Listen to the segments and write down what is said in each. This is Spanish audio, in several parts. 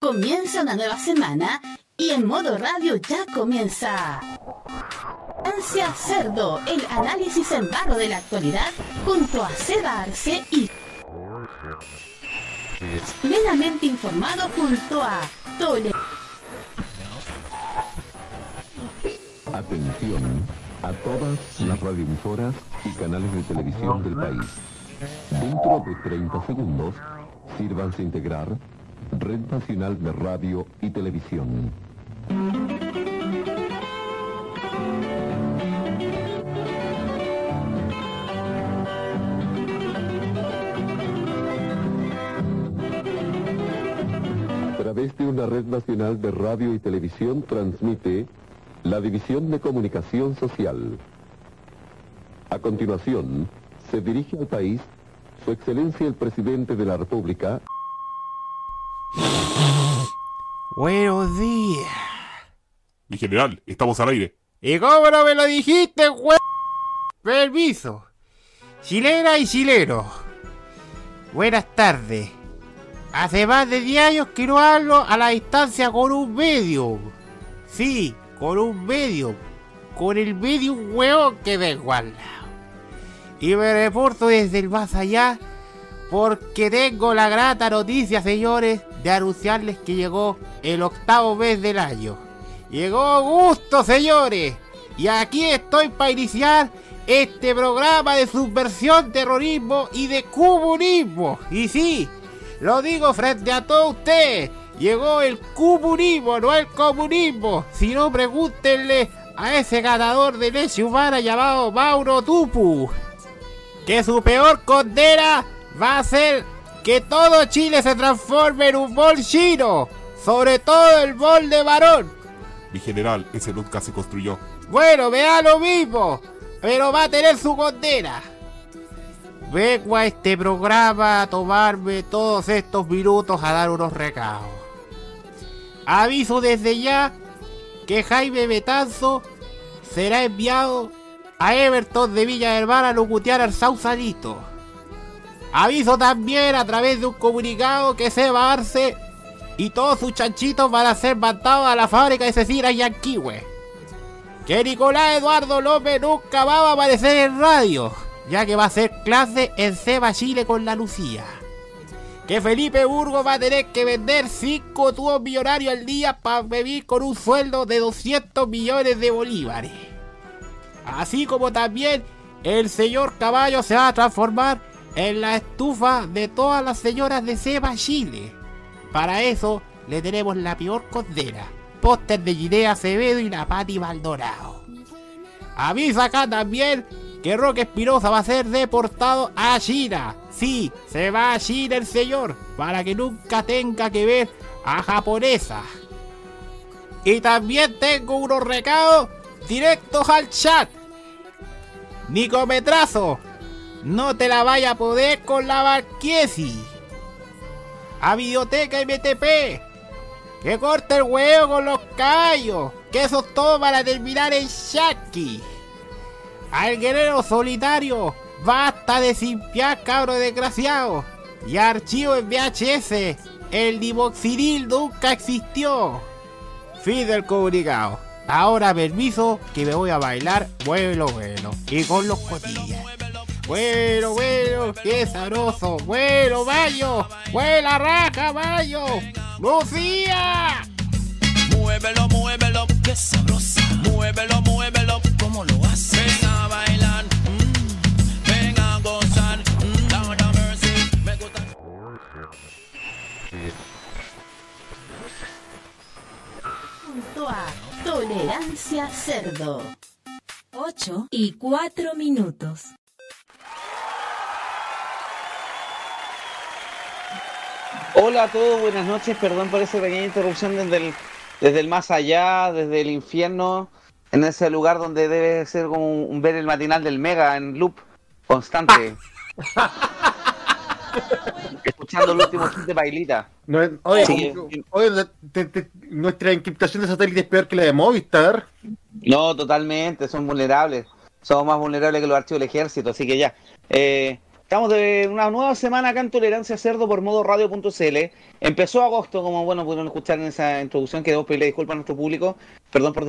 Comienza una nueva semana y en modo radio ya comienza. Ansia Cerdo, el análisis en barro de la actualidad junto a Seba Arce y plenamente informado junto a Tole. Atención a todas las radioemisoras y canales de televisión del país. Dentro de 30 segundos, sírvanse integrar Red Nacional de Radio y Televisión. A través de una red nacional de radio y televisión transmite la División de Comunicación Social. A continuación, se dirige al país Su Excelencia el Presidente de la República, Buenos días. Mi general, estamos al aire. ¿Y cómo no me lo dijiste, we... Permiso. Chilena y chileno. Buenas tardes. Hace más de 10 años que no hablo a la distancia con un medio. Sí, con un medio. Con el medio huevo que vengo al lado. Y me reporto desde el más allá porque tengo la grata noticia, señores, de anunciarles que llegó el octavo mes del año. Llegó Augusto, señores. Y aquí estoy para iniciar este programa de subversión, terrorismo y de comunismo. Y sí, lo digo frente a todos ustedes. Llegó el comunismo, no el comunismo. Si no, pregúntenle a ese ganador de leche humana llamado Mauro Tupu. Que su peor condena va a ser que todo Chile se transforme en un bol chino. Sobre todo el bol de varón. Mi general, ese nunca se construyó. Bueno, me da lo mismo, pero va a tener su condena. Vengo a este programa a tomarme todos estos minutos a dar unos recados. Aviso desde ya que Jaime Betanzo será enviado a Everton de Villa Hermana a locutear al Sausalito. Aviso también a través de un comunicado que Seba Arce y todos sus chanchitos van a ser mandados a la fábrica de Cecilia Yanquiwe. Que Nicolás Eduardo López nunca va a aparecer en radio, ya que va a hacer clase en Seba Chile con la Lucía. Que Felipe Burgo va a tener que vender 5 tubos millonarios al día para vivir con un sueldo de 200 millones de bolívares. Así como también el señor Caballo se va a transformar en la estufa de todas las señoras de Seba Chile. Para eso le tenemos la peor condena. Póster de Gidea Acevedo y la Pati Maldonado. Avisa acá también que Roque Espinosa va a ser deportado a China. Sí, se va a China el señor, para que nunca tenga que ver a japonesa. Y también tengo unos recados directos al chat. Nicometrazo, no te la vaya a poder con la Barquiesi. A Videoteca MTP. Que corte el huevo con los callos. Que eso es todo para terminar en Shaki. Al guerrero solitario. Basta de simpiar, cabro desgraciado. Y archivo en VHS. El divoxiril nunca existió. Fin del comunicado. Ahora permiso que me voy a bailar vuelo bueno. Y con los cotillas. Bueno, bueno, qué sabroso. Bueno, Mayo. Vuela raja, Mayo. Lucía. Muévelo, muévelo, qué sabrosa. Muévelo, muévelo, ¿cómo lo hace? Ven a bailar, mm, ven a gozar. Mm, have mercy, me gusta. Junto a Tolerancia Cerdo. 8 y 4 minutos. Hola a todos, buenas noches. Perdón por esa pequeña interrupción desde el, desde el más allá, desde el infierno, en ese lugar donde debe ser como un, ver el matinal del Mega en loop constante. Escuchando el último hit de Bailita. No oye, Sí. oye, te- te- nuestra encriptación de satélite es peor que la de Movistar. No, totalmente, son vulnerables. Somos más vulnerables que los archivos del ejército, así que ya. Eh, Estamos de una nueva semana acá en Tolerancia Cerdo por modo radio.cl. Empezó agosto, como bueno pudieron escuchar en esa introducción. Queremos pedirle disculpas a nuestro público. Perdón por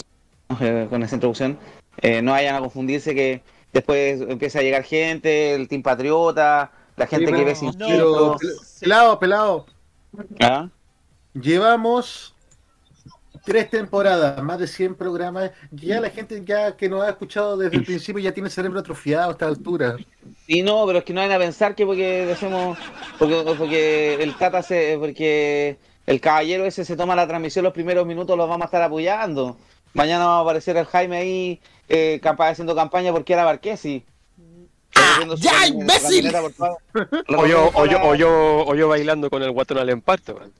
eh, con esa introducción. Eh, no vayan a confundirse que después empieza a llegar gente, el Team Patriota, la gente Sí, que ve sin filtro. pelado, pelado. ¿Ah? Llevamos tres temporadas, más de 100 programas. Ya la gente ya que nos ha escuchado desde el principio ya tiene el cerebro atrofiado a esta altura. Y no, pero es que no van a pensar que porque decimos, porque, porque el Tata se, porque el caballero ese se toma la transmisión los primeros minutos, los vamos a estar apoyando. Mañana va a aparecer el Jaime ahí eh, haciendo campaña porque era Barquesi. Su ¡Ya, imbécil! por O yo, o, yo, o, yo, o yo bailando con el guatón al empate, weón.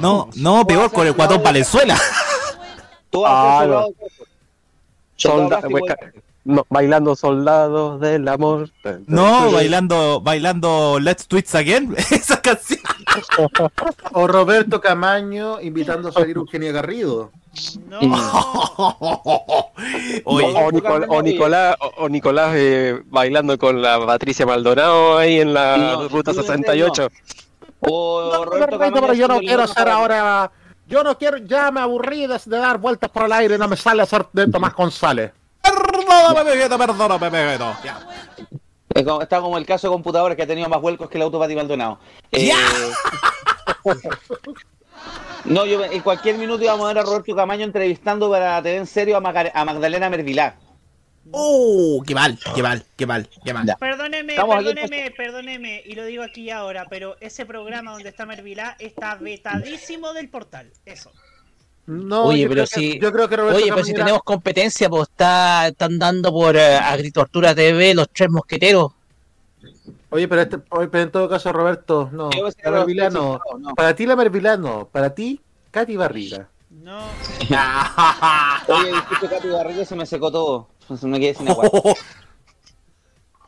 No, no, peor con el Guatón Valenzuela. Ah, no. Solda- weca- de- no, bailando soldados del amor. No, bailando, bailando Let's Tweets Again. Esa canción. O Roberto Camaño invitando a salir Eugenia Garrido. No. Oye, o, Nicol- o Nicolás, o, o Nicolás eh, bailando con la Patricia Maldonado ahí en la No, ruta no, 68. O Roberto pero yo no quiero hacer ahora. Yo no quiero, ya me aburrí de, de dar vueltas por el aire, no me sale hacer de Tomás González. perdóname, Vegeto, perdóname, como- Está como el caso de computadores que ha tenido más vuelcos que el autopati Maldonado. Eh, no, yo en cualquier minuto íbamos a ver a Roberto Camaño entrevistando para tener en serio a Magdalena Mervilá. Oh, qué mal, qué mal, qué mal, qué mal. Ya. Perdóneme, Estamos aquí perdóneme, perdóneme, y lo digo aquí ahora, pero ese programa donde está Mervilá está vetadísimo del portal. Eso. No, Oye, yo pero creo que- si- yo creo que Roberto Oye, pero si tenemos competencia, pues está, están dando por eh, Agritortura TV los tres mosqueteros. Oye, pero, este, oye, pero en todo caso, Roberto, no. La Mervilano. no, no. Para ti la Mervilano, para ti, Katy Barriga. No. Oye, Katy Garrido, se me secó todo. Se me quedé sin agua.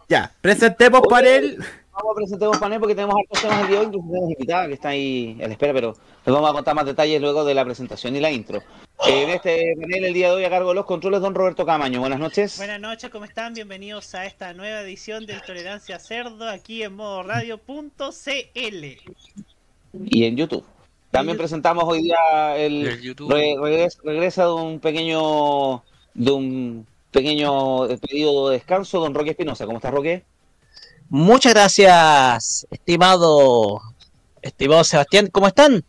Ya, presentemos Oye, panel. Vamos a presentar un panel porque tenemos hartos temas el día de hoy, incluso tenemos invitada que está ahí a la espera, pero les vamos a contar más detalles luego de la presentación y la intro. Eh, En este panel el día de hoy a cargo de los controles, don Roberto Camaño. Buenas noches. Buenas noches, ¿cómo están? Bienvenidos a esta nueva edición del Tolerancia Cerdo aquí en modo radio.cl. Y en YouTube. También presentamos hoy día el El re- regresa de un pequeño de un pequeño pedido de descanso, don Roque Espinosa. ¿Cómo estás, Roque? Muchas gracias, estimado, estimado Sebastián. ¿Cómo están?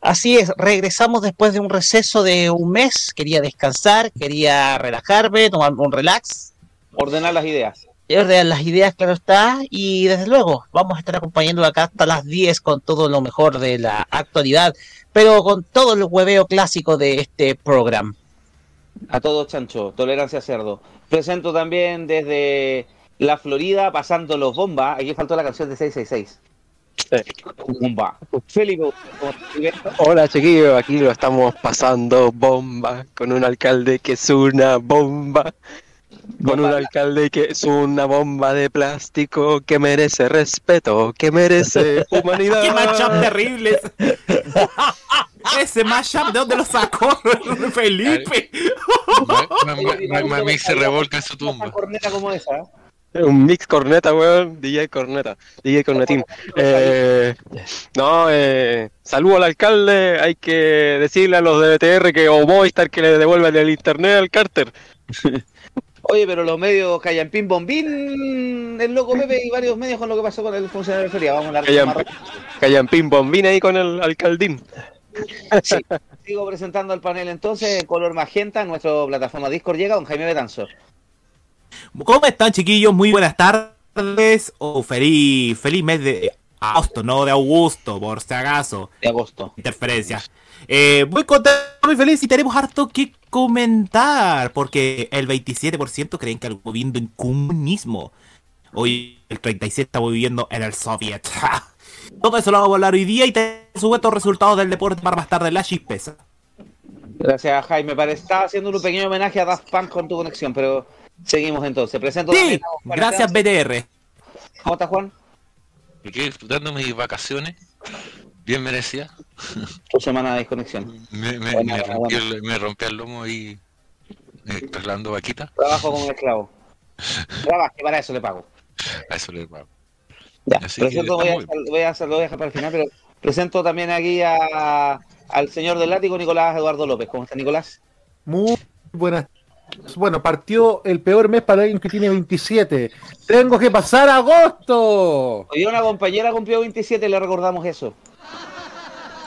Así es, regresamos después de un receso de un mes. Quería descansar, quería relajarme, tomarme un relax. Ordenar las ideas. ordenar las ideas, claro está. Y desde luego, vamos a estar acompañando acá hasta las 10 con todo lo mejor de la actualidad, pero con todo el hueveo clásico de este programa. A todos, Chancho. Tolerancia Cerdo. Presento también desde la Florida, pasando los bombas. Aquí faltó la canción de 666. Bomba. Felipe. Hola chiquillos, aquí lo estamos pasando bomba con un alcalde que es una bomba. Con un alcalde que es una bomba de plástico que merece respeto, que merece humanidad. ¡Qué mashup terrible! Ese mashup, ¿de dónde lo sacó? Felipe. Ma- ma- ma- ma- Mami se revolca en su Una tumba. corneta como esa. ¿eh? Un mix corneta, weón. DJ corneta. DJ cornetín. Eh, no, eh, saludo al alcalde. Hay que decirle a los de BTR que o Movistar que le devuelvan el internet al Carter. Oye, pero los medios Callampín Bombín, el loco Pepe y varios medios con lo que pasó con el funcionario de feria. Vamos a hablar de Callan, callan pin bombín ahí con el alcaldín. Sí. Sigo presentando el panel entonces, en color magenta, en nuestra plataforma Discord llega don Jaime Betanzo. ¿Cómo están, chiquillos? Muy buenas tardes. O feliz, feliz mes de agosto, no de Augusto, por si acaso. De agosto. Interferencia. Eh, muy contento, muy feliz y tenemos harto que comentar. Porque el 27% creen que algo viviendo en comunismo. Hoy el 37% estamos viviendo en el soviet. Todo eso lo vamos a hablar hoy día y te subo estos resultados del deporte para más tarde en la chispeza. Gracias Jaime, parece estaba haciendo un pequeño homenaje a Daft Punk con tu conexión, pero seguimos entonces. Presento Sí, gracias. BTR. ¿Cómo estás Juan? Me quedé disfrutando mis vacaciones. Bien merecidas. Tu semana de desconexión. Me, me, Buena, me rompí el, me rompí el lomo y eh, trasladando vaquita. Trabajo como un esclavo. Trabaje, para eso le pago. A eso le vamos. Ya, presento, voy a, voy a voy a dejar para el final, pero presento también aquí a, al señor del látigo, Nicolás Eduardo López. ¿Cómo está, Nicolás? Muy buenas. Bueno, partió el peor mes para alguien que tiene 27. Tengo que pasar agosto. Hoy una compañera cumplió 27 le recordamos eso.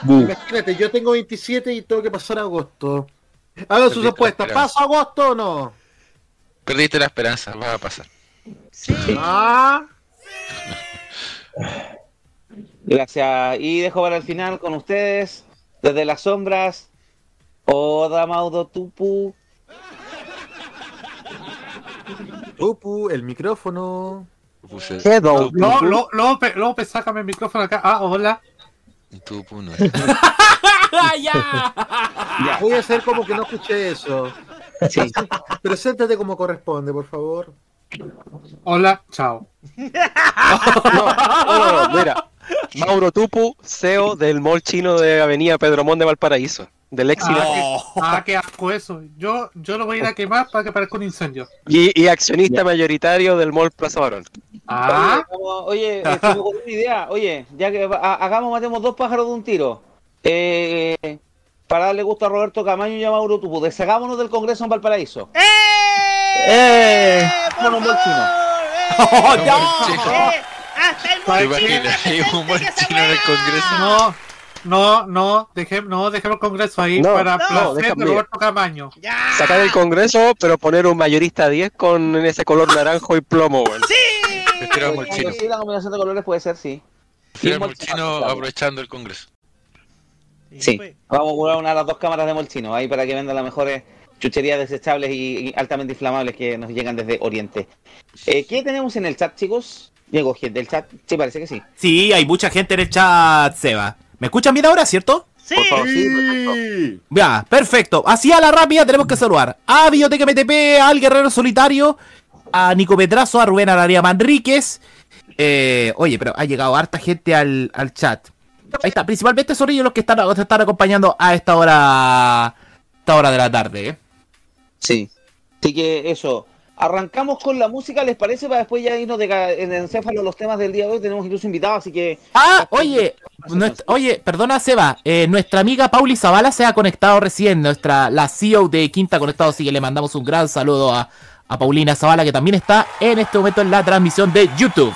Imagínate, yo tengo 27 y tengo que pasar a agosto. Hagan sus apuestas. ¿Paso a agosto o no? Perdiste la esperanza, va a pasar. Ah, Gracias. Y dejo para el final con ustedes, desde las sombras, Oda Maudo Tupu. Tupu, el micrófono. Tu- No, lo- López, López, sácame el micrófono acá. Ah, hola. Tu puno. ya. Voy a hacer como que no escuché eso. Sí. Preséntate como corresponde, por favor. Hola, chao. No, no, no, mira. Mauro Tupu, CEO del mall chino de Avenida Pedro Montt de Valparaíso. Del ex Ah, qué, ah, qué asco eso. Yo, yo lo voy a ir a quemar para que parezca un incendio. y, y accionista mayoritario del mall Plaza Barón. Ah, Oye, eh, se me ocurrió una idea. Oye, ya que ha- hagamos, matemos dos pájaros de un tiro. Eh, para darle gusto a Roberto Camaño y a Mauro Tupu, deshagámonos del Congreso en Valparaíso. ¡Eh! Oh. Eh, hasta el que chino en. Congreso. No, no, no, dejemos, no, dejemos el Congreso ahí No, para no, placer de Roberto Camaño. Ya. Sacar el Congreso, pero poner un mayorista 10 con ese color naranjo y plomo, al Oye, molchino. Sí, la combinación de colores puede ser, sí. Sí, molchino claro. aprovechando el Congreso. Sí, vamos a curar una de las dos cámaras de Molchino ahí para que vendan las mejores chucherías desechables y, y altamente inflamables que nos llegan desde Oriente. Eh, ¿Qué tenemos en el chat, chicos? Llegó gente del chat, sí, parece que sí. Sí, hay mucha gente en el chat, Seba. ¿Me escuchan bien ahora, cierto? Sí. Por favor, sí, perfecto. Ya, perfecto. Así a la rápida tenemos que saludar a Biblioteca MTP, al Guerrero Solitario, a Nico Petrazo, a Rubén Araria Manríquez. Eh, oye, pero ha llegado harta gente al, al chat. Ahí está, principalmente son ellos los que están, los que están acompañando a esta hora, esta hora de la tarde. ¿eh? Sí. Así que eso. Arrancamos con la música, ¿les parece? Para después ya irnos de encéfalo los temas del día de hoy. Tenemos incluso invitados, así que. Ah, oye, nuestra- oye, perdona Seba, eh, nuestra amiga Pauli Zavala se ha conectado recién, nuestra la CEO de Quinta Conectado, así que le mandamos un gran saludo a, a Paulina Zavala que también está en este momento en la transmisión de YouTube.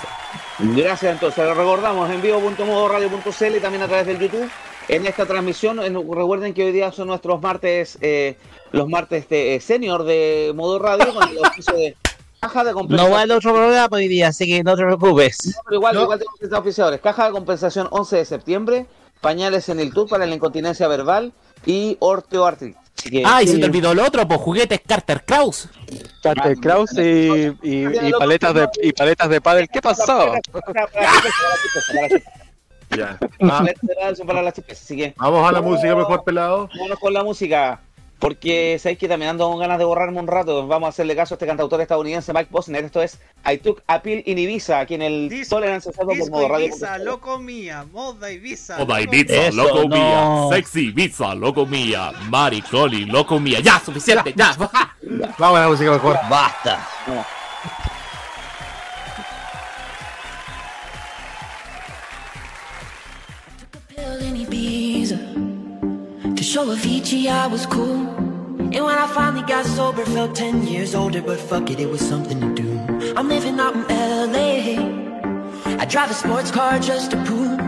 Gracias, entonces. Lo recordamos en vivo.modoradio.cl y también a través del YouTube. En esta transmisión, en- recuerden que hoy día son nuestros martes, eh, los martes de eh, senior de Modo Radio, con el auspicio de Caja de No Compensación. va el otro programa hoy día, así que no te preocupes. No, pero igual, igual tenemos estar oficiadores. Caja de Compensación 11 de septiembre, pañales en el tour para la incontinencia verbal y orteoartritis. Que- Ah, y se te olvidó el otro, pues juguetes Carter Kraus. Carter Kraus y, y, y paletas de y paletas de pádel. ¿Qué pasó? Ya. Las paletas de pádel son para las chicas, así que Vamos a la música mejor pelado. vámonos con la música. Porque sabéis que también ando con ganas de borrarme un rato. Vamos a hacerle caso a este cantautor estadounidense Mike Posner. Esto es I Took a Pill in Ibiza, aquí en el Dis- Tolerance Cerdo por Disco modo radio. Ibiza, loco mía, moda Ibiza. Moda loco Ibiza. Eso, loco no. mía. Sexy Ibiza, loco mía. Maricoli, loco mía. Ya, suficiente, ya. Vamos a la música mejor. Basta. Show Avicii I was cool. And when I finally got sober, felt 10 years older, but fuck it, it was something to do. I'm living out in LA. I drive a sports car just to prove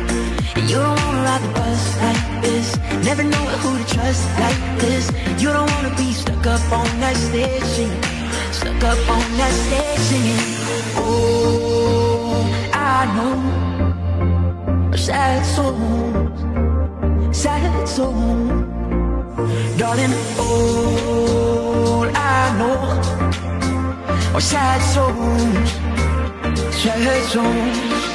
You don't wanna ride the bus like this, never know who to trust like this. You don't wanna be stuck up on that stage stuck up on that stage. Oh, I know sad songs, sad songs, darling. All I know are sad songs, sad songs.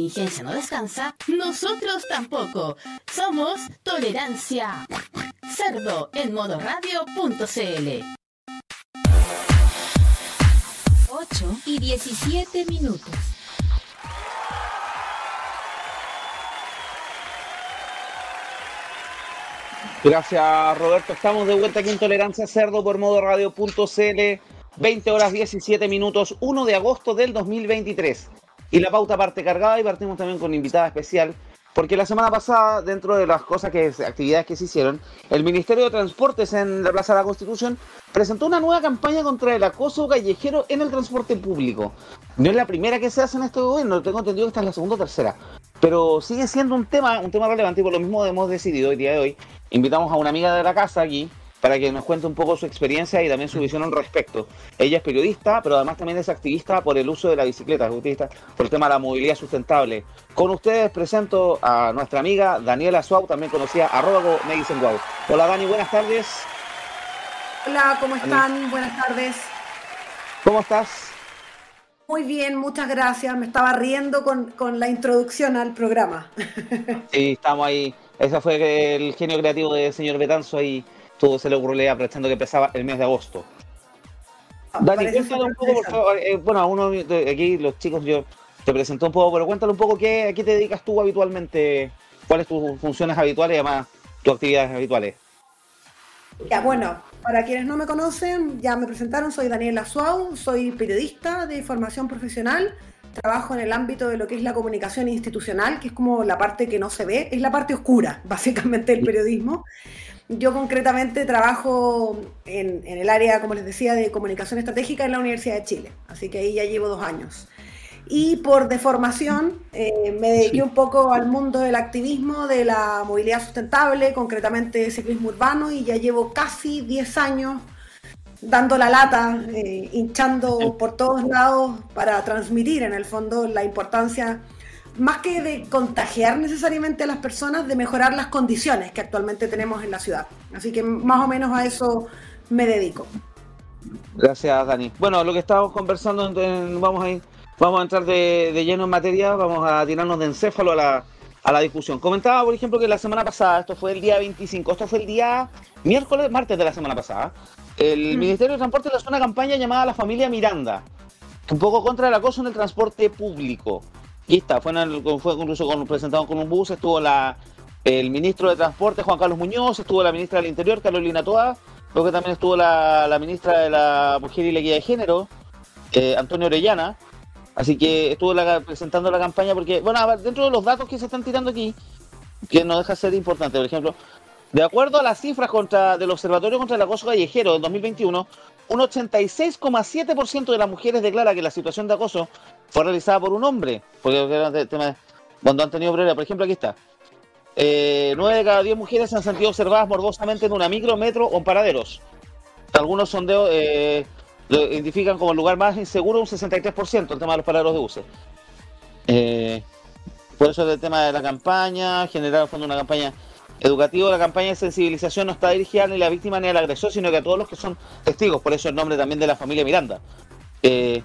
Contingencia no descansa, nosotros tampoco. Somos Tolerancia Cerdo en modoradio.cl. 8 y 17 minutos. Gracias, Roberto. Estamos de vuelta aquí en Tolerancia Cerdo por modo radio.cl. 20 horas 17 minutos, 1 de agosto del 2023. Y la pauta parte cargada y partimos también con invitada especial. Porque la semana pasada, dentro de las cosas que, actividades que se hicieron, el Ministerio de Transportes en la Plaza de la Constitución presentó una nueva campaña contra el acoso callejero en el transporte público. No es la primera que se hace en este gobierno, tengo entendido que esta es la segunda o tercera. Pero sigue siendo un tema, un tema relevante y por lo mismo hemos decidido el día de hoy. Invitamos a una amiga de la casa aquí para que nos cuente un poco su experiencia y también su visión al respecto. Ella es periodista, pero además también es activista por el uso de la bicicleta, es activista por el tema de la movilidad sustentable. Con ustedes presento a nuestra amiga Daniela Suau, también conocida arroba me dicen guau. Hola Dani, buenas tardes. Hola, ¿cómo están? Buenas tardes. ¿Cómo estás? Muy bien, muchas gracias. Me estaba riendo con, con la introducción al programa. Sí, estamos ahí. Ese fue el genio creativo del señor Betanzo ahí. Todo se le ocurrió aprovechando que empezaba el mes de agosto. Dani, Parece cuéntale un poco, por favor. eh, bueno, uno aquí, los chicos, yo te presento un poco, pero cuéntale un poco qué, a qué te dedicas tú habitualmente, cuáles tus funciones habituales y además tus actividades habituales. Ya, bueno, para quienes no me conocen, ya me presentaron, soy Daniela Suau, soy periodista de formación profesional, trabajo en el ámbito de lo que es la comunicación institucional, que es como la parte que no se ve, es la parte oscura, básicamente, del periodismo. Yo concretamente trabajo en, en el área, como les decía, de comunicación estratégica en la Universidad de Chile, así que ahí ya llevo dos años. Y por deformación eh, me dediqué un poco al mundo del activismo, de la movilidad sustentable, concretamente ciclismo urbano, y ya llevo casi 10 años dando la lata, eh, hinchando por todos lados para transmitir en el fondo la importancia, más que de contagiar necesariamente a las personas, de mejorar las condiciones que actualmente tenemos en la ciudad. Así que más o menos a eso me dedico. Gracias, Dani. Bueno, lo que estábamos conversando, vamos a ir, vamos a entrar de, de lleno en materia, vamos a tirarnos de encéfalo a la, a la discusión. Comentaba, por ejemplo, que la semana pasada, esto fue el día 25, esto fue el día miércoles, martes de la semana pasada, el Ministerio de Transporte lanzó una campaña llamada La Familia Miranda, un poco contra el acoso en el transporte público. Y está, fue, incluso con, presentado con un bus, estuvo el ministro de Transporte, Juan Carlos Muñoz, estuvo la ministra del Interior, Carolina Toa, luego que también estuvo la, ministra de la Mujer y la Equidad de Género, eh, Antonio Orellana. Así que estuvo presentando la campaña porque, bueno, dentro de los datos que se están tirando aquí, que no deja de ser importante, por ejemplo, de acuerdo a las cifras del Observatorio contra el Acoso Callejero en 2021, un 86,7% de las mujeres declara que la situación de acoso fue realizada por un hombre, porque era tema de- cuando han tenido problemas, por ejemplo, aquí está. Eh, 9 de cada 10 mujeres se han sentido observadas morbosamente en una micro, metro o en paraderos. Algunos sondeos, eh, lo identifican como el lugar más inseguro un 63% el tema de los paraderos de buses. Eh, por eso el tema de la campaña, generar fondo una campaña educativa, la campaña de sensibilización no está dirigida ni a la víctima ni al agresor, sino que a todos los que son testigos, por eso el nombre también de la familia Miranda. Eh,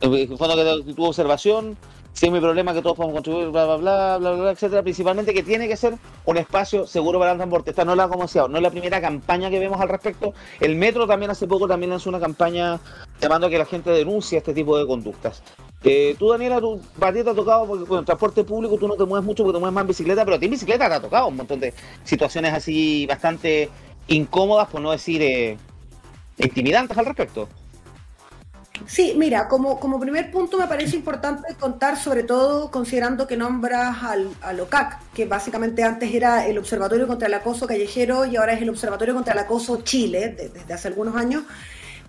en fondo que tuvo observación, si es mi problema que todos podemos contribuir, bla, bla, bla, bla, bla, etcétera. Principalmente que tiene que ser un espacio seguro para el transporte. Esta no la, como decía, no es la primera campaña que vemos al respecto. El metro también hace poco también lanzó una campaña llamando a que la gente denuncie este tipo de conductas. Eh, tú, Daniela, tú, para ti te ha tocado, porque con el transporte público tú no te mueves mucho porque te mueves más en bicicleta, pero a ti en bicicleta te ha tocado un montón de situaciones así bastante incómodas, por no decir eh, intimidantes al respecto. Sí, mira, como, como primer punto me parece importante contar, sobre todo considerando que nombras al, al OCAC, que básicamente antes era el Observatorio contra el Acoso Callejero y ahora es el Observatorio contra el Acoso Chile, de- desde hace algunos años.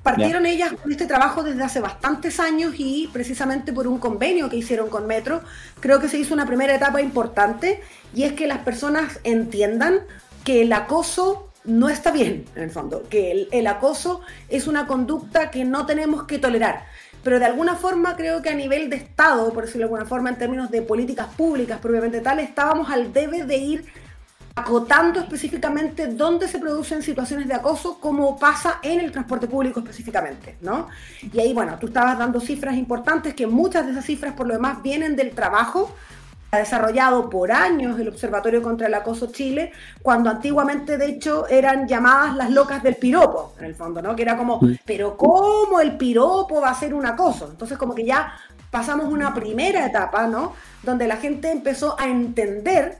Partieron ellas con este trabajo desde hace bastantes años y precisamente por un convenio que hicieron con Metro, creo que se hizo una primera etapa importante y es que las personas entiendan que el acoso no está bien, en el fondo, que el, acoso es una conducta que no tenemos que tolerar. Pero de alguna forma creo que a nivel de Estado, por decirlo de alguna forma, en términos de políticas públicas propiamente tal, estábamos al debe de ir acotando específicamente dónde se producen situaciones de acoso, como pasa en el transporte público específicamente, ¿no? Y ahí, bueno, tú estabas dando cifras importantes, que muchas de esas cifras por lo demás vienen del trabajo ha desarrollado por años el Observatorio contra el Acoso Chile, cuando antiguamente de hecho eran llamadas las locas del piropo, en el fondo, ¿no? Que era como, pero ¿cómo el piropo va a ser un acoso? Entonces como que ya pasamos una primera etapa, ¿no? Donde la gente empezó a entender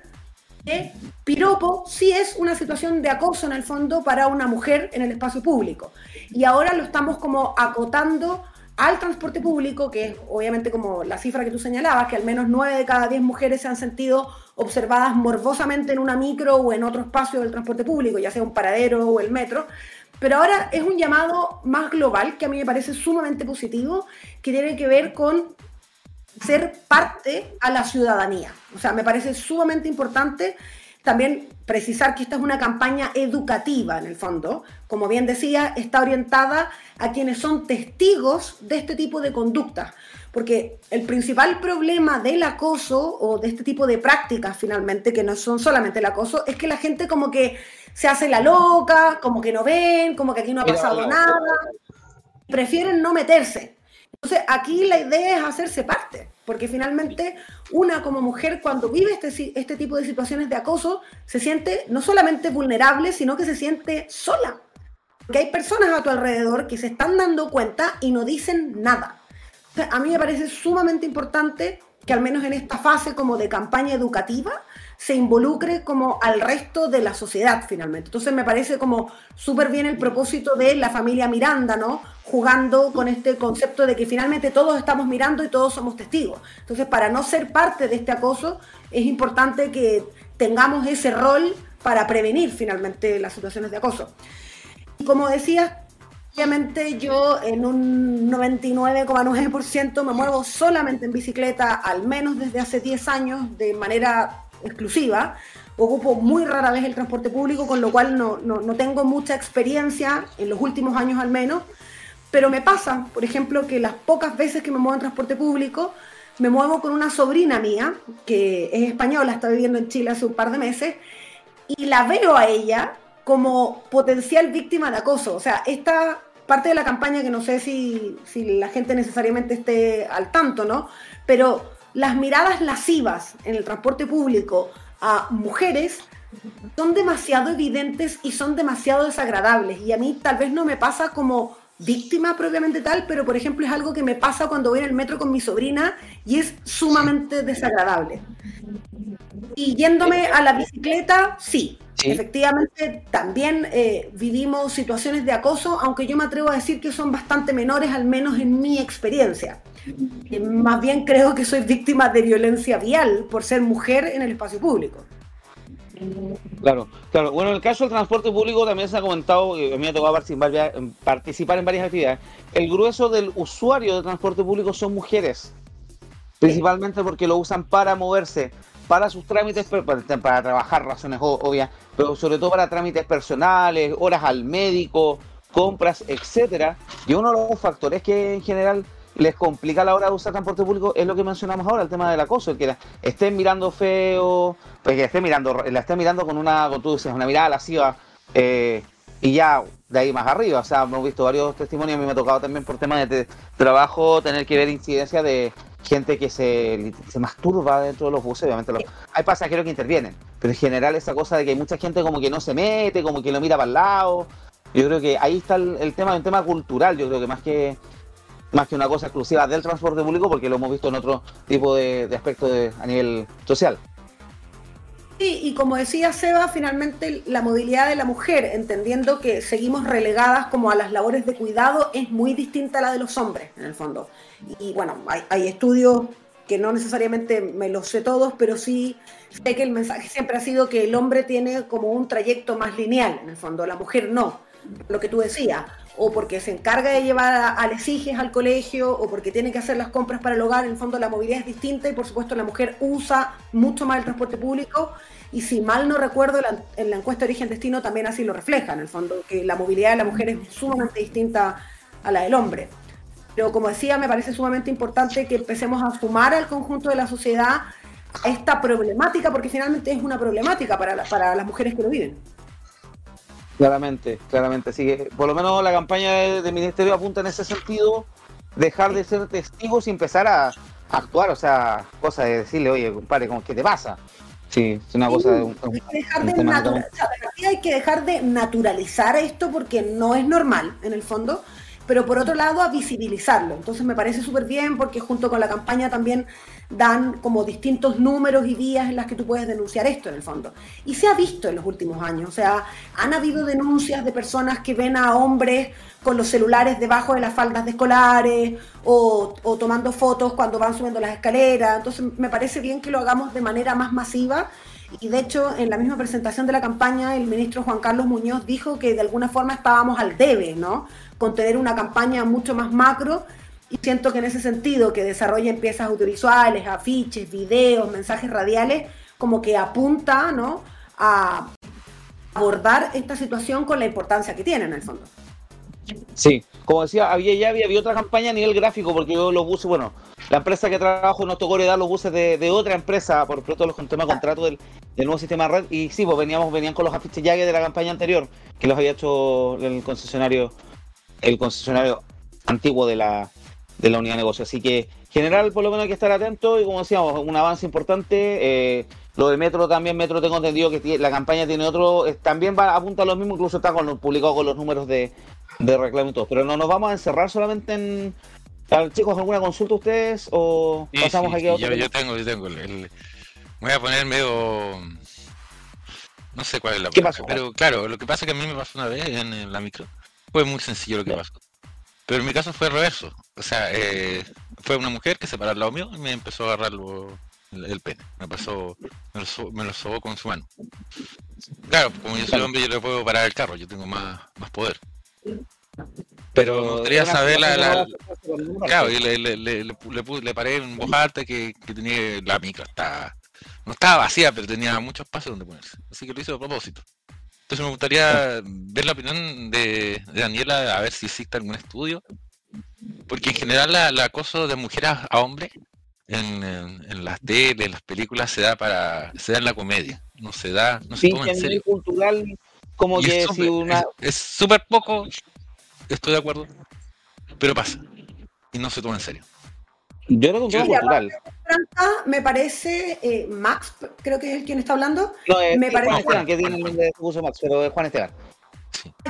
que piropo sí es una situación de acoso en el fondo para una mujer en el espacio público. Y ahora lo estamos como acotando al transporte público, que es obviamente como la cifra que tú señalabas, que al menos 9 de cada 10 mujeres se han sentido observadas morbosamente en una micro o en otro espacio del transporte público, ya sea un paradero o el metro. Pero ahora es un llamado más global que a mí me parece sumamente positivo, que tiene que ver con ser parte a la ciudadanía. O sea, me parece sumamente importante también precisar que esta es una campaña educativa en el fondo. Como bien decía, está orientada a quienes son testigos de este tipo de conductas. Porque el principal problema del acoso o de este tipo de prácticas finalmente, que no son solamente el acoso, es que la gente como que se hace la loca, como que no ven, como que aquí no ha pasado nada, prefieren no meterse. Entonces, aquí la idea es hacerse parte, porque finalmente una como mujer cuando vive este, este tipo de situaciones de acoso se siente no solamente vulnerable, sino que se siente sola. Porque hay personas a tu alrededor que se están dando cuenta y no dicen nada. A mí me parece sumamente importante que al menos en esta fase como de campaña educativa se involucre como al resto de la sociedad finalmente. Entonces me parece como súper bien el propósito de la familia Miranda, ¿no? Jugando con este concepto de que finalmente todos estamos mirando y todos somos testigos. Entonces para no ser parte de este acoso es importante que tengamos ese rol para prevenir finalmente las situaciones de acoso. Y como decías, obviamente yo en un 99,9% me muevo solamente en bicicleta, al menos desde hace 10 años, de manera exclusiva. Ocupo muy rara vez el transporte público, con lo cual no, no- no tengo mucha experiencia en los últimos años al menos. Pero me pasa, por ejemplo, que las pocas veces que me muevo en transporte público, me muevo con una sobrina mía, que es española, está viviendo en Chile hace un par de meses, y la veo a ella como potencial víctima de acoso. O sea, esta parte de la campaña que no sé si, si la gente necesariamente esté al tanto, ¿no? Pero las miradas lascivas en el transporte público a mujeres son demasiado evidentes y son demasiado desagradables. Y a mí tal vez no me pasa como víctima propiamente tal, pero por ejemplo es algo que me pasa cuando voy en el metro con mi sobrina y es sumamente desagradable. Y yéndome a la bicicleta, sí. Efectivamente, también eh, vivimos situaciones de acoso, aunque yo me atrevo a decir que son bastante menores, al menos en mi experiencia. Eh, más bien creo que soy víctima de violencia vial por ser mujer en el espacio público. Claro, claro. Bueno, en el caso del transporte público también se ha comentado, y a mí me ha tocado participar, en- varias actividades. El grueso del usuario de transporte público son mujeres, principalmente porque lo usan para moverse, para sus trámites, para, para trabajar, razones obvias, pero sobre todo para trámites personales, horas al médico, compras, etcétera. Y uno de los factores que en general les complica a la hora de usar transporte público es lo que mencionamos ahora, el tema del acoso, el que la- estén mirando feo, pues que estén mirando, la estén mirando con una, con tú dices, una mirada lasciva, eh, y ya de ahí más arriba. O sea, hemos visto varios testimonios, a mí me ha tocado también por temas de trabajo tener que ver incidencia de gente que se, se masturba dentro de los buses, obviamente los- hay pasajeros que intervienen, pero en general esa cosa de que hay mucha gente como que no se mete, como que lo mira para el lado, yo creo que ahí está el, el tema, un tema cultural, yo creo que más que más que una cosa exclusiva del transporte público, porque lo hemos visto en otro tipo de, de aspectos a nivel social. Sí, y como decía Seba, finalmente la movilidad de la mujer, entendiendo que seguimos relegadas como a las labores de cuidado, es muy distinta a la de los hombres, en el fondo. Y bueno, hay, hay estudios que no necesariamente me los sé todos, pero sí sé que el mensaje siempre ha sido que el hombre tiene como un trayecto más lineal, en el fondo, la mujer no, lo que tú decías, o porque se encarga de llevar a, a las hijas al colegio, o porque tiene que hacer las compras para el hogar, en el fondo la movilidad es distinta y por supuesto la mujer usa mucho más el transporte público y si mal no recuerdo, en la encuesta de origen destino también así lo refleja, en el fondo, que la movilidad de la mujer es sumamente distinta a la del hombre. Pero como decía, me parece sumamente importante que empecemos a sumar al conjunto de la sociedad a esta problemática, porque finalmente es una problemática para, para las mujeres que lo viven. Claramente, claramente. Así que por lo menos la campaña de- del Ministerio apunta en ese sentido, dejar de ser testigos y empezar a, a actuar. O sea, cosa de decirle, oye, compadre, ¿cómo- ¿qué te pasa? Sí, es una cosa de un, un- Hay que un de o sea, de hay que dejar de naturalizar esto porque no es normal en el fondo, pero por otro lado a visibilizarlo. Entonces me parece súper bien porque junto con la campaña también dan como distintos números y vías en las que tú puedes denunciar esto en el fondo. Y se ha visto en los últimos años, o sea, han habido denuncias de personas que ven a hombres con los celulares debajo de las faldas de escolares o, o tomando fotos cuando van subiendo las escaleras. Entonces me parece bien que lo hagamos de manera más masiva y de hecho, en la misma presentación de la campaña, el ministro Juan Carlos Muñoz dijo que de alguna forma estábamos al debe, ¿no? Con tener una campaña mucho más macro. Y siento que en ese sentido, que desarrollen piezas audiovisuales, afiches, videos, mensajes radiales, como que apunta, ¿no? A abordar esta situación con la importancia que tiene en el fondo. Sí, como decía, había ya había, otra campaña a nivel gráfico, porque yo los buses, bueno, la empresa que trabajo nos tocó heredar los buses de, de otra empresa por pronto los con tema de contrato del, del nuevo sistema de red. Y sí, pues veníamos, venían con los afiches ya de la campaña anterior, que los había hecho el concesionario, el concesionario antiguo de la, de la unidad de negocio. Así que, general, por lo menos hay que estar atento y como decíamos, un avance importante. eh, lo de Metro también, Metro tengo entendido que la campaña tiene otro, eh, también va apunta a lo mismo, incluso está con lo, publicado con los números de, de reclamo y todo. Pero no nos vamos a encerrar solamente en... Chicos, ¿alguna consulta ustedes o Sí, pasamos sí, aquí a otro yo, yo tengo, yo tengo. el- el- voy a poner medio. No sé cuál es la ¿Qué palabra, pasó? pero claro, lo que pasa es que a mí me pasó una vez en, en la micro. Fue muy sencillo lo que pasó. Pero en mi caso fue reverso. O sea, eh, fue una mujer que se paró al lado mío y me empezó a agarrar lo- el, el pene. Me pasó, me lo, me lo sobó con su mano. Claro, como yo soy hombre, yo le puedo parar el carro, yo tengo más, más poder. Pero me gustaría saber la, Claro, y le, le, le, le paré en voz alta que, que tenía la micro, estaba, no estaba vacía, pero tenía muchos espacios donde ponerse. Así que lo hice a propósito. Entonces me gustaría ver la opinión de, de Daniela, a ver si existe algún estudio. Porque en general la, el acoso de mujeres a, hombres en, en, en las tele, en las películas, se da para se da en la comedia. No se da, no se Sí, toma en nivel serio. cultural, como Y que es si súper- una... es- es súper poco, estoy de acuerdo, pero pasa. Y no se toma en serio. Yo creo que es un tema Sí, cultural. Franca, me parece, eh, Max, creo que es el quien está hablando, No, es me Juan parece... Esteban, que tiene el nombre de uso Max, pero es Juan Esteban.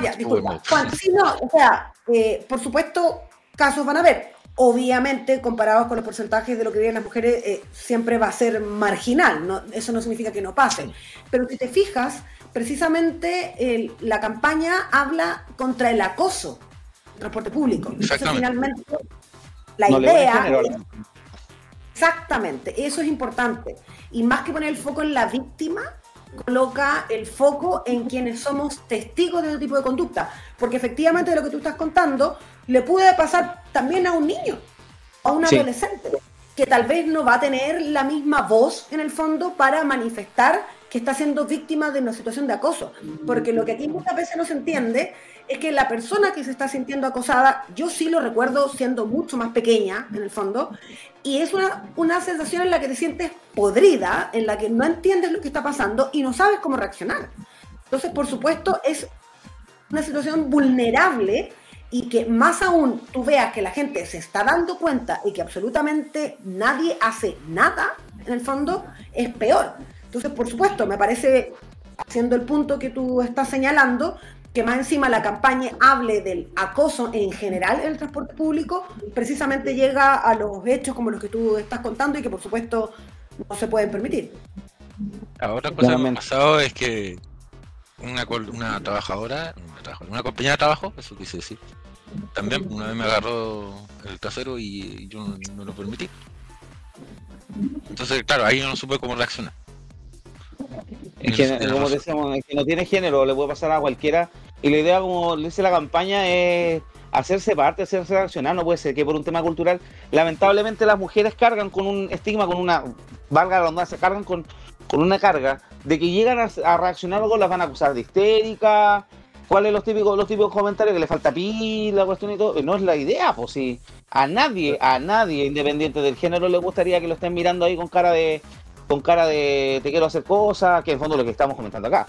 Ya, disculpa. Juan, sí, no, o sea, eh, por supuesto, casos van a haber. Obviamente, comparados con los porcentajes de lo que viven las mujeres, eh, siempre va a ser marginal. ¿no? Eso no significa que no pase. Pero si te fijas, precisamente el- la campaña habla contra el acoso en transporte público. Entonces, finalmente, la No idea Exactamente, eso es importante. Y más que poner el foco en la víctima, coloca el foco en quienes somos testigos de ese tipo de conducta. Porque efectivamente de lo que tú estás contando, le puede pasar también a un niño, a un Sí. adolescente, que tal vez no va a tener la misma voz en el fondo para manifestar que está siendo víctima de una situación de acoso. Porque lo que aquí muchas veces no se entiende es que la persona que se está sintiendo acosada, yo sí lo recuerdo siendo mucho más pequeña, en el fondo, y es una, una sensación en la que te sientes podrida, en la que no entiendes lo que está pasando y no sabes cómo reaccionar. Entonces, por supuesto, es una situación vulnerable y que más aún tú veas que la gente se está dando cuenta y que absolutamente nadie hace nada, en el fondo, es peor. Entonces, por supuesto, me parece, haciendo el punto que tú estás señalando, que más encima la campaña hable del acoso en general en el transporte público, precisamente llega a los hechos como los que tú estás contando y que por supuesto no se pueden permitir. Ahora cosa que me ha pasado es que una, una trabajadora, una, trabajadora, una compañera de trabajo, eso quise decir, también una vez me agarró el trasero y yo no, no lo permití. Entonces, claro, ahí yo no supe cómo reaccionar. Es que, como decíamos, es que no tiene género, le puede pasar a cualquiera. Y la idea, como dice la campaña, es hacerse parte, hacerse reaccionar. No puede ser que por un tema cultural, lamentablemente las mujeres cargan con un estigma, con una, valga la redundancia, cargan con, con una carga de que llegan a, a reaccionar algo, las van a acusar de histérica. ¿Cuáles los típicos, los típicos comentarios? Que le falta pila, cuestión y todo. No es la idea, pues sí. A nadie, a nadie, independiente del género, le gustaría que lo estén mirando ahí con cara de, con cara de te quiero hacer cosas, que en el fondo es lo que estamos comentando acá.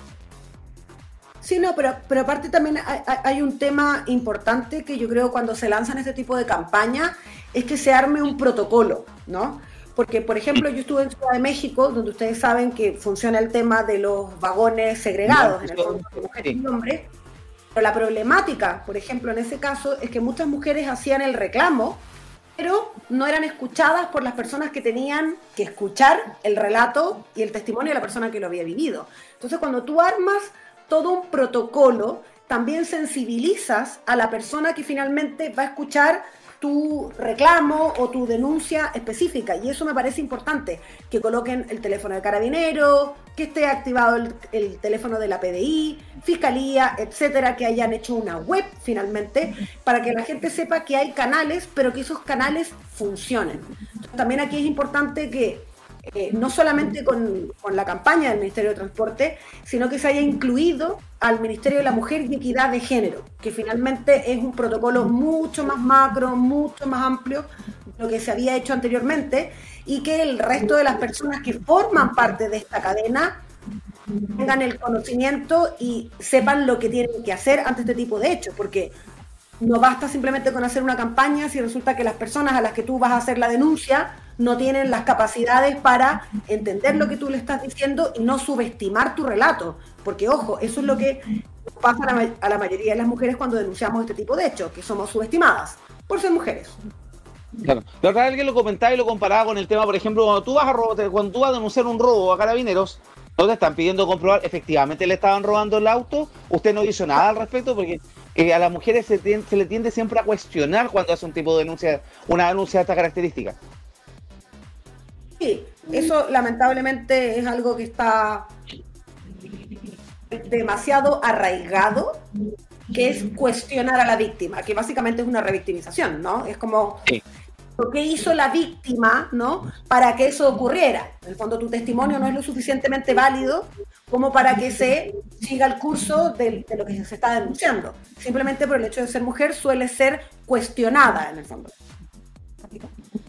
Sí, no, pero, pero aparte también hay, un tema importante que yo creo cuando se lanzan este tipo de campañas es que se arme un protocolo, ¿no? Porque, por ejemplo, yo estuve en Ciudad de México, donde ustedes saben que funciona el tema de los vagones segregados, en el fondo, de mujeres y hombres. Pero la problemática, por ejemplo, en ese caso, es que muchas mujeres hacían el reclamo, pero no eran escuchadas por las personas que tenían que escuchar el relato y el testimonio de la persona que lo había vivido. Entonces, cuando tú armas todo un protocolo, también sensibilizas a la persona que finalmente va a escuchar tu reclamo o tu denuncia específica. Y eso me parece importante, que coloquen el teléfono de carabinero, que esté activado el, el teléfono de la PDI, fiscalía, etcétera, que hayan hecho una web finalmente, para que la gente sepa que hay canales, pero que esos canales funcionen. También aquí es importante que eh, no solamente con, con la campaña del Ministerio de Transporte, sino que se haya incluido al Ministerio de la Mujer y Equidad de Género, que finalmente es un protocolo mucho más macro, mucho más amplio de lo que se había hecho anteriormente, y que el resto de las personas que forman parte de esta cadena tengan el conocimiento y sepan lo que tienen que hacer ante este tipo de hechos, porque no basta simplemente con hacer una campaña si resulta que las personas a las que tú vas a hacer la denuncia no tienen las capacidades para entender lo que tú le estás diciendo y no subestimar tu relato. Porque, ojo, eso es lo que pasa a la, mayoría de las mujeres cuando denunciamos este tipo de hechos, que somos subestimadas por ser mujeres. Claro. La otra vez alguien lo comentaba y lo comparaba con el tema, por ejemplo, cuando tú vas a robar, cuando tú vas a denunciar un robo a carabineros, no te están pidiendo comprobar efectivamente le estaban robando el auto, usted no hizo nada al respecto porque eh, a las mujeres se, se le tiende siempre a cuestionar cuando hace un tipo de denuncia, una denuncia de esta característica. Sí, eso lamentablemente es algo que está demasiado arraigado, que es cuestionar a la víctima, que básicamente es una revictimización, ¿no? Es como lo que hizo la víctima, ¿no? Para que eso ocurriera. En el fondo tu testimonio no es lo suficientemente válido como para que se siga el curso de, de lo que se está denunciando. Simplemente por el hecho de ser mujer suele ser cuestionada en el fondo.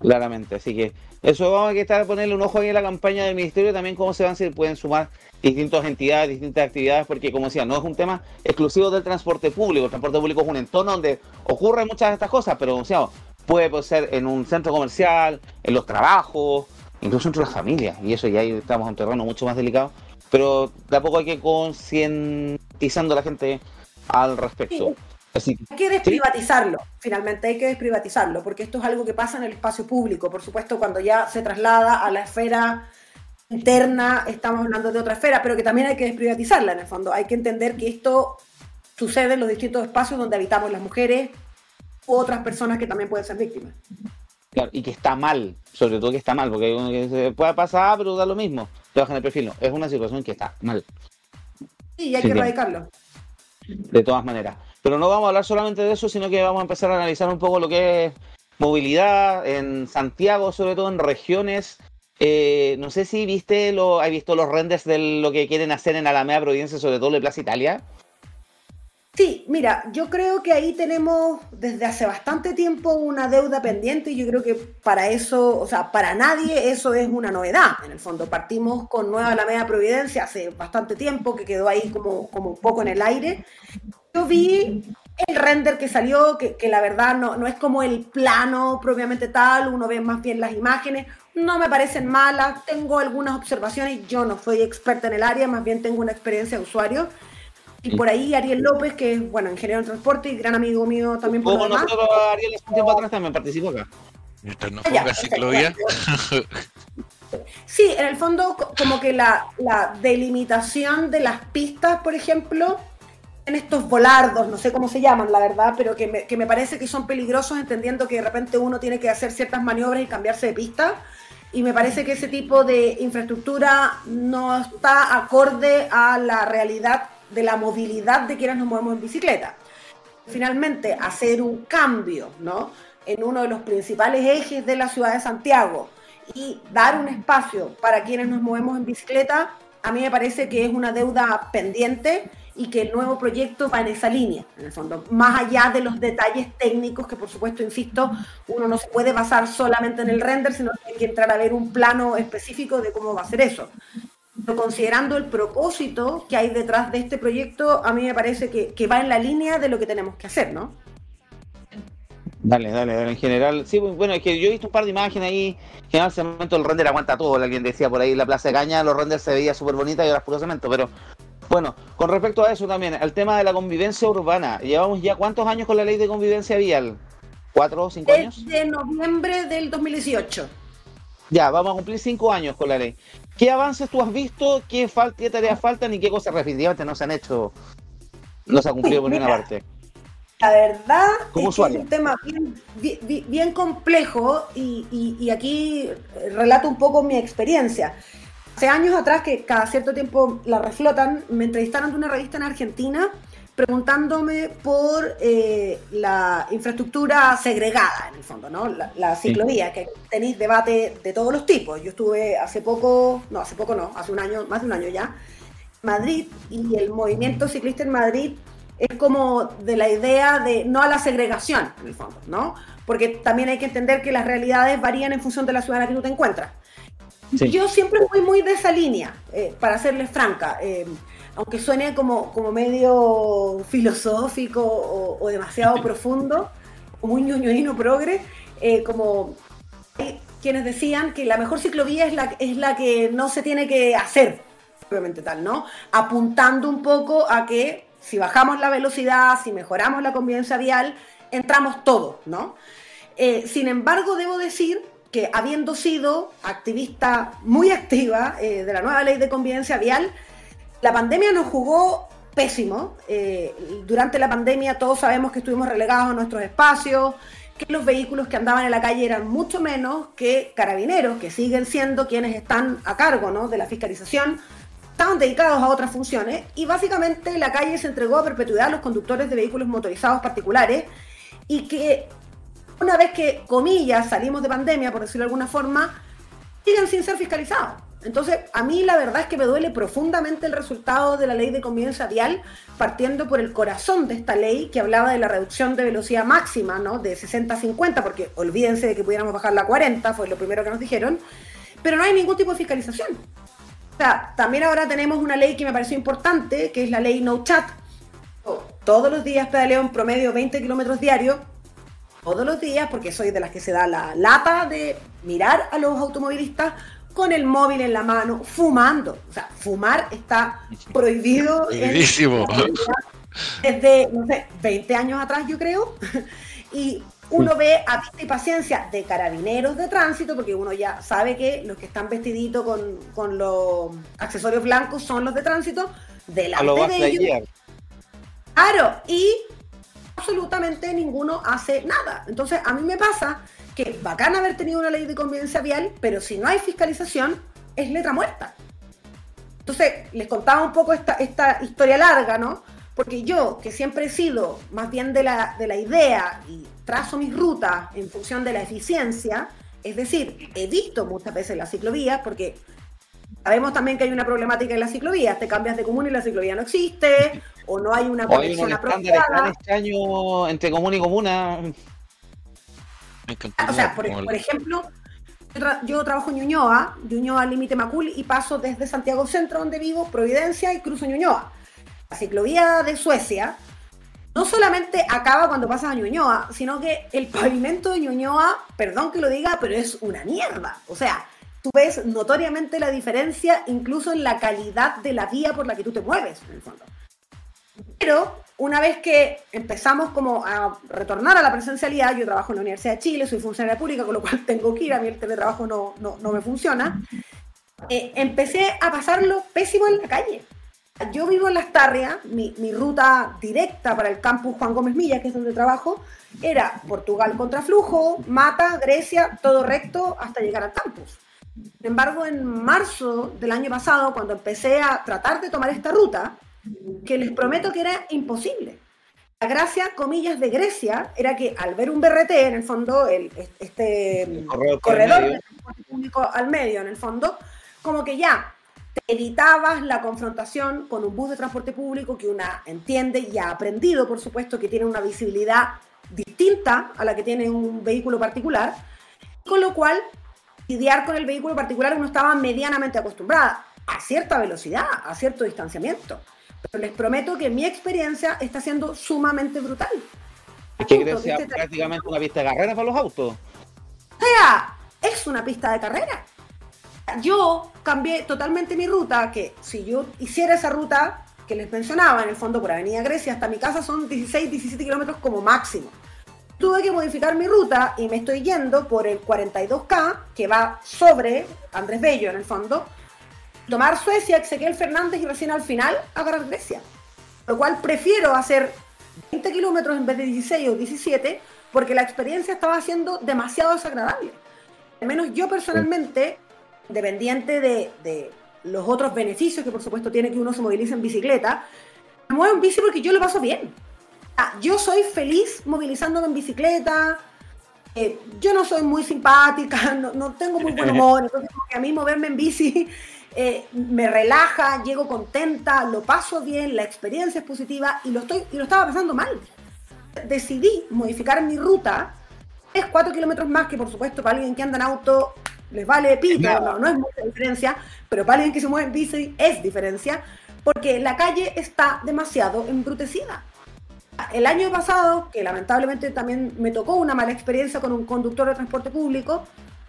Claramente, así que eso vamos a estar ponerle un ojo ahí en la campaña del ministerio también cómo se van se pueden sumar distintas entidades, distintas actividades, porque como decía, no es un tema exclusivo del transporte público, el transporte público es un entorno donde ocurren muchas de estas cosas, pero como decíamos, puede ser en un centro comercial, en los trabajos, incluso entre las familias, y eso ya estamos en un terreno mucho más delicado, pero de a poco hay que concientizando a la gente al respecto. Así que Hay que desprivatizarlo, finalmente hay que desprivatizarlo, porque esto es algo que pasa en el espacio público. Por supuesto, cuando ya se traslada a la esfera interna, estamos hablando de otra esfera, pero que también hay que desprivatizarla en el fondo. Hay que entender que esto sucede en los distintos espacios donde habitamos las mujeres u otras personas que también pueden ser víctimas. Claro, y que está mal, sobre todo que está mal, porque hay uno que se puede pasar, pero da lo mismo, te bajan el perfil. No, es una situación que está mal, Sí, y hay Sí, que erradicarlo. de todas maneras. Pero no vamos a hablar solamente de eso, sino que vamos a empezar a analizar un poco lo que es movilidad en Santiago, sobre todo en regiones Eh, no sé si viste lo, has visto los renders de lo que quieren hacer en Alameda Providencia, sobre todo en Plaza Italia. Sí, mira, yo creo que ahí tenemos desde hace bastante tiempo una deuda pendiente y yo creo que para eso, o sea, para nadie eso es una novedad. En el fondo, partimos con Nueva Alameda Providencia hace bastante tiempo, que quedó ahí como, como un poco en el aire. Yo vi el render que salió, que, que la verdad no, no es como el plano propiamente tal, uno ve más bien las imágenes, no me parecen malas, tengo algunas observaciones, yo no soy experta en el área, más bien tengo una experiencia de usuario. Y por ahí Ariel López, que es, bueno, ingeniero en transporte y gran amigo mío también por lo Como demás. nosotros, Ariel, hace un tiempo atrás también participó acá. Mientras no ponga ciclovía. Sí, en el fondo co- como que la, la delimitación de las pistas, por ejemplo, en estos volardos, no sé cómo se llaman, la verdad, pero que me, que me parece que son peligrosos entendiendo que de repente uno tiene que hacer ciertas maniobras y cambiarse de pista. Y me parece que ese tipo de infraestructura no está acorde a la realidad de la movilidad de quienes nos movemos en bicicleta. Finalmente, hacer un cambio ¿no? en uno de los principales ejes de la ciudad de Santiago y dar un espacio para quienes nos movemos en bicicleta, a mí me parece que es una deuda pendiente y que el nuevo proyecto va en esa línea, en el fondo, más allá de los detalles técnicos que por supuesto, insisto, uno no se puede basar solamente en el render, sino que hay que entrar a ver un plano específico de cómo va a ser eso. Pero considerando el propósito que hay detrás de este proyecto, a mí me parece que, que va en la línea de lo que tenemos que hacer, ¿no? Dale, dale, dale, en general. Sí, bueno, es que yo he visto un par de imágenes ahí. En general, cemento, el render aguanta todo. Alguien decía por ahí la Plaza de Caña, los renders se veía súper bonita y ahora es puro cemento. Pero bueno, con respecto a eso también, al tema de la convivencia urbana. Llevamos ya cuántos años con la ley de convivencia vial? ¿Cuatro o cinco años? Desde noviembre del 2018. Ya, vamos a cumplir cinco años con la ley. ¿Qué avances tú has visto? ¿Qué, fal qué tareas faltan y qué cosas definitivamente no se han hecho? No se ha cumplido por Mira, ninguna parte. La verdad es que es un tema bien, bien- bien complejo y, y- y aquí relato un poco mi experiencia. Hace años atrás, que cada cierto tiempo la reflotan, me entrevistaron de una revista en Argentina preguntándome por eh, la infraestructura segregada, en el fondo, ¿no? La, la ciclovía, que tenéis debate de todos los tipos. Yo estuve hace poco, no, hace poco no, hace un año, más de un año ya, Madrid y el movimiento ciclista en Madrid es como de la idea de no a la segregación, en el fondo, ¿no? Porque también hay que entender que las realidades varían en función de la ciudad en la que tú te encuentras. Yo siempre fui muy de esa línea, eh, para serles franca, eh, aunque suene como, como medio filosófico o, o demasiado profundo, o muy ñoñoíno progre, eh, como hay quienes decían que la mejor ciclovía es la, es la que no se tiene que hacer, propiamente tal, ¿no? Apuntando un poco a que si bajamos la velocidad, si mejoramos la convivencia vial, entramos todos, ¿no? Eh, sin embargo, debo decir que habiendo sido activista muy activa eh, de la nueva ley de convivencia vial, la pandemia nos jugó pésimo. Eh, durante la pandemia todos sabemos que estuvimos relegados a nuestros espacios, que los vehículos que andaban en la calle eran mucho menos que carabineros, que siguen siendo quienes están a cargo ¿no? de la fiscalización, estaban dedicados a otras funciones y básicamente la calle se entregó a perpetuidad a los conductores de vehículos motorizados particulares y que una vez que, comillas, salimos de pandemia, por decirlo de alguna forma, siguen sin ser fiscalizados. Entonces, a mí la verdad es que me duele profundamente el resultado de la ley de convivencia vial, partiendo por el corazón de esta ley que hablaba de la reducción de velocidad máxima, ¿no? De 60 a 50, porque olvídense de que pudiéramos bajarla a 40, fue lo primero que nos dijeron, pero no hay ningún tipo de fiscalización. O sea, también ahora tenemos una ley que me pareció importante, que es la ley No Chat. Todos los días pedaleo en promedio 20 kilómetros diarios, todos los días, porque soy de las que se da la lata de mirar a los automovilistas con el móvil en la mano, fumando. O sea, fumar está prohibido en- Prohibidísimo. desde, no sé, 20 años atrás, yo creo. Y uno ve a vista y paciencia de carabineros de tránsito, porque uno ya sabe que los que están vestiditos con, con los accesorios blancos son los de tránsito, A delante lo de ellos. Claro, y absolutamente ninguno hace nada. Entonces, a mí me pasa que bacán haber tenido una ley de convivencia vial, pero si no hay fiscalización, es letra muerta. Entonces, les contaba un poco esta, esta historia larga, ¿no? Porque yo, que siempre he sido más bien de la, de la idea y trazo mis rutas en función de la eficiencia Es decir, he visto muchas veces las ciclovías porque sabemos también que hay una problemática en las ciclovías. Te cambias de comuna y la ciclovía no existe, o no hay una O hay conexión un estándar apropiada. tan extraño entre comuna y comuna. O sea, por, por ejemplo, yo, tra- yo trabajo en Ñuñoa, Ñuñoa límite Macul, y paso desde Santiago Centro, donde vivo, Providencia, y cruzo Ñuñoa. La ciclovía de Suecia no solamente acaba cuando pasas a Ñuñoa, sino que el pavimento de Ñuñoa, perdón que lo diga, pero es una mierda. O sea, tú ves notoriamente la diferencia incluso en la calidad de la vía por la que tú te mueves, en el fondo. Pero una vez que empezamos como a retornar a la presencialidad, yo trabajo en la Universidad de Chile, soy funcionaria pública, con lo cual tengo que ir, a mí el teletrabajo no, no, no me funciona, eh, empecé a pasarlo pésimo en la calle. Yo vivo en Las Tarrias, mi, mi ruta directa para el campus Juan Gómez Milla, que es donde trabajo, era Portugal contra Flujo, Mata, Grecia, todo recto hasta llegar al campus. Sin embargo, en marzo del año pasado, cuando empecé a tratar de tomar esta ruta, que les prometo que era imposible. La gracia, comillas, de Grecia era que al ver un BRT, en el fondo, el, este corredor el corredor medio. de transporte público al medio, en el fondo, como que ya te evitabas la confrontación con un bus de transporte público que una entiende y ha aprendido, por supuesto, que tiene una visibilidad distinta a la que tiene un vehículo particular, con lo cual lidiar con el vehículo particular uno estaba medianamente acostumbrada a cierta velocidad, a cierto distanciamiento. Pero les prometo que mi experiencia está siendo sumamente brutal. Es que Grecia este- prácticamente una pista de carrera para los autos. O sea, es una pista de carrera. Yo cambié totalmente mi ruta, que si yo hiciera esa ruta que les mencionaba, en el fondo por Avenida Grecia hasta mi casa son 16, 17 kilómetros como máximo. Tuve que modificar mi ruta y me estoy yendo por el 42K, que va sobre Andrés Bello en el fondo, tomar Suecia, Ezequiel Fernández y recién al final agarrar Grecia. Lo cual prefiero hacer 20 kilómetros en vez de 16 o 17 porque la experiencia estaba siendo demasiado desagradable. Al menos yo personalmente, independiente de, de los otros beneficios que por supuesto tiene que uno se movilice en bicicleta, me muevo en bici porque yo lo paso bien. Ah, yo soy feliz movilizándome en bicicleta. eh, yo no soy muy simpática, no, no tengo muy buen humor, entonces a mí moverme en bici eh, me relaja, llego contenta, lo paso bien, la experiencia es positiva y lo, estoy, y lo estaba pasando mal. Decidí modificar mi ruta, es 4 kilómetros más que por supuesto para alguien que anda en auto les vale pita, no, no es mucha diferencia, pero para alguien que se mueve en bici es diferencia, porque la calle está demasiado embrutecida. El año pasado, que lamentablemente también me tocó una mala experiencia con un conductor de transporte público,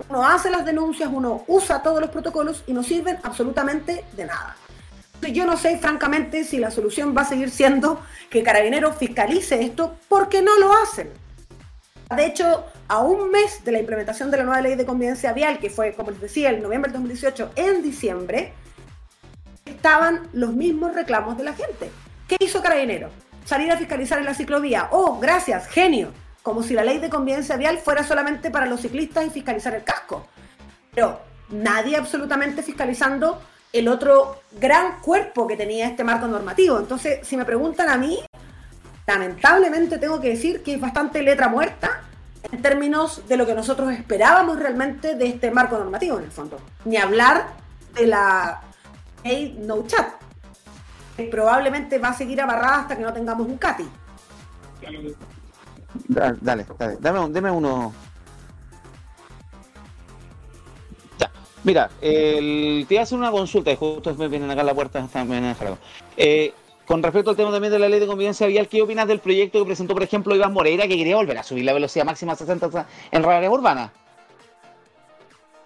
uno hace las denuncias, uno usa todos los protocolos y no sirven absolutamente de nada. Yo no sé, francamente, si la solución va a seguir siendo que Carabineros fiscalice esto, porque no lo hacen. De hecho, a un mes de la implementación de la nueva ley de convivencia vial, que fue, como les decía, el noviembre del 2018, en diciembre, estaban los mismos reclamos de la gente. ¿Qué hizo Carabineros? Salir a fiscalizar en la ciclovía. Oh, gracias, genio. Como si la ley de convivencia vial fuera solamente para los ciclistas y fiscalizar el casco. Pero nadie absolutamente fiscalizando el otro gran cuerpo que tenía este marco normativo. Entonces, si me preguntan a mí, lamentablemente tengo que decir que es bastante letra muerta en términos de lo que nosotros esperábamos realmente de este marco normativo en el fondo. Ni hablar de la ley no chat, que probablemente va a seguir abarrada hasta que no tengamos un CATI. Da- Dale, dale, dame, un- deme uno. Ya, mira, el- te iba a hacer una consulta, y justo me vienen acá a la puerta, algo. Eh, con respecto al tema también de la ley de convivencia vial, ¿qué opinas del proyecto que presentó, por ejemplo, Iván Moreira, que quería volver a subir la velocidad máxima a 60 en áreas urbanas?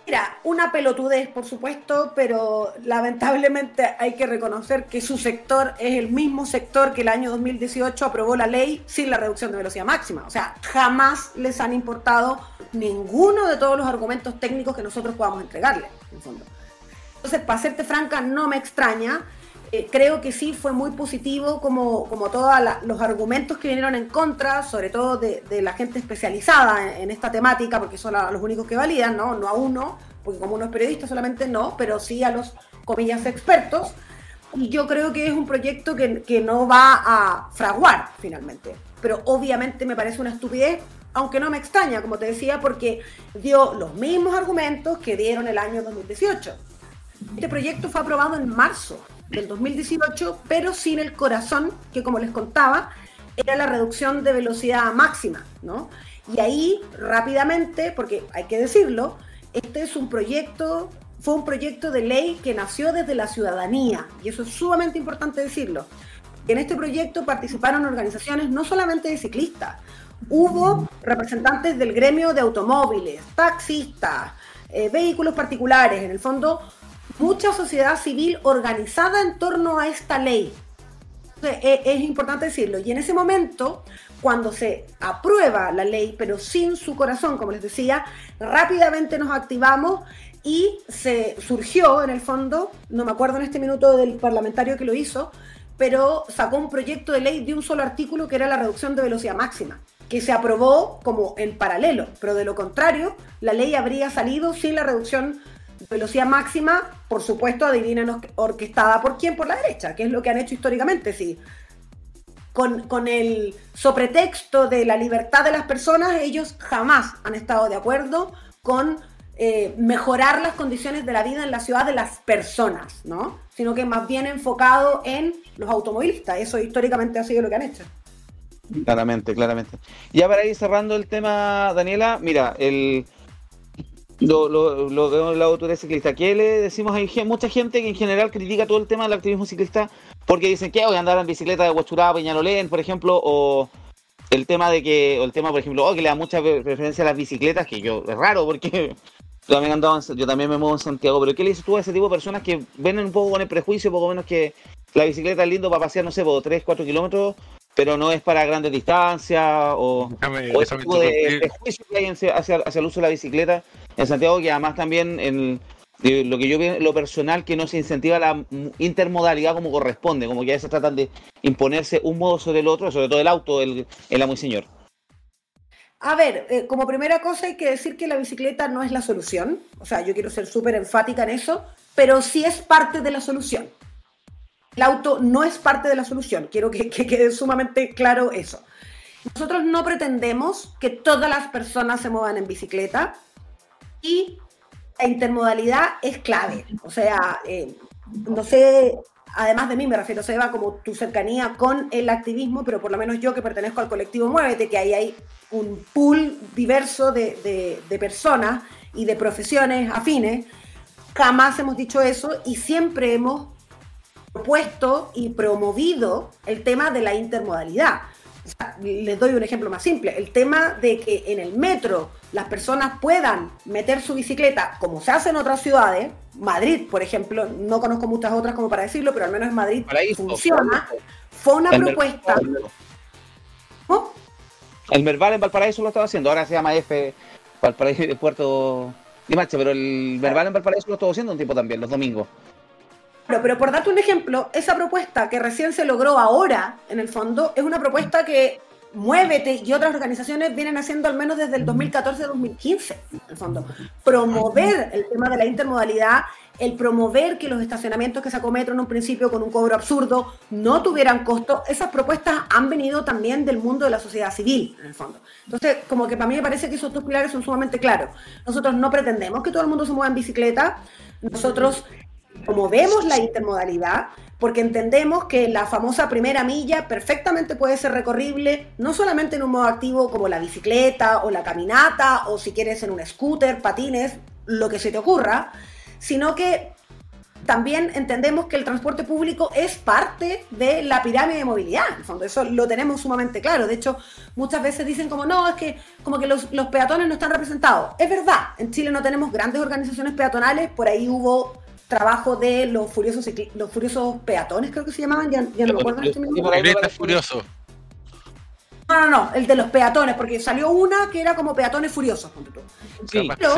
Mira, una pelotudez, por supuesto, pero lamentablemente hay que reconocer que su sector es el mismo sector que el año 2018 aprobó la ley sin la reducción de velocidad máxima. O sea, jamás les han importado ninguno de todos los argumentos técnicos que nosotros podamos entregarle, en fondo. Entonces, para serte franca, no me extraña. Eh, creo que sí fue muy positivo como, como todos los argumentos que vinieron en contra, sobre todo de, de la gente especializada en, en esta temática, porque son los únicos que validan, ¿no? No a uno, porque como uno es periodista solamente no, pero sí a los, comillas, expertos. Y yo creo que es un proyecto que, que no va a fraguar finalmente. Pero obviamente me parece una estupidez aunque no me extraña, como te decía, porque dio los mismos argumentos que dieron el año 2018. Este proyecto fue aprobado en marzo del 2018, pero sin el corazón, que como les contaba, era la reducción de velocidad máxima, ¿no? Y ahí, rápidamente, porque hay que decirlo, este es un proyecto, fue un proyecto de ley que nació desde la ciudadanía, y eso es sumamente importante decirlo. En este proyecto participaron organizaciones no solamente de ciclistas, hubo representantes del gremio de automóviles, taxistas, eh, vehículos particulares, en el fondo, mucha sociedad civil organizada en torno a esta ley. Entonces, e- es importante decirlo. Y en ese momento, cuando se aprueba la ley, pero sin su corazón, como les decía, rápidamente nos activamos y se surgió, en el fondo, no me acuerdo en este minuto del parlamentario que lo hizo, pero sacó un proyecto de ley de un solo artículo que era la reducción de velocidad máxima, que se aprobó como en paralelo, pero de lo contrario, la ley habría salido sin la reducción velocidad máxima, por supuesto, adivinen or- orquestada por quién, por la derecha, que es lo que han hecho históricamente, sí. Con, con el sobretexto de la libertad de las personas, ellos jamás han estado de acuerdo con eh, mejorar las condiciones de la vida en la ciudad de las personas, ¿no? Sino que más bien enfocado en los automovilistas. Eso históricamente ha sido lo que han hecho. Claramente, claramente. Ya para ir cerrando el tema, Daniela, mira, el lo, lo, lo veo lado tú eres ciclista. ¿Qué le decimos? Gen- mucha gente que en general critica todo el tema del activismo ciclista porque dicen que voy a andar en bicicleta de Huachurá a Peñalolén, por ejemplo, o el tema de que, o el tema, por ejemplo, oh, que le da mucha pre- preferencia a las bicicletas, que yo, es raro porque yo también en- yo también me muevo en Santiago, pero ¿qué le dices tú a ese tipo de personas que ven un poco con el prejuicio, poco menos que la bicicleta es lindo para pasear, no sé, por 3, 4 kilómetros, pero no es para grandes distancias o, Déjame- o ese tipo de interrumpir. prejuicio que hay en- hacia, hacia el uso de la bicicleta en Santiago, que además también en de lo que yo veo, lo personal, que no se incentiva la intermodalidad como corresponde, como que a veces tratan de imponerse un modo sobre el otro, sobre todo el auto, el, el amo y señor. A ver, eh, como primera cosa hay que decir que la bicicleta no es la solución. O sea, yo quiero ser súper enfática en eso, pero sí es parte de la solución. El auto no es parte de la solución. Quiero que, que quede sumamente claro eso. Nosotros no pretendemos que todas las personas se muevan en bicicleta y la intermodalidad es clave. O sea, eh, no sé, además de mí me refiero, Seba, como tu cercanía con el activismo, pero por lo menos yo que pertenezco al colectivo Muévete, que ahí hay un pool diverso de- de personas y de profesiones afines, jamás hemos dicho eso y siempre hemos propuesto y promovido el tema de la intermodalidad. O sea, les doy un ejemplo más simple. El tema de que en el metro las personas puedan meter su bicicleta, como se hace en otras ciudades, Madrid, por ejemplo, no conozco muchas otras como para decirlo, pero al menos en Madrid funciona, fue una El propuesta. Merval. El Merval en Valparaíso lo estaba haciendo, ahora se llama F Valparaíso de Puerto Limache, pero el Merval en Valparaíso lo estuvo haciendo un tiempo también, los domingos. Claro, pero por darte un ejemplo, esa propuesta que recién se logró ahora, en el fondo, es una propuesta que Muévete y otras organizaciones vienen haciendo al menos desde el 2014-2015, en el fondo. Promover el tema de la intermodalidad, el promover que los estacionamientos que sacó Metro en un principio con un cobro absurdo no tuvieran costo, esas propuestas han venido también del mundo de la sociedad civil, en el fondo. Entonces, como que para mí me parece que esos dos pilares son sumamente claros. Nosotros no pretendemos que todo el mundo se mueva en bicicleta, nosotros promovemos la intermodalidad porque entendemos que la famosa primera milla perfectamente puede ser recorrible no solamente en un modo activo como la bicicleta o la caminata o si quieres en un scooter, patines, lo que se te ocurra, sino que también entendemos que el transporte público es parte de la pirámide de movilidad. En el fondo, eso lo tenemos sumamente claro. De hecho, muchas veces dicen como, no, es que como que los, los peatones no están representados. Es verdad, en Chile no tenemos grandes organizaciones peatonales, por ahí hubo trabajo de los furiosos los furiosos peatones, creo que se llamaban, ya, ya no me acuerdo este Furioso. No, no, no, el de los peatones, porque salió una que era como peatones furiosos. que Pero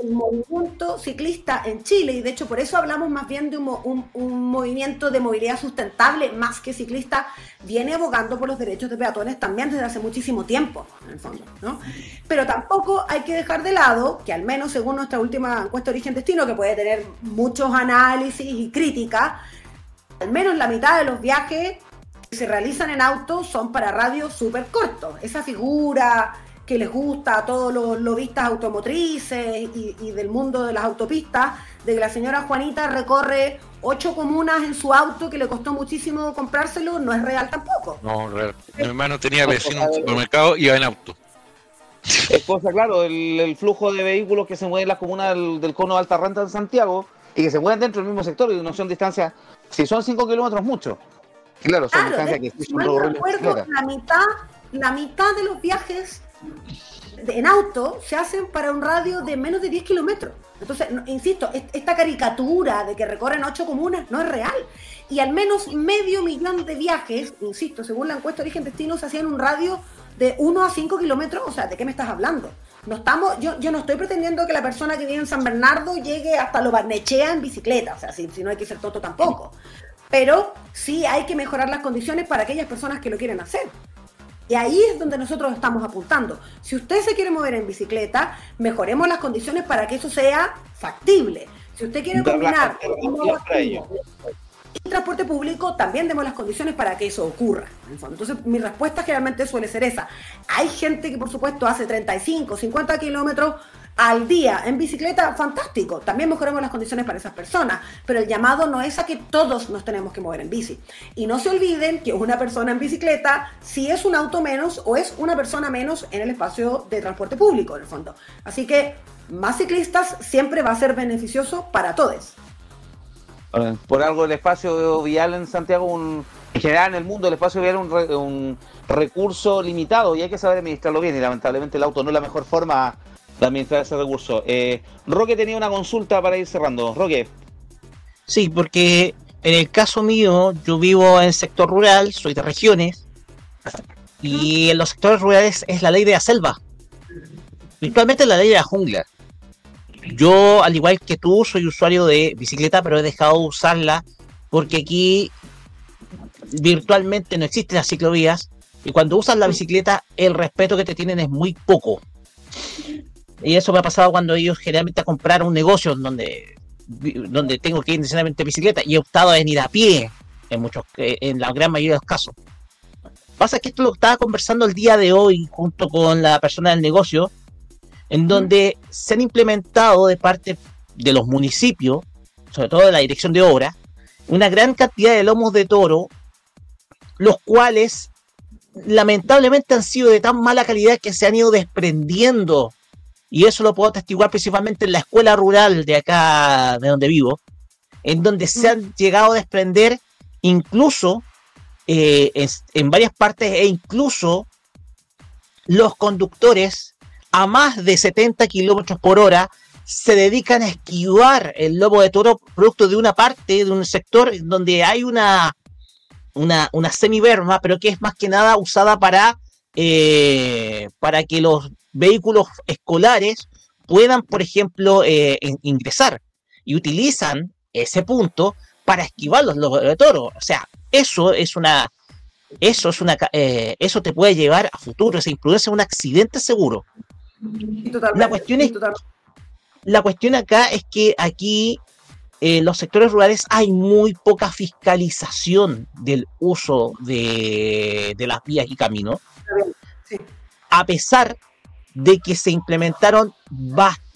el movimiento ciclista en Chile, y de hecho por eso hablamos más bien de un, un- un movimiento de movilidad sustentable más que ciclista, viene abogando por los derechos de peatones también desde hace muchísimo tiempo, en el fondo, ¿no? Pero tampoco hay que dejar de lado que al menos según nuestra última encuesta Origen-Destino, que puede tener muchos análisis y críticas, al menos la mitad de los viajes se realizan en auto son para radios súper cortos. Esa figura que les gusta a todos los lobistas automotrices y, y del mundo de las autopistas, de que la señora Juanita recorre ocho comunas en su auto que le costó muchísimo comprárselo, no es real tampoco. No, real. Mi hermano tenía vecino en un supermercado y iba en auto. Es cosa, claro, el, el flujo de vehículos que se mueven en las comunas del, del cono de alta renta en Santiago y que se mueven dentro del mismo sector y no son distancias, si son 5 kilómetros, mucho. Claro, son Claro, distancias que sí son recuerdo, la mitad, la mitad de los viajes en auto se hacen para un radio de menos de 10 kilómetros. Entonces, insisto, es- esta caricatura de que recorren ocho comunas no es real. Y al menos medio millón de viajes, insisto, según la encuesta de origen destino, se hacían en un radio de 1 a 5 kilómetros. O sea, ¿de qué me estás hablando? No estamos, yo, yo no estoy pretendiendo que la persona que vive en San Bernardo llegue hasta lo Barnechea en bicicleta. O sea, si, si no hay que ser toto tampoco. Pero sí hay que mejorar las condiciones para aquellas personas que lo quieren hacer. Y ahí es donde nosotros estamos apuntando. Si usted se quiere mover en bicicleta, mejoremos las condiciones para que eso sea factible. Si usted quiere combinar y transporte público, también demos las condiciones para que eso ocurra. Entonces, mi respuesta generalmente suele ser esa. Hay gente que, por supuesto, hace 35, 50 kilómetros al día en bicicleta, fantástico. También mejoremos las condiciones para esas personas. Pero el llamado no es a que todos nos tenemos que mover en bici. Y no se olviden que una persona en bicicleta, si es un auto menos o es una persona menos en el espacio de transporte público, en el fondo. Así que más ciclistas siempre va a ser beneficioso para todos. Por algo el espacio vial en Santiago, un, en general en el mundo, el espacio vial es un recurso limitado y hay que saber administrarlo bien. Y lamentablemente el auto no es la mejor forma de administrar ese recurso. Eh, Roque tenía una consulta para ir cerrando. Roque. Sí, porque en el caso mío, yo vivo en sector rural, soy de regiones, y en los sectores rurales es la ley de la selva. Es la ley de la jungla. Yo, al igual que tú, soy usuario de bicicleta, pero he dejado de usarla porque aquí virtualmente no existen las ciclovías y cuando usas la bicicleta el respeto que te tienen es muy poco. Y eso me ha pasado cuando ellos generalmente a comprar un negocio donde, donde tengo que ir necesariamente en bicicleta y he optado en ir a pie en muchos eh, en la gran mayoría de los casos. Pasa que esto lo estaba conversando el día de hoy junto con la persona del negocio, en donde se han implementado de parte de los municipios, sobre todo de la dirección de obra, una gran cantidad de lomos de toro, los cuales lamentablemente han sido de tan mala calidad que se han ido desprendiendo. Y eso lo puedo atestiguar principalmente en la escuela rural de acá, de donde vivo, en donde se han llegado a desprender incluso eh, en, en varias partes e incluso los conductores a más de 70 kilómetros por hora se dedican a esquivar el lobo de toro producto de una parte, de un sector donde hay una, una, una semiberma, pero que es más que nada usada para, eh, para que los vehículos escolares puedan, por ejemplo, eh, in- ingresar y utilizan ese punto para esquivar los lobos de toro. O sea, eso es una, eso es una, eh, eso te puede llevar a futuro, esa imprudencia, un accidente seguro. La cuestión es, la cuestión acá es que aquí en los sectores rurales hay muy poca fiscalización del uso de, de las vías y caminos, a pesar de que se implementaron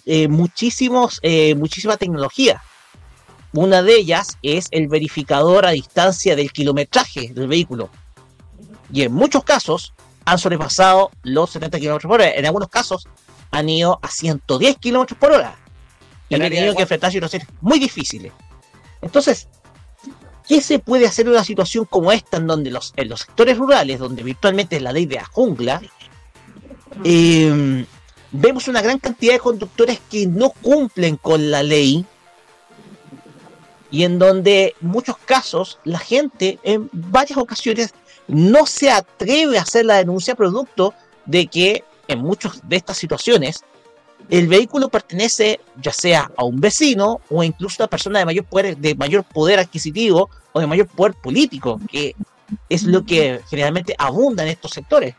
eh, muchísimos, eh, muchísima tecnología. Una de ellas es el verificador a distancia del kilometraje del vehículo. Y en muchos casos han sobrepasado los 70 kilómetros por hora. En algunos casos han ido a 110 kilómetros por hora. Y han tenido que enfrentar situaciones muy difíciles. Entonces, ¿qué se puede hacer en una situación como esta, en donde los, en los sectores rurales, donde virtualmente es la ley de la jungla, eh, vemos una gran cantidad de conductores que no cumplen con la ley y en donde en muchos casos la gente en varias ocasiones no se atreve a hacer la denuncia producto de que en muchas de estas situaciones el vehículo pertenece ya sea a un vecino o incluso a una persona de mayor poder, de mayor poder adquisitivo o de mayor poder político, que es lo que generalmente abunda en estos sectores.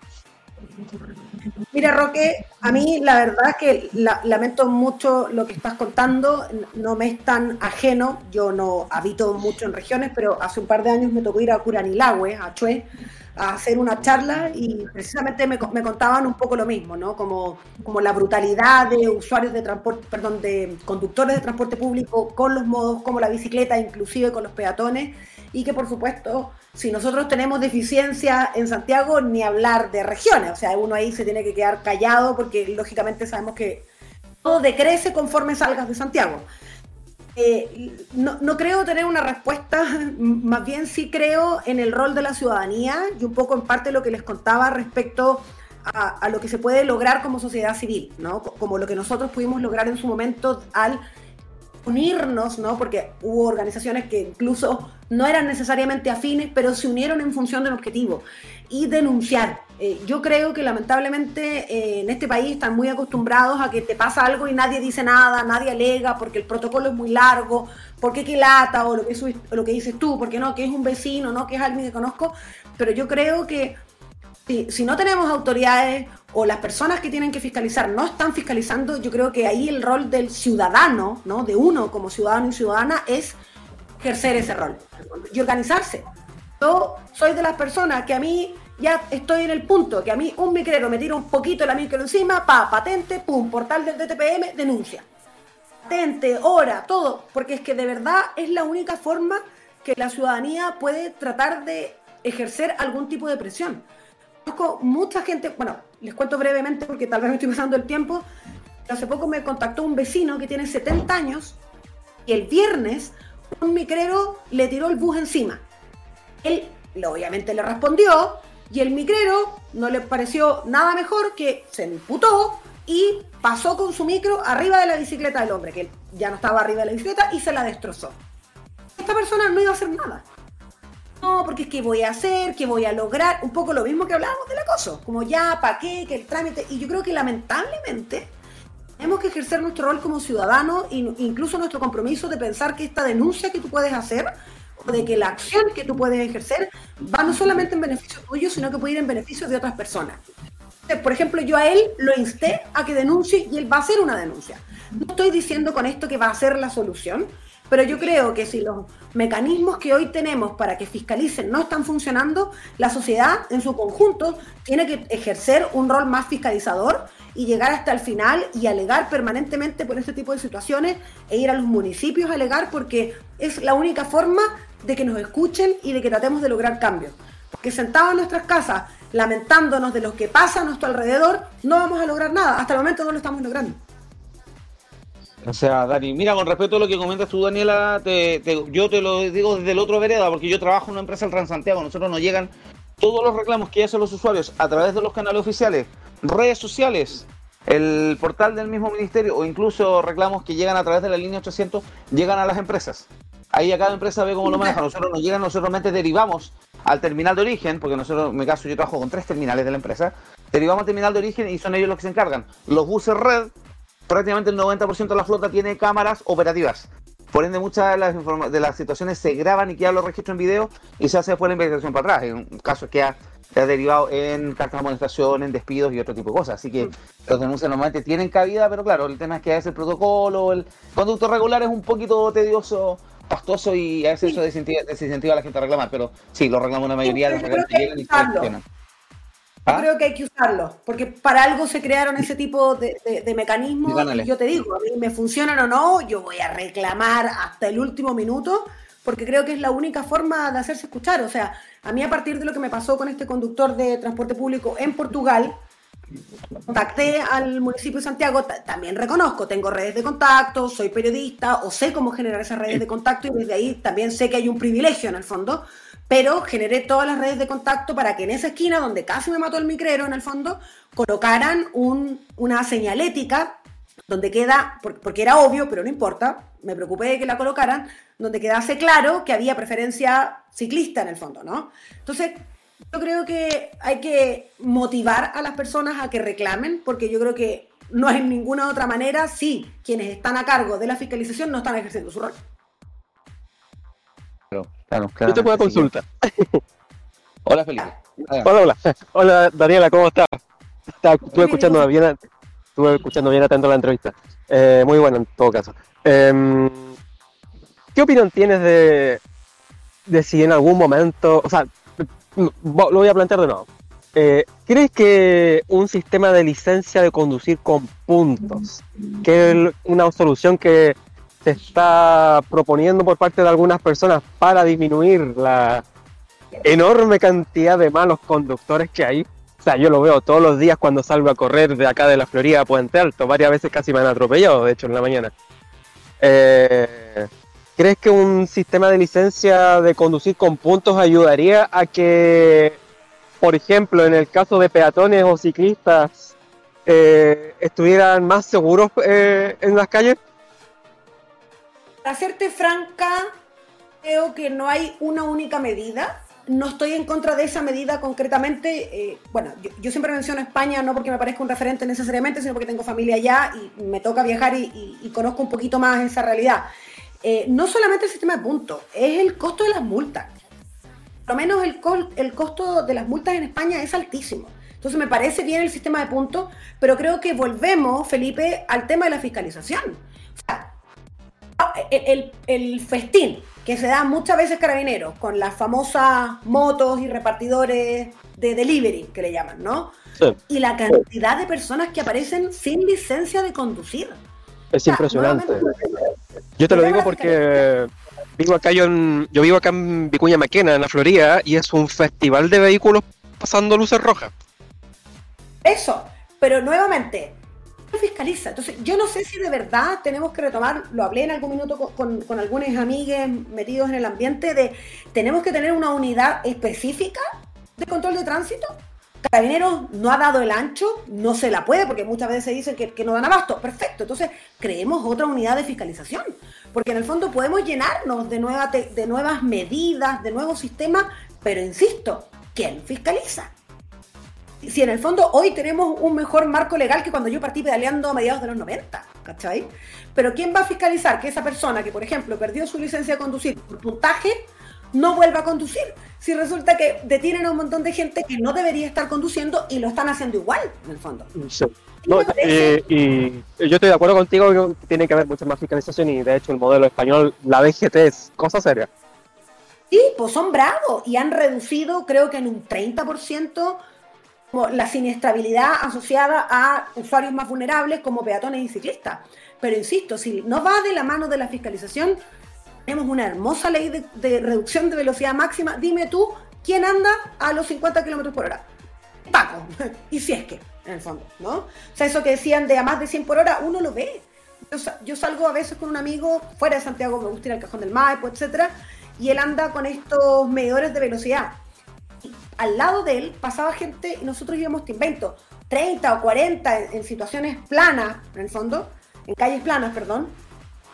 Mira, Roque, a mí la verdad es que la- lamento mucho lo que estás contando, no me es tan ajeno, yo no habito mucho en regiones, pero hace un par de años me tocó ir a Curanilagüe, a Chue, a hacer una charla y precisamente me, me contaban un poco lo mismo, ¿no? Como, como la brutalidad de usuarios de transporte, perdón, de conductores de transporte público con los modos como la bicicleta, inclusive con los peatones, y que por supuesto, si nosotros tenemos deficiencia en Santiago, ni hablar de regiones, o sea, uno ahí se tiene que quedar callado porque lógicamente sabemos que todo decrece conforme salgas de Santiago. Eh, no, creo tener una respuesta, más bien sí creo en el rol de la ciudadanía y un poco en parte lo que les contaba respecto a, a lo que se puede lograr como sociedad civil, ¿no? Co- Como lo que nosotros pudimos lograr en su momento al unirnos, ¿no? Porque hubo organizaciones que incluso no eran necesariamente afines, pero se unieron en función de un objetivo y denunciar. Eh, yo creo que lamentablemente eh, en este país están muy acostumbrados a que te pasa algo y nadie dice nada, nadie alega porque el protocolo es muy largo, porque qué lata o lo que, lo que dices tú, porque no, que es un vecino, no, que es alguien que conozco, pero yo creo que si, si no tenemos autoridades o las personas que tienen que fiscalizar no están fiscalizando, yo creo que ahí el rol del ciudadano, ¿no? De uno como ciudadano y ciudadana es ejercer ese rol y organizarse. Yo soy de las personas que a mí ya estoy en el punto que a mí un micrero me tira un poquito la micro encima, pa, patente, pum, portal del DTPM, denuncia. Patente, hora, todo, porque es que de verdad es la única forma que la ciudadanía puede tratar de ejercer algún tipo de presión. Conozco mucha gente, bueno, les cuento brevemente porque tal vez me estoy pasando el tiempo. Hace poco me contactó un vecino que tiene 70 años y el viernes un micrero le tiró el bus encima. Él obviamente le respondió y el micrero no le pareció nada mejor que se imputó y pasó con su micro arriba de la bicicleta del hombre, que ya no estaba arriba de la bicicleta y se la destrozó. Esta persona no iba a hacer nada. No, porque es que voy a hacer, que voy a lograr, un poco lo mismo que hablábamos del acoso, como ya, ¿para qué? Que el trámite. Y yo creo que lamentablemente tenemos que ejercer nuestro rol como ciudadanos e incluso nuestro compromiso de pensar que esta denuncia que tú puedes hacer o de que la acción que tú puedes ejercer va no solamente en beneficio tuyo, sino que puede ir en beneficio de otras personas. Por ejemplo, yo a él lo insté a que denuncie y él va a hacer una denuncia. No estoy diciendo con esto que va a ser la solución, pero yo creo que si los mecanismos que hoy tenemos para que fiscalicen no están funcionando, la sociedad en su conjunto tiene que ejercer un rol más fiscalizador y llegar hasta el final y alegar permanentemente por este tipo de situaciones e ir a los municipios a alegar porque es la única forma de que nos escuchen y de que tratemos de lograr cambios. Porque sentados en nuestras casas lamentándonos de lo que pasa a nuestro alrededor, no vamos a lograr nada. Hasta el momento no lo estamos logrando. O sea, Dani, mira, con respecto a lo que comentas tú, Daniela, te- yo te lo digo desde el otro vereda, porque yo trabajo en una empresa, el Transantiago, nosotros nos llegan todos los reclamos que hacen los usuarios a través de los canales oficiales, redes sociales, el portal del mismo ministerio o incluso reclamos que llegan a través de la línea 800, llegan a las empresas. Ahí a cada empresa ve cómo lo maneja. Nosotros nos llegan, nosotros solamente derivamos al terminal de origen, porque nosotros, en mi caso, yo trabajo con tres terminales de la empresa, derivamos al terminal de origen y son ellos los que se encargan. Los buses red, prácticamente el 90% de la flota tiene cámaras operativas. Por ende, muchas de las, de las situaciones se graban y quedan los registros en video y se hace después la investigación para atrás. En un caso que ha, que ha derivado en cartas de amonestación, en despidos y otro tipo de cosas. Así que los denuncias normalmente tienen cabida, pero claro, el tema es que a veces el protocolo, el conducto regular es un poquito tedioso, pastoso y a veces eso desincentiva, desincentiva a la gente a reclamar. Pero sí, lo reclama una mayoría de los que llegan y se gestionan. Yo creo que hay que usarlo, porque para algo se crearon ese tipo de, de- de mecanismos. Y yo te digo, a mí me funcionan o no, yo voy a reclamar hasta el último minuto, porque creo que es la única forma de hacerse escuchar. O sea, a mí a partir de lo que me pasó con este conductor de transporte público en Portugal, contacté al municipio de Santiago, ta- también reconozco, tengo redes de contacto, soy periodista o sé cómo generar esas redes de contacto y desde ahí también sé que hay un privilegio en el fondo, pero generé todas las redes de contacto para que en esa esquina donde casi me mató el micrero en el fondo, colocaran un- una señalética donde queda, por- porque era obvio, pero no importa, me preocupé de que la colocaran, donde quedase claro que había preferencia ciclista en el fondo, ¿no? Entonces, yo creo que hay que motivar a las personas a que reclamen, porque yo creo que no hay ninguna otra manera si quienes están a cargo de la fiscalización no están ejerciendo su rol. Claro, claro, Yo tengo una claramente, sí. consulta. Hola, Felipe. Hola, hola. Hola, Daniela, ¿cómo estás? Estaba- Estuve escuchando bien, estuve escuchando bien atento la entrevista. Eh, muy bueno en todo caso. Em, ¿Qué opinión tienes de, de si en algún momento, o sea, lo voy a plantear de nuevo. Eh, ¿Crees que un sistema de licencia de conducir con puntos, que es una solución que se está proponiendo por parte de algunas personas para disminuir la enorme cantidad de malos conductores que hay? O sea, yo lo veo todos los días cuando salgo a correr de acá de la Florida a Puente Alto. Varias veces casi me han atropellado, de hecho, en la mañana. Eh, ¿Crees que un sistema de licencia de conducir con puntos ayudaría a que, por ejemplo, en el caso de peatones o ciclistas, eh, estuvieran más seguros eh, en las calles? Para serte franca, creo que no hay una única medida. No estoy en contra de esa medida concretamente. Eh, bueno, yo, yo siempre menciono España no porque me parezca un referente necesariamente, sino porque tengo familia allá y me toca viajar y, conozco un poquito más esa realidad. Eh, no solamente el sistema de puntos, es el costo de las multas. Por lo menos el, el costo de las multas en España es altísimo. Entonces me parece bien el sistema de puntos, pero creo que volvemos, Felipe, al tema de la fiscalización. el, el- el festín que se da muchas veces carabineros con las famosas motos y repartidores de delivery que le llaman, ¿no? Sí, Y la cantidad de personas que aparecen sin licencia de conducir. es impresionante. Yo te lo digo porque vivo acá yo, en- yo vivo acá en Vicuña Maquena, en la Florida, y es un festival de vehículos pasando luces rojas. Eso, pero nuevamente, ¿quién fiscaliza? Entonces, yo no sé si de verdad tenemos que retomar, lo hablé en algún minuto con, con, con algunos amigues metidos en el ambiente, de tenemos que tener una unidad específica de control de tránsito. Carabineros no ha dado el ancho, no se la puede, porque muchas veces se dicen que, que no dan abasto. Perfecto, entonces creemos otra unidad de fiscalización, porque en el fondo podemos llenarnos de, nueva te- de nuevas medidas, de nuevos sistemas, pero insisto, ¿quién fiscaliza? Si en el fondo hoy tenemos un mejor marco legal que cuando yo partí pedaleando a mediados de los 90, ¿cachai? Pero ¿quién va a fiscalizar que esa persona que, por ejemplo, perdió su licencia de conducir por puntaje, no vuelva a conducir? Si resulta que detienen a un montón de gente que no debería estar conduciendo y lo están haciendo igual, en el fondo. Sí. No, eh, y yo estoy de acuerdo contigo que tiene que haber mucha más fiscalización y de hecho el modelo español, la DGT es cosa seria. Sí, pues son bravos y han reducido, creo que en un 30%, como la siniestrabilidad asociada a usuarios más vulnerables como peatones y ciclistas. Pero insisto, si no va de la mano de la fiscalización, tenemos una hermosa ley de, de reducción de velocidad máxima. Dime tú, ¿quién anda a los 50 kilómetros por hora? Paco. y si es que, en el fondo, ¿no? O sea, eso que decían de a más de 100 por hora, uno lo ve. Yo, yo salgo a veces con un amigo fuera de Santiago, me gusta ir al cajón del Maipo, etcétera, y él anda con estos medidores de velocidad. Al lado de él pasaba gente y nosotros íbamos, te invento, 30 o 40 en, situaciones planas, en el fondo, en calles planas, perdón,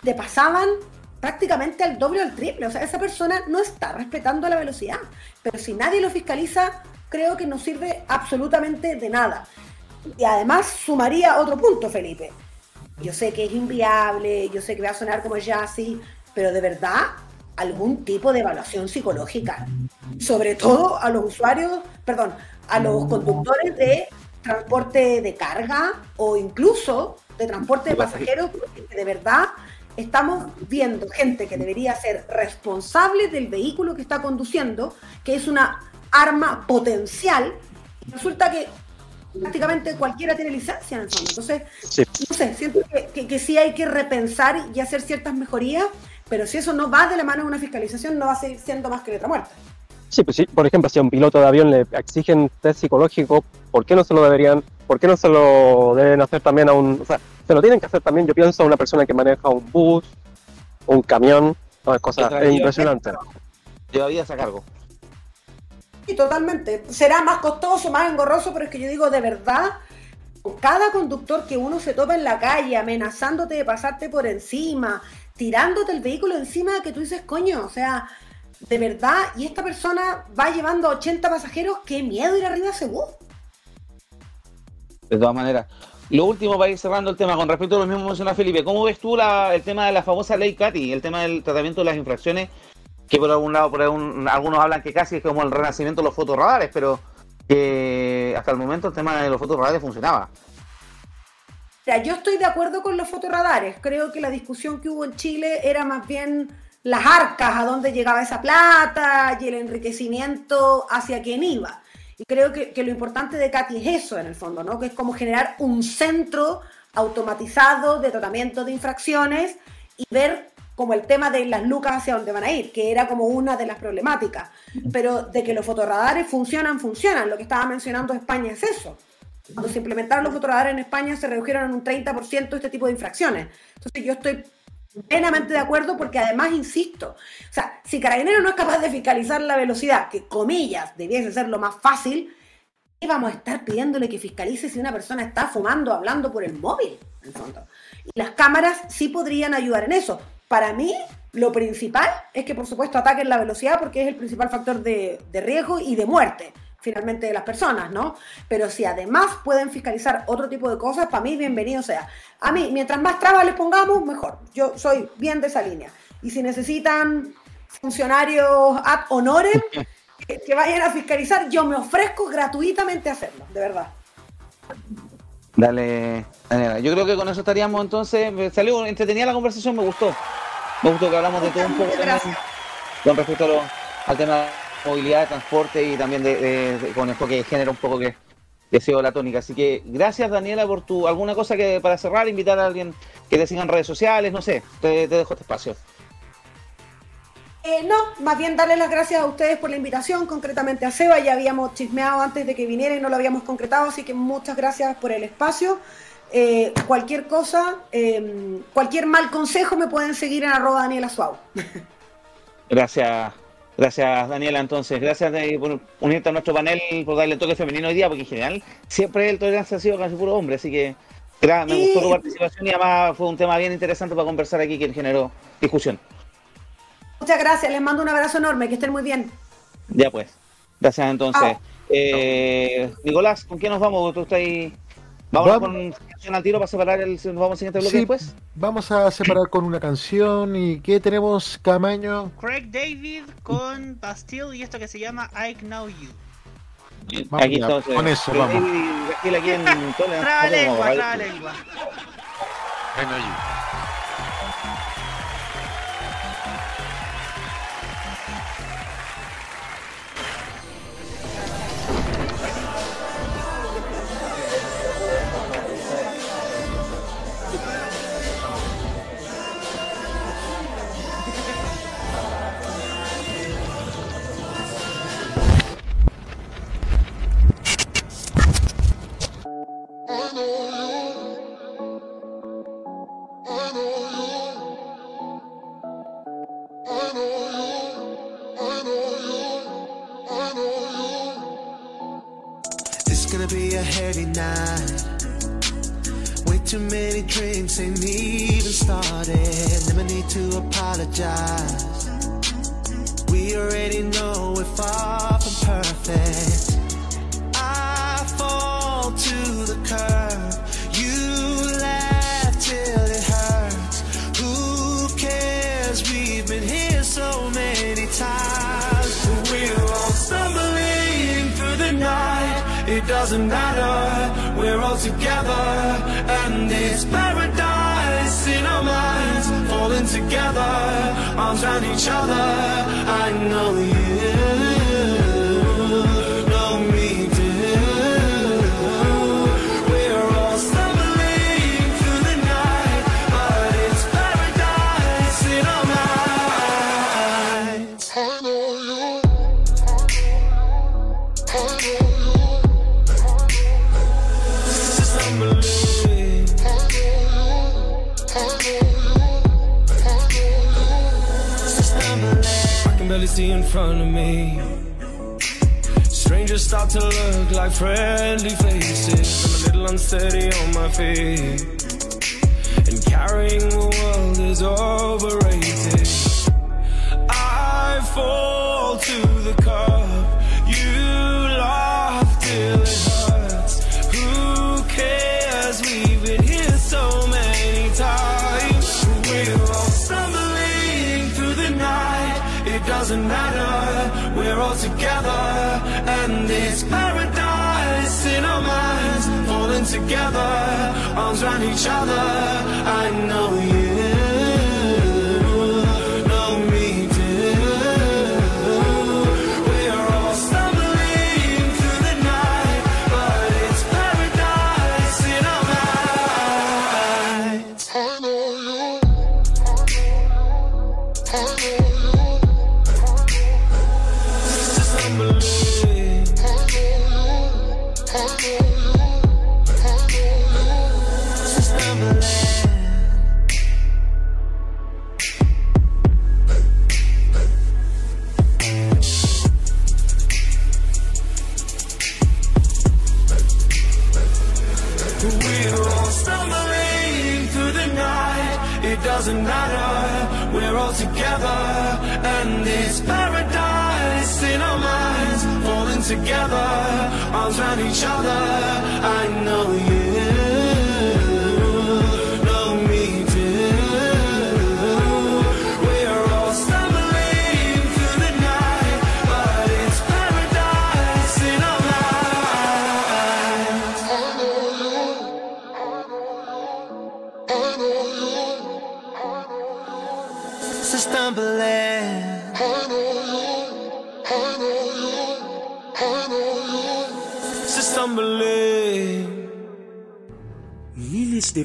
le pasaban prácticamente al doble o al triple. O sea, esa persona no está respetando la velocidad. Pero si nadie lo fiscaliza, creo que no sirve absolutamente de nada. Y además sumaría otro punto, Felipe. Yo sé que es inviable, yo sé que va a sonar como ya así, pero de verdad, algún tipo de evaluación psicológica. Sobre todo a los usuarios, perdón, a los conductores de transporte de carga o incluso de transporte de pasajeros, porque de verdad estamos viendo gente que debería ser responsable del vehículo que está conduciendo, que es una arma potencial, resulta que prácticamente cualquiera tiene licencia en el fondo. Entonces, no sé, siento que, que- que sí hay que repensar y hacer ciertas mejorías, pero si eso no va de la mano de una fiscalización, no va a seguir siendo más que letra muerta. Sí, pues sí, por ejemplo, si a un piloto de avión le exigen test psicológico, ¿por qué no se lo deberían, por qué no se lo deben hacer también a un, o sea, se lo tienen que hacer también, yo pienso, a una persona que maneja un bus, un camión, no, es cosa, Otra es impresionante. Vidas a cargo. Y totalmente. Será más costoso, más engorroso, pero es que yo digo de verdad, cada conductor que uno se topa en la calle amenazándote de pasarte por encima, tirándote el vehículo encima que tú dices, coño, o sea, de verdad, y esta persona va llevando a 80 pasajeros, qué miedo ir arriba ese bus. De todas maneras. Lo último para ir cerrando el tema, con respecto a lo mismo que menciona Felipe, ¿cómo ves tú el tema de la famosa ley Cati, el tema del tratamiento de las infracciones? Que por algún lado, por algún- algunos hablan que casi es como el renacimiento de los fotorradares, pero que hasta el momento el tema de los fotorradares funcionaba. Sea, yo estoy de acuerdo con los fotorradares. Creo que la discusión que hubo en Chile era más bien las arcas, a dónde llegaba esa plata y el enriquecimiento hacia quién iba. Y creo que, que lo importante de Katy es eso, en el fondo, ¿no? Que es como generar un centro automatizado de tratamiento de infracciones y ver como el tema de las lucas hacia dónde van a ir, que era como una de las problemáticas. Pero de que los fotorradares funcionan, funcionan. Lo que estaba mencionando España es eso. Cuando se implementaron los fotorradares en España se redujeron en un 30% este tipo de infracciones. Entonces yo estoy plenamente de acuerdo porque además, insisto, o sea, si Carabinero no es capaz de fiscalizar la velocidad, que comillas debiese ser lo más fácil, ¿qué vamos a estar pidiéndole que fiscalice si una persona está fumando, hablando por el móvil? En el fondo? Y las cámaras sí podrían ayudar en eso. Para mí, lo principal es que, por supuesto, ataquen la velocidad porque es el principal factor de, de riesgo y de muerte, finalmente, de las personas, ¿no? Pero si además pueden fiscalizar otro tipo de cosas, para mí, bienvenido sea. A mí, mientras más trabas les pongamos, mejor. Yo soy bien de esa línea. Y si necesitan funcionarios ad honorem que, que vayan a fiscalizar, yo me ofrezco gratuitamente a hacerlo, de verdad. Dale, Daniela. Yo creo que con eso estaríamos entonces. Me salió entretenida la conversación, me gustó. Me gustó que hablamos de todo un poco con respecto a lo- al tema movilidad, de transporte y también de, de- de- con enfoque de género un poco que sido la tónica. Así que gracias Daniela por tu alguna cosa que para cerrar, invitar a alguien que te siga en redes sociales, no sé, te, te dejo este espacio. Eh, no, más bien darle las gracias a ustedes por la invitación, concretamente a Seba, ya habíamos chismeado antes de que viniera y no lo habíamos concretado, así que muchas gracias por el espacio. Eh, cualquier cosa, eh, cualquier mal consejo me pueden seguir en arroba Daniela Suau. Gracias, gracias Daniela entonces, gracias de- por unirte a nuestro panel, por darle el toque femenino hoy día, porque en general siempre el tolerancia ha sido casi puro hombre, así que gra- me gustó tu participación y además fue un tema bien interesante para conversar aquí que generó discusión. Muchas gracias, les mando un abrazo enorme, que estén muy bien. Ya pues, gracias entonces. Eh, Nicolás, ¿con qué nos vamos? ¿Tú estás ahí? Vamos con canción al tiro para separar el. Nos vamos al siguiente bloque Sí, después. Vamos a separar con una canción. ¿Y qué tenemos, Camaño? Craig David con Bastille y esto que se llama I Know You. Vamos aquí ya, entonces. con eso, Pero vamos. ahí, Gil, aquí en Traba lengua, traba lengua. I know you. It's gonna be a heavy night. Way too many drinks ain't even started. Never need to apologize. We already know we're far from perfect. I fall to You laugh till it hurts. Who cares? We've been here so many times. We're all stumbling through the night. It doesn't matter. We're all together, and it's paradise in our minds. Falling together, arms around each other. I know you 50 in front of me. Strangers start to look like friendly faces. I'm a little unsteady on my feet. And carrying the world is overrated. I fall to the cause. Doesn't matter. We're all together, and it's paradise in our minds. Falling together, arms around each other. I know you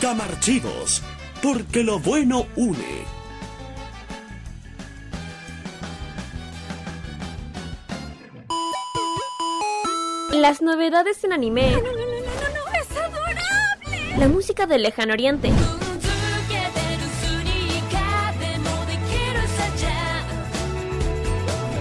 Camarchivos, porque lo bueno une. Las novedades en anime. ¡Es adorable! La música del lejano oriente.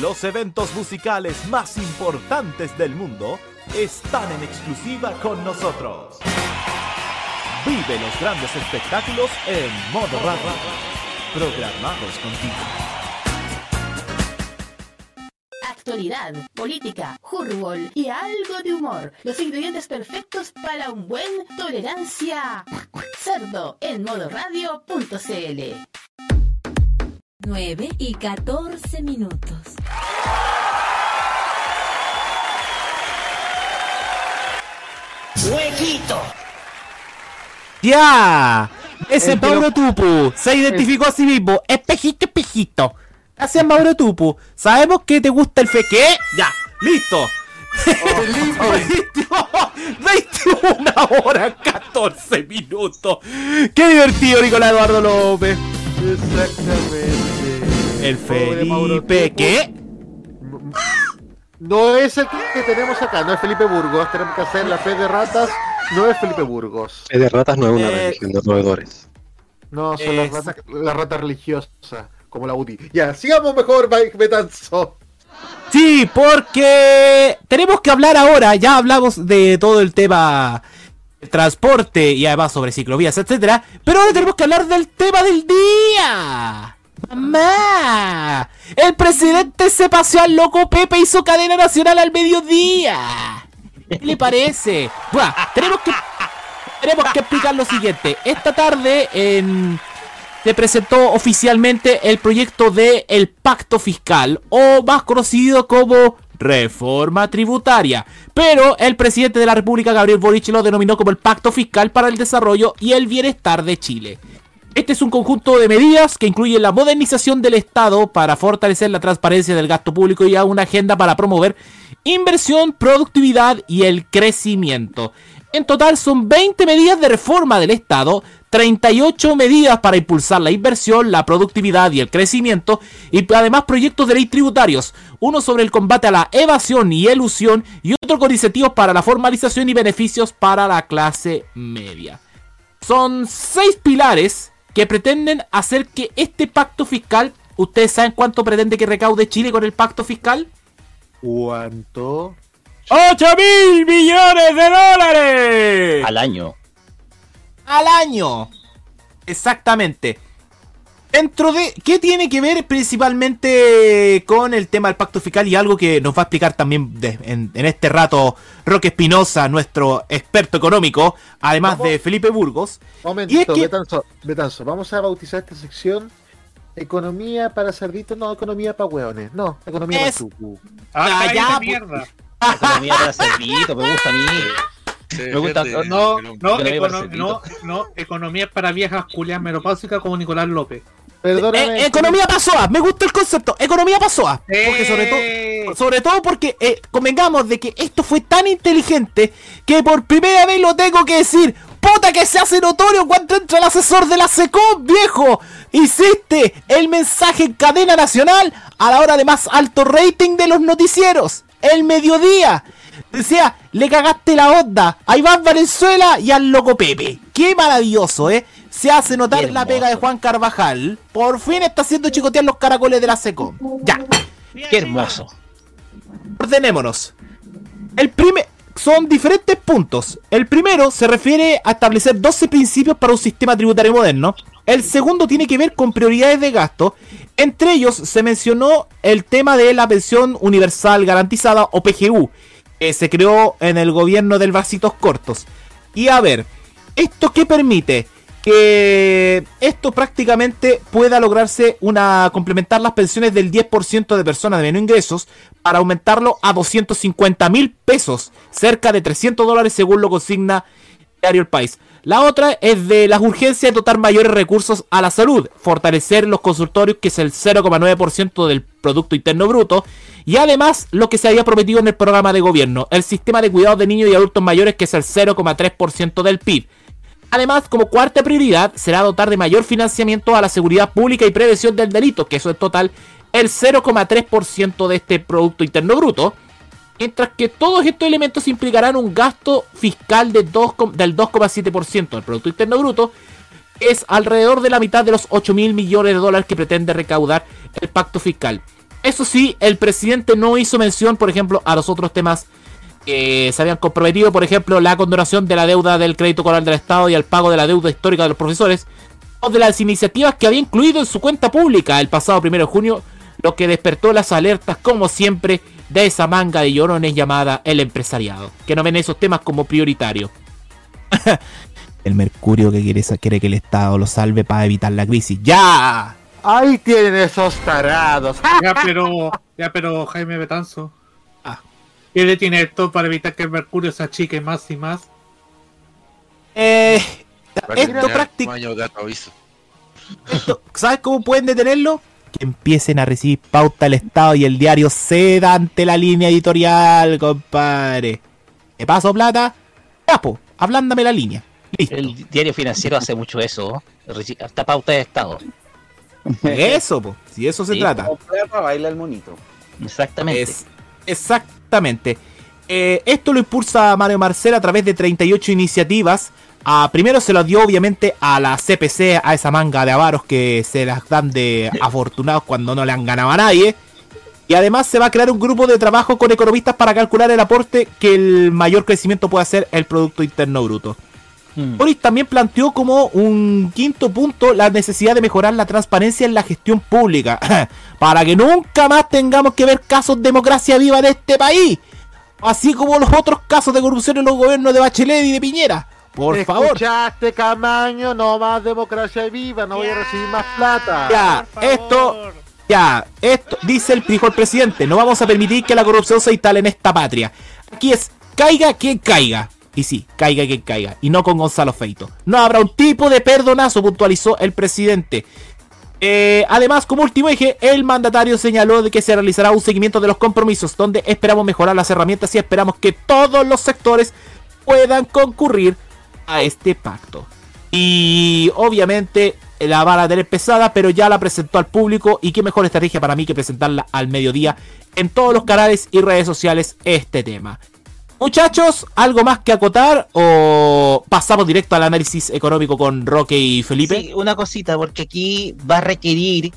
Los eventos musicales más importantes del mundo están en exclusiva con nosotros. Vive los grandes espectáculos en modo radio. Programados contigo. Actualidad, política, fútbol y algo de humor. Los ingredientes perfectos para un buen tolerancia. Cerdo en modoradio.cl 9 y 14 minutos. ¡Huequito! ¡Ya! Ese El es Mauro Tupu. Se identificó a sí mismo. Espejito, espejito. Gracias, Mauro Tupu. Sabemos que te gusta el fe. ¿Qué? Ya, listo. 21 horas 14 minutos. Qué divertido, Nicolás Eduardo López. Exactamente. El Felipe. ¿Qué? No es el que tenemos acá, no es Felipe Burgos. Tenemos que hacer la fe de ratas, no es Felipe Burgos. Fe de ratas no es una Eh, religión de roedores. No, son las ratas, las ratas religiosas, como la UDI. Ya, sigamos mejor, Mike Betanzo. Sí, porque tenemos que hablar ahora, ya hablamos de todo el tema transporte y además sobre ciclovías, etcétera, pero ahora tenemos que hablar del tema del día. Mamá, el presidente se paseó al loco Pepe y hizo cadena nacional al mediodía. ¿Qué le parece? Buah, tenemos que tenemos que explicar lo siguiente. Esta tarde se presentó oficialmente el proyecto de el Pacto Fiscal, o más conocido como Reforma Tributaria. Pero el presidente de la República, Gabriel Boric, lo denominó como el Pacto Fiscal para el Desarrollo y el Bienestar de Chile. Este es un conjunto de medidas que incluyen la modernización del Estado para fortalecer la transparencia del gasto público y una agenda para promover inversión, productividad y el crecimiento. En total son 20 medidas de reforma del Estado, 38 medidas para impulsar la inversión, la productividad y el crecimiento, y además proyectos de ley tributarios, uno sobre el combate a la evasión y elusión y otro con incentivos para la formalización y beneficios para la clase media. Son seis pilares que pretenden hacer que este pacto fiscal, ¿ustedes saben cuánto pretende que recaude Chile con el pacto fiscal? ¿Cuánto? 8 mil millones de dólares Al año. al año. Exactamente. Dentro de. ¿Qué tiene que ver principalmente con el tema del pacto fiscal? Y algo que nos va a explicar también de- en, en este rato Roque Espinosa, nuestro experto económico, además de Felipe Burgos. Momento, Y es que- Betanzo, Betanzo, vamos a bautizar esta sección Economía para cerditos, no, economía para hueones, no, economía para Es- chucu. Ah, cállate, ya, mierda. Economía para cerdito, me gusta a mí. Me gusta. No, no, econo- cerdito. no, no, economía para viejas culias menopáusicas como Nicolás López. Eh, economía pasoa, me gusta el concepto, economía pasoa. Porque sobre todo, sobre todo porque eh, convengamos de que esto fue tan inteligente que por primera vez lo tengo que decir. Puta que se hace notorio cuando entra el asesor de la SECOM, viejo. Hiciste el mensaje en cadena nacional a la hora de más alto rating de los noticieros. El mediodía. Decía, le cagaste la onda. Ahí vas Valenzuela y al loco Pepe. Qué maravilloso, ¿eh? Se hace notar la pega de Juan Carvajal. Por fin está haciendo chicotear los caracoles de la SECOM. Ya. Qué hermoso. Ordenémonos. El primer son diferentes puntos. El primero se refiere a establecer 12 principios para un sistema tributario moderno. El segundo tiene que ver con prioridades de gasto. Entre ellos se mencionó el tema de la pensión universal garantizada o PGU, que se creó en el gobierno del Bracitos Cortos. Y a ver, ¿esto qué permite? Que esto prácticamente pueda lograrse una complementar las pensiones del 10% de personas de menos ingresos para aumentarlo a 250 mil pesos, cerca de 300 dólares según lo consigna Diario El País. La otra es de las urgencias de dotar mayores recursos a la salud, fortalecer los consultorios que es el 0,9% del Producto Interno Bruto y además lo que se había prometido en el programa de gobierno, el sistema de cuidados de niños y adultos mayores que es el 0,3% del PIB. Además, como cuarta prioridad, será dotar de mayor financiamiento a la seguridad pública y prevención del delito, que eso es total el 0,3% de este Producto Interno Bruto. Mientras que todos estos elementos implicarán un gasto fiscal de 2 com- del 2,7% del Producto Interno Bruto, es alrededor de la mitad de los 8 mil millones de dólares que pretende recaudar el pacto fiscal. Eso sí, el presidente no hizo mención, por ejemplo, a los otros temas que se habían comprometido, por ejemplo, la condonación de la deuda del crédito coral del Estado y el pago de la deuda histórica de los profesores, o de las iniciativas que había incluido en su cuenta pública el pasado 1 de junio, lo que despertó las alertas, como siempre, de esa manga de llorones llamada el empresariado, que no ven esos temas como prioritarios. el Mercurio que quiere, quiere que el Estado lo salve para evitar la crisis. ¡Ya! Ahí tienen esos tarados. Ya, pero, ya, pero Jaime Betanzo. ¿Qué le tiene esto para evitar que el mercurio se achique más y más? Eh, esto prácticamente... ¿Sabes cómo pueden detenerlo? Que empiecen a recibir pauta el Estado y el diario ceda ante la línea editorial, compadre. ¿Te paso plata? Ya, po, ablándame la línea. El diario financiero hace mucho eso. reci- Hasta pauta de Estado. Eso, po, si eso se Sí, trata. Como perra baila el monito. Exactamente. Es- exactamente. Eh, esto lo impulsa Mario Marcel a través de 38 iniciativas. Ah, primero se lo dio obviamente a la CPC, a esa manga de avaros que se las dan de afortunados cuando no le han ganado a nadie. Y además se va a crear un grupo de trabajo con economistas para calcular el aporte que el mayor crecimiento puede hacer el Producto Interno Bruto. Boris también planteó como un quinto punto la necesidad de mejorar la transparencia en la gestión pública, para que nunca más tengamos que ver casos de democracia viva de este país, así como los otros casos de corrupción en los gobiernos de Bachelet y de Piñera. Por favor. ¿Escuchaste, Camaño? No más democracia viva, no voy a recibir más plata. Ya, esto, ya, esto, dice el, dijo el presidente, no vamos a permitir que la corrupción se instale en esta patria. Aquí es, caiga quien caiga. Y sí, caiga quien caiga. Y no con Gonzalo Feito. No habrá un tipo de perdonazo, puntualizó el presidente. Eh, además, como último eje, el mandatario señaló de que se realizará un seguimiento de los compromisos, donde esperamos mejorar las herramientas y esperamos que todos los sectores puedan concurrir a este pacto. Y obviamente la van a tener pesada, pero ya la presentó al público y qué mejor estrategia para mí que presentarla al mediodía en todos los canales y redes sociales este tema. Muchachos, ¿algo más que acotar o pasamos directo al análisis económico con Roque y Felipe? Sí, una cosita, porque aquí va a requerir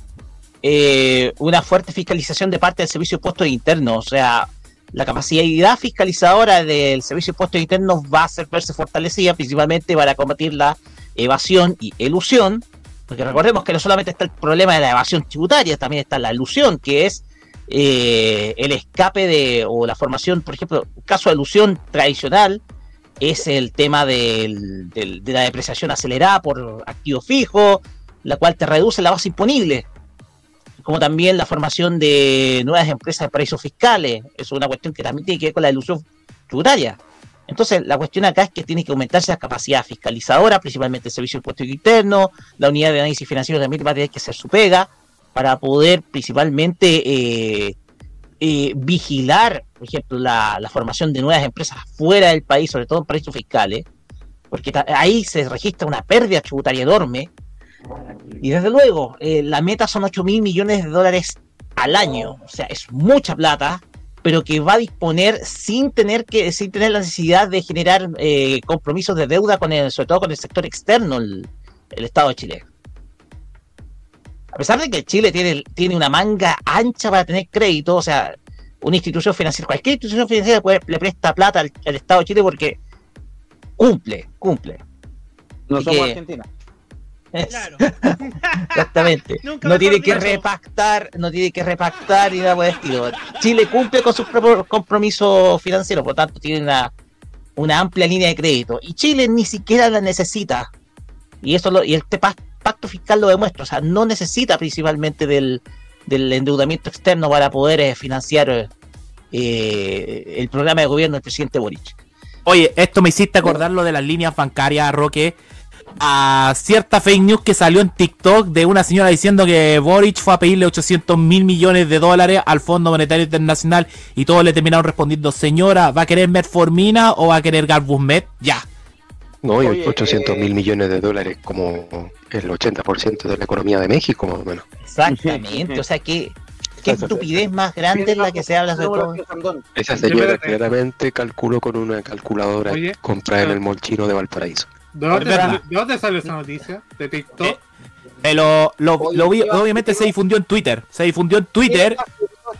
eh, una fuerte fiscalización de parte del Servicio de Impuestos Internos. O sea, la capacidad fiscalizadora del Servicio de Impuestos Internos va a ser verse fortalecida, principalmente para combatir la evasión y elusión. Porque recordemos que no solamente está el problema de la evasión tributaria, también está la elusión, que es eh, el escape de, o la formación, por ejemplo, caso de ilusión tradicional es el tema del- de la depreciación acelerada por activo fijo, la cual te reduce la base imponible, como también la formación de nuevas empresas de paraísos fiscales, es una cuestión que también tiene que ver con la ilusión tributaria. Entonces, la cuestión acá es que tiene que aumentarse la capacidad fiscalizadora, principalmente el Servicio de Impuestos Internos, la unidad de análisis financiero también va a tener que hacer su pega, para poder principalmente eh, eh, vigilar, por ejemplo, la, formación de nuevas empresas fuera del país, sobre todo en paraísos fiscales, porque ahí se registra una pérdida tributaria enorme. Y desde luego, eh, la meta son 8 mil millones de dólares al año, o sea, es mucha plata, pero que va a disponer sin tener que sin tener la necesidad de generar eh, compromisos de deuda con el, sobre todo con el sector externo, el, el Estado de Chile. A pesar de que Chile tiene, tiene una manga ancha para tener crédito, o sea, una institución financiera, cualquier institución financiera puede- le presta plata al, al Estado de Chile porque cumple, cumple. No Y somos que- Argentina. es- Exactamente. Nunca no tiene que repactar, no tiene que repactar y nada por el estilo. Chile cumple con sus propios compromisos financieros, por tanto tiene una, una amplia línea de crédito. Y Chile ni siquiera la necesita. Y eso lo, y este pa- pacto fiscal lo demuestra. O sea, no necesita principalmente del, del endeudamiento externo para poder eh, financiar eh, el programa de gobierno del presidente Boric. Oye, esto me hiciste acordar lo de las líneas bancarias, Roque. A cierta fake news que salió en TikTok de una señora diciendo que Boric fue a pedirle 800 mil millones de dólares al Fondo Monetario Internacional y todos le terminaron respondiendo, señora, ¿va a querer Metformina o va a querer Garbusmet? Ya. No, y Oye, 800 eh, mil millones de dólares como el 80% de la economía de México, más o menos. Exactamente, o sea, que qué estupidez más grande es la que se habla sobre todo. Esa señora claramente calculó con una calculadora Oye, comprada en el mall chino de Valparaíso. ¿De dónde, ¿De dónde salió esa noticia? ¿De TikTok? Eh, lo, lo- lo vi- obviamente se difundió en Twitter. Se difundió en Twitter.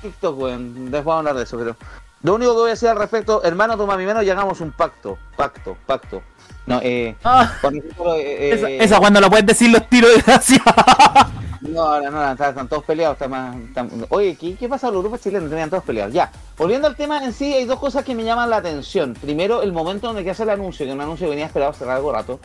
TikTok, weón. Después vamos a hablar de eso, pero. Lo único que voy a decir al respecto, hermano, toma mi mano y hagamos un pacto. Pacto, pacto. No, eh. con nosotros, eh, Esa, eh, esa cuando lo pueden decir los tiros de gracia. No, no, no, están, están todos peleados. Está más, están- Oye, ¿qué, ¿qué pasa con los grupos chilenos? Tenían todos peleados. Ya, volviendo al tema en sí, hay dos cosas que me llaman la atención. Primero, el momento donde que hace el anuncio, que un anuncio que venía esperado hace algo rato,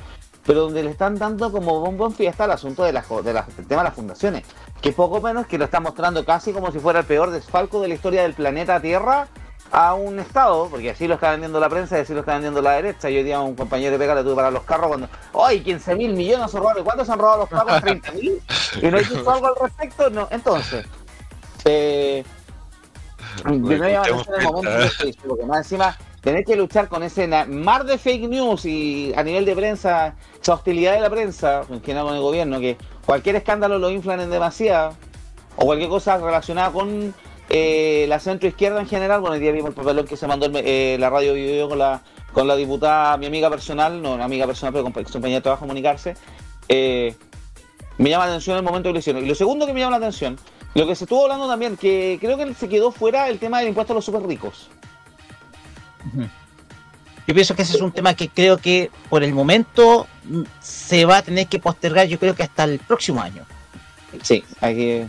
pero donde le están dando como bombo en fiesta al asunto de las, de las- del tema de las fundaciones. Que poco menos que lo está mostrando casi como si fuera el peor desfalco de la historia del planeta Tierra a un Estado, porque así lo está vendiendo la prensa y así lo está vendiendo la derecha. Yo día a un compañero de pega le tuve para los carros cuando, ¡ay, 15 mil millones son robados! ¿Cuántos han robado los pagos? ¿30 mil? ¿Y no dicho algo al respecto? No, entonces, eh, el momento esto, porque más encima tener que luchar con ese mar de fake news y a nivel de prensa, esa hostilidad de la prensa, en general con el gobierno, que cualquier escándalo lo inflan en demasiado, o cualquier cosa relacionada con eh, la centro izquierda en general, bueno, hoy día vimos el papelón que se mandó el eh, la radio Video con la, con la diputada, mi amiga personal, no una amiga personal, pero compa- compañera de trabajo, comunicarse, eh, me llama la atención el momento que lo hicieron. Y lo segundo que me llama la atención, lo que se estuvo hablando también, que creo que se quedó fuera el tema del impuesto a los super ricos. Yo pienso que ese es un tema que creo que por el momento mm, se va a tener que postergar, yo creo que hasta el próximo año. Sí, hay que,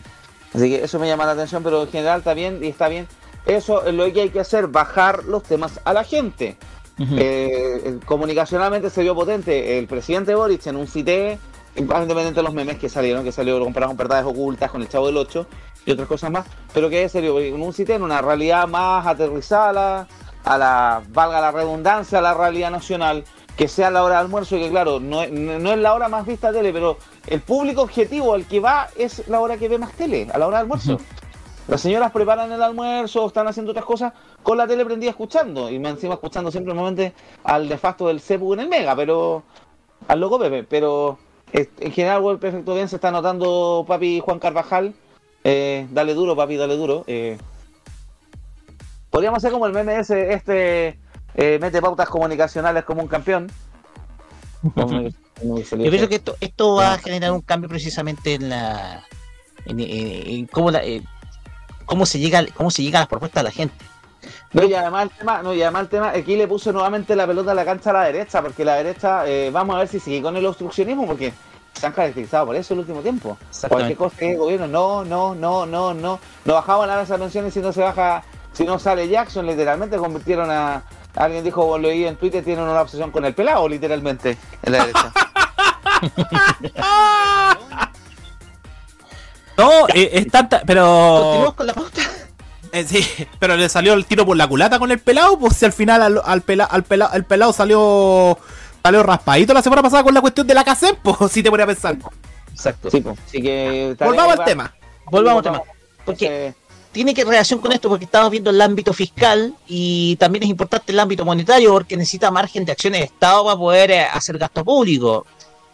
así que eso me llama la atención, pero en general está bien y está bien. Eso es lo que hay que hacer, bajar los temas a la gente. Eh, eh, comunicacionalmente se vio potente. El presidente Boric en un CITE, independiente de los memes que salieron, que salió comparado con verdades ocultas, con el Chavo del 8 y otras cosas más, pero que es serio, en un CITE, en una realidad más aterrizada, a la, valga la redundancia, a la realidad nacional, que sea la hora de almuerzo y que claro, no, es- no es la hora más vista de tele, pero el público objetivo al que va es la hora que ve más tele, a la hora de almuerzo. Las señoras preparan el almuerzo, están haciendo otras cosas con la tele prendida escuchando, y me encima escuchando siempre normalmente al de facto del CEPU en el Mega, pero al loco Pepe, pero en general World Perfecto Bien se está notando papi Juan Carvajal, eh, dale duro papi, dale duro. eh. Podríamos hacer como el meme ese, este eh, mete pautas comunicacionales como un campeón. Yo pienso que esto, esto va a generar un cambio precisamente en la en, en- en cómo, la- eh, cómo se llega cómo se llega a las propuestas de la gente. No, y además el tema, no, y además el tema, aquí le puso nuevamente la pelota a la cancha a la derecha, porque la derecha, eh, vamos a ver si sigue con el obstruccionismo, porque se han caracterizado por eso el último tiempo. Cualquier cosa que el gobierno, no, no, no, no, no. No bajaban a esa pensiones si no se baja, si no sale Jackson, literalmente convirtieron a. Alguien dijo, lo leí en Twitter, tienen una obsesión con el pelado, literalmente, en la derecha. No, eh, es tanta. Pero. Continuamos con la pauta. Eh, sí, pero le salió el tiro por la culata con el pelado, pues si al final al, al, pela- al pela- el pelado salió salió raspadito la semana pasada con la cuestión de la CACEP, pues si te ponía a pensar. Exacto. Sí, pues. Así que. Volvamos al tema. Volvamos al tema. Porque tiene que relación con esto porque estamos viendo el ámbito fiscal y también es importante el ámbito monetario porque necesita margen de acción el Estado para poder eh, hacer gasto público.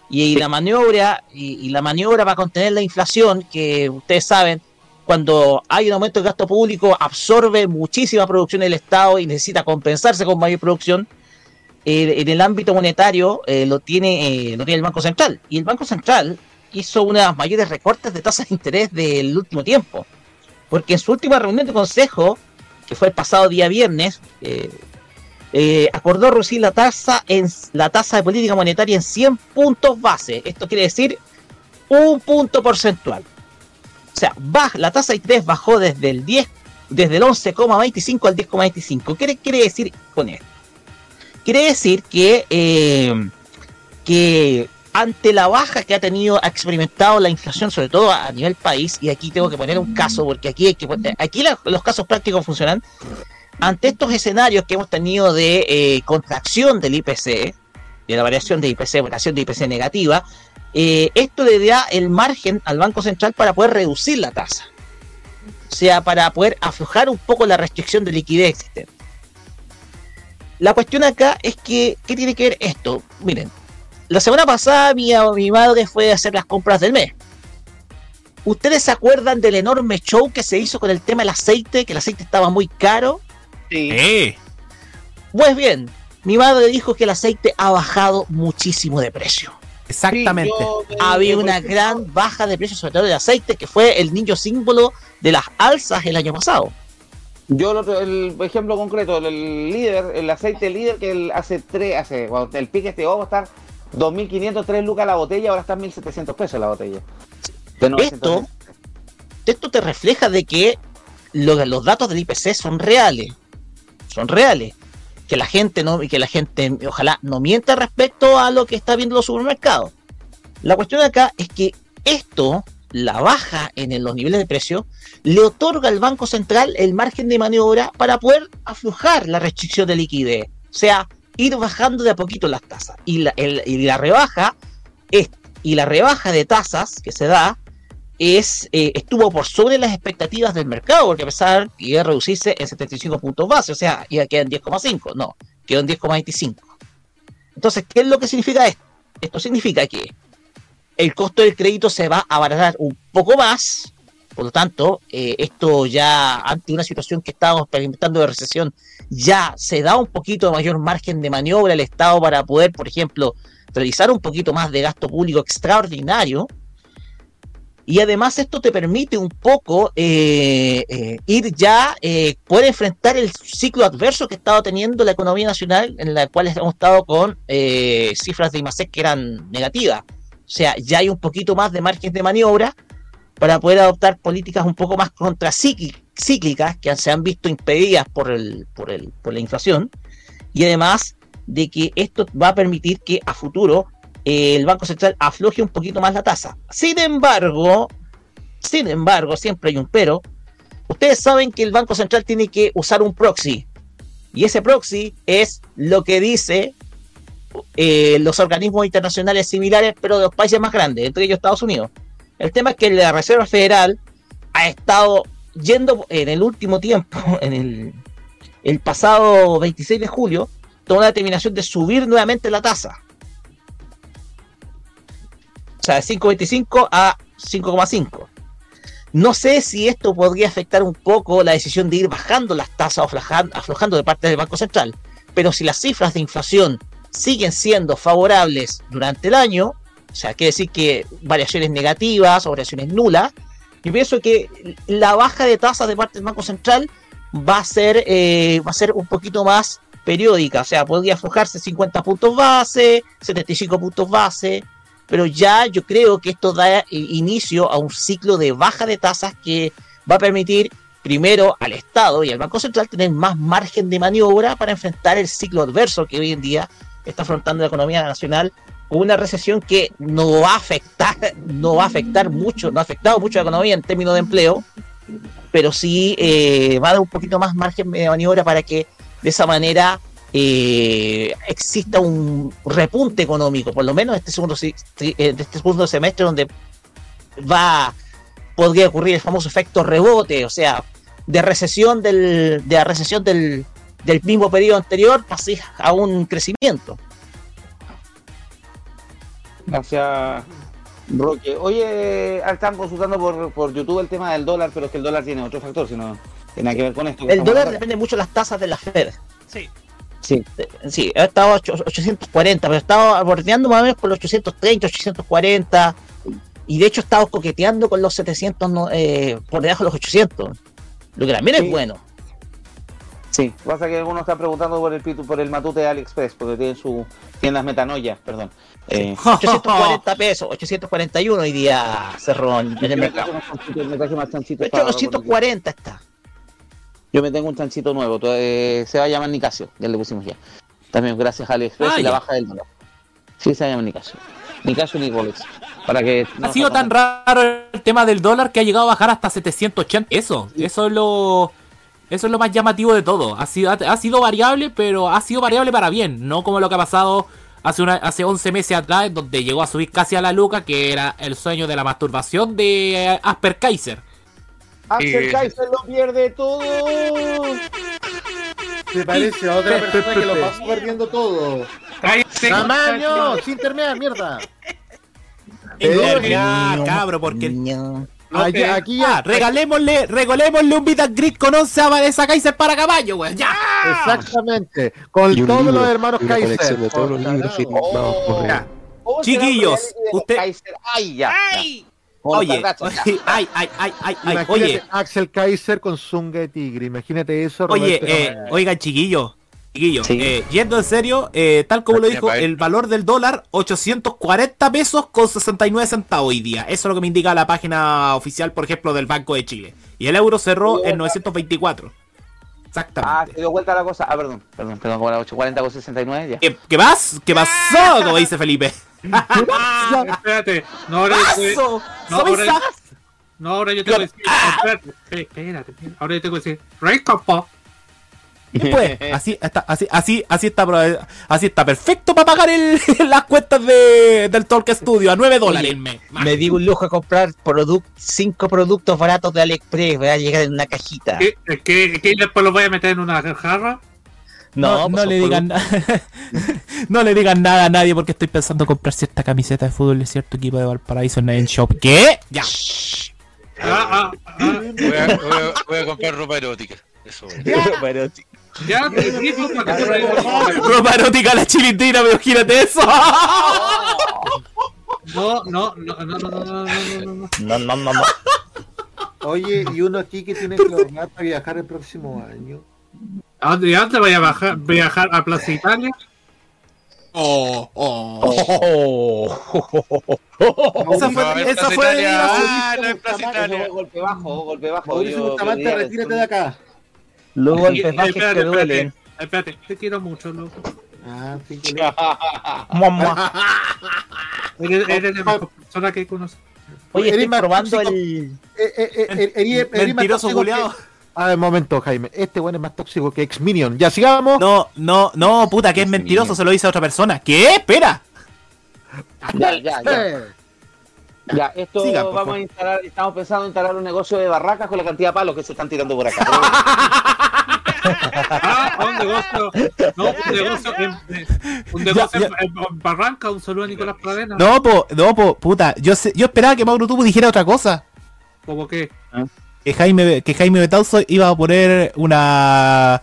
Y, y la maniobra y, y la maniobra para contener la inflación que ustedes saben cuando hay un aumento del gasto público absorbe muchísima producción del Estado y necesita compensarse con mayor producción eh, en el ámbito monetario eh, lo tiene eh, lo tiene el Banco Central. Y el Banco Central hizo uno de los mayores recortes de tasas de interés del último tiempo porque en su última reunión de consejo que fue el pasado día viernes eh, eh, acordó reducir la tasa de política monetaria en 100 puntos base. Esto quiere decir un punto porcentual. O sea baja, la tasa de interés bajó desde el 10 desde el 11,25 al 10,25 ¿qué quiere decir con esto? quiere decir que, eh, que ante la baja que ha tenido, ha experimentado la inflación, sobre todo a nivel país, y aquí tengo que poner un caso, porque aquí, hay que, aquí la- los casos prácticos funcionan, ante estos escenarios que hemos tenido de eh, contracción del IPC, de la variación de IPC, variación de IPC negativa, eh, esto le da el margen al Banco Central para poder reducir la tasa. O sea, para poder aflojar un poco la restricción de liquidez existente. La cuestión acá es que, ¿qué tiene que ver esto? Miren, la semana pasada mi, mi madre fue a hacer las compras del mes. ¿Ustedes se acuerdan del enorme show que se hizo con el tema del aceite? Que el aceite estaba muy caro. Sí. Eh. Pues bien, mi madre dijo que el aceite ha bajado muchísimo de precio. Exactamente. Había una gran baja de precio, sobre todo del aceite, que fue el niño símbolo de las alzas el año pasado. Yo, el, ejemplo concreto, el, líder, el aceite líder que hace tres, hace, cuando el pique este ovo está 2.503 lucas la botella, ahora está 1.700 pesos la botella. Esto, esto te refleja de que lo, los datos del IPC son reales. Son reales. Que la gente no, que la gente ojalá no mienta respecto a lo que está viendo los supermercados. La cuestión acá es que esto, la baja en los niveles de precio, le otorga al Banco Central el margen de maniobra para poder aflojar la restricción de liquidez. O sea, ir bajando de a poquito las tasas. Y la, y la rebaja es, y la rebaja de tasas que se da es, eh, estuvo por sobre las expectativas del mercado, porque a pesar que iba a reducirse en 75 puntos base, o sea, iba a quedar en 10,5, no, quedó en 10,25. Entonces, ¿qué es lo que significa esto? Esto significa que el costo del crédito se va a abaratar un poco más, por lo tanto, eh, esto ya ante una situación que estábamos experimentando de recesión, ya se da un poquito de mayor margen de maniobra al Estado para poder, por ejemplo, realizar un poquito más de gasto público extraordinario, y además esto te permite un poco eh, eh, ir ya, poder enfrentar el ciclo adverso que ha estado teniendo la economía nacional, en la cual hemos estado con cifras de IMASEC que eran negativas. O sea, ya hay un poquito más de margen de maniobra para poder adoptar políticas un poco más contracíclicas que se han visto impedidas por, el, por, el, por la inflación. Y además de que esto va a permitir que a futuro eh, el Banco Central afloje un poquito más la tasa. Sin embargo, sin embargo, siempre hay un pero. Ustedes saben que el Banco Central tiene que usar un proxy. Y ese proxy es lo que dice eh, los organismos internacionales similares, pero de los países más grandes, entre ellos Estados Unidos. El tema es que la Reserva Federal ha estado yendo en el último tiempo, en el, pasado 26 de julio, tomó la determinación de subir nuevamente la tasa. O sea, de 5.25 a 5,5. No sé si esto podría afectar un poco la decisión de ir bajando las tasas o aflojando de parte del Banco Central, pero si las cifras de inflación siguen siendo favorables durante el año, o sea, quiere decir que variaciones negativas o variaciones nulas, yo pienso que la baja de tasas de parte del Banco Central va a ser, eh, va a ser un poquito más periódica, o sea, podría aflojarse 50 puntos base, 75 puntos base, pero ya yo creo que esto da eh, inicio a un ciclo de baja de tasas que va a permitir primero al Estado y al Banco Central tener más margen de maniobra para enfrentar el ciclo adverso que hoy en día está afrontando la economía nacional una recesión que no va a afectar, no va a afectar mucho, no ha afectado mucho a la economía en términos de empleo, pero sí eh, va a dar un poquito más margen de maniobra para que de esa manera eh, exista un repunte económico, por lo menos este segundo, eh, este segundo semestre donde va podría ocurrir el famoso efecto rebote, o sea, de recesión del, de la recesión del, del mismo periodo anterior pasé a un crecimiento. Gracias, Roque. Oye, ah, están consultando por, por YouTube el tema del dólar, pero es que el dólar tiene otro factor, si no tiene que ver con esto. El dólar depende mucho de las tasas de la Fed. Sí. Sí, sí, ha estado a ocho- 840, pero estaba bordeando más o menos por los 830, 840. Y de hecho estaba coqueteando con los 700, no, eh, por debajo de los 800. Lo que también Sí. es bueno. Sí, pasa que algunos están preguntando por el pitu- por el matute de AliExpress, porque tienen su tiendas metanoia, perdón. Eh, 840 pesos, 841 hoy día cerró en en el me mercado. traje más chanchitos, me traje más chanchitos De hecho, para- 840 está. Yo me tengo un chanchito nuevo, eh, se va a llamar Nicasio, ya le pusimos ya. También gracias a AliExpress Ah, y la baja del dólar. Sí, se llama Nicasio. Nicasio Rolex. Para que no Ha sido tan raro el tema del dólar que ha llegado a bajar hasta 780. Eso, eso es lo. Eso es lo más llamativo de todo. Ha sido, ha sido variable, pero ha sido variable para bien. No como lo que ha pasado hace, una, hace 11 meses atrás, donde llegó a subir casi a la luca, que era el sueño de la masturbación de Asper Kaiser. Axel Eh. Kaiser lo pierde todo. Se parece a otra Pe- pe- persona que lo pasó perdiendo todo. ¡Tamaño! ¡Sin terminar, mierda! Cabro, porque. Aquí, aquí ya. Ah, regalémosle, regalémosle un Vita Gris con 11 a Kaiser para caballo, weón. ¡Ya! Exactamente. Con todos libro, los hermanos una Kaiser. de todos los libros firmados por Ya. ¿Cómo será el Chiquillos, usted. Kaiser? ¡Ay, ya! ¡Ay! Oye, oye, ay, ay, ay, ay, ay, Imagínate oye, Axel Kaiser con zunga de tigre. Imagínate eso. oye, eh, oigan, chiquillo, chiquillo, Sí. eh, yendo en serio, eh, tal como lo dijo, el valor del dólar, 840 pesos con 69 centavos hoy día. Eso es lo que me indica la página oficial, por ejemplo, del Banco de Chile. Y el euro cerró en 924. Ah, Exactamente. se dio vuelta la cosa. Ah, perdón, perdón, perdón, como era 840 con 69, ya. ¿Qué, qué más? ¿Qué pasó? Como dice Felipe. Espérate. No, ahora yo no, ¡Soy ahora, no, ahora yo te voy a decir. Espérate, espérate. Ahora yo te voy a decir. Rico, po. Y pues, así está, así, así, así está, así está perfecto para pagar el, las cuentas de, del Talk Studio a 9 dólares mes. Me di un lujo de comprar produc- cinco productos baratos de AliExpress. Voy a llegar en una cajita. ¿Qué, qué, qué después lo voy a meter en una jarra? No, No, no pues, le digan nada. no le digan nada a nadie porque estoy pensando comprar cierta camiseta de fútbol de cierto equipo de Valparaíso en el shop. ¿Qué? Ya. Ah, ah, ah. Voy a, voy a- voy a comprar ropa erótica. Eso voy. Pero, Ya, te digo para que te Ropa erótica a la chilitina, pero gírate eso. No, no, no, no, no, no, no, no, no, no. no, no, no, no. Oye, y uno aquí que tiene que ahorrar para viajar el próximo año. ¿A dónde, a dónde voy a bajar, viajar a Plaza Italia? Oh, oh. Esa fue- No, esa Plaza fue de Italia. ir a Ah, no es Plaza Eso Italia. fue golpe bajo, golpe bajo. Mauricio Yo- Bustamante, yo- retírate de acá. Los golpes bajos espérate, que duelen. espérate, espérate, te quiero mucho, loco. Ah, sí, que Mamá. Eres, eres la mejor persona que conozco. Oye, estoy probando tóxico. el. Eh, eh, eh, eri más Mentiroso que- A ver, momento, Jaime. Este weón es más tóxico que X-Minion. Ya sigamos. No, no, no, puta, que es mentiroso, se lo dice a otra persona. ¿Qué? Espera. Ya, ya, ya. Ya, esto Siga, vamos favor. a instalar, estamos pensando en instalar un negocio de barracas con la cantidad de palos que se están tirando por acá. Ah, un negocio. No, un negocio en, un negocio Ya, en- en Barranca. Un saludo a Nicolás Pradena. No, po, no, po, puta. Yo, sé- yo esperaba que Mauro Tubo dijera otra cosa. ¿Cómo qué? Que Jaime, que Jaime Betauso iba a poner una.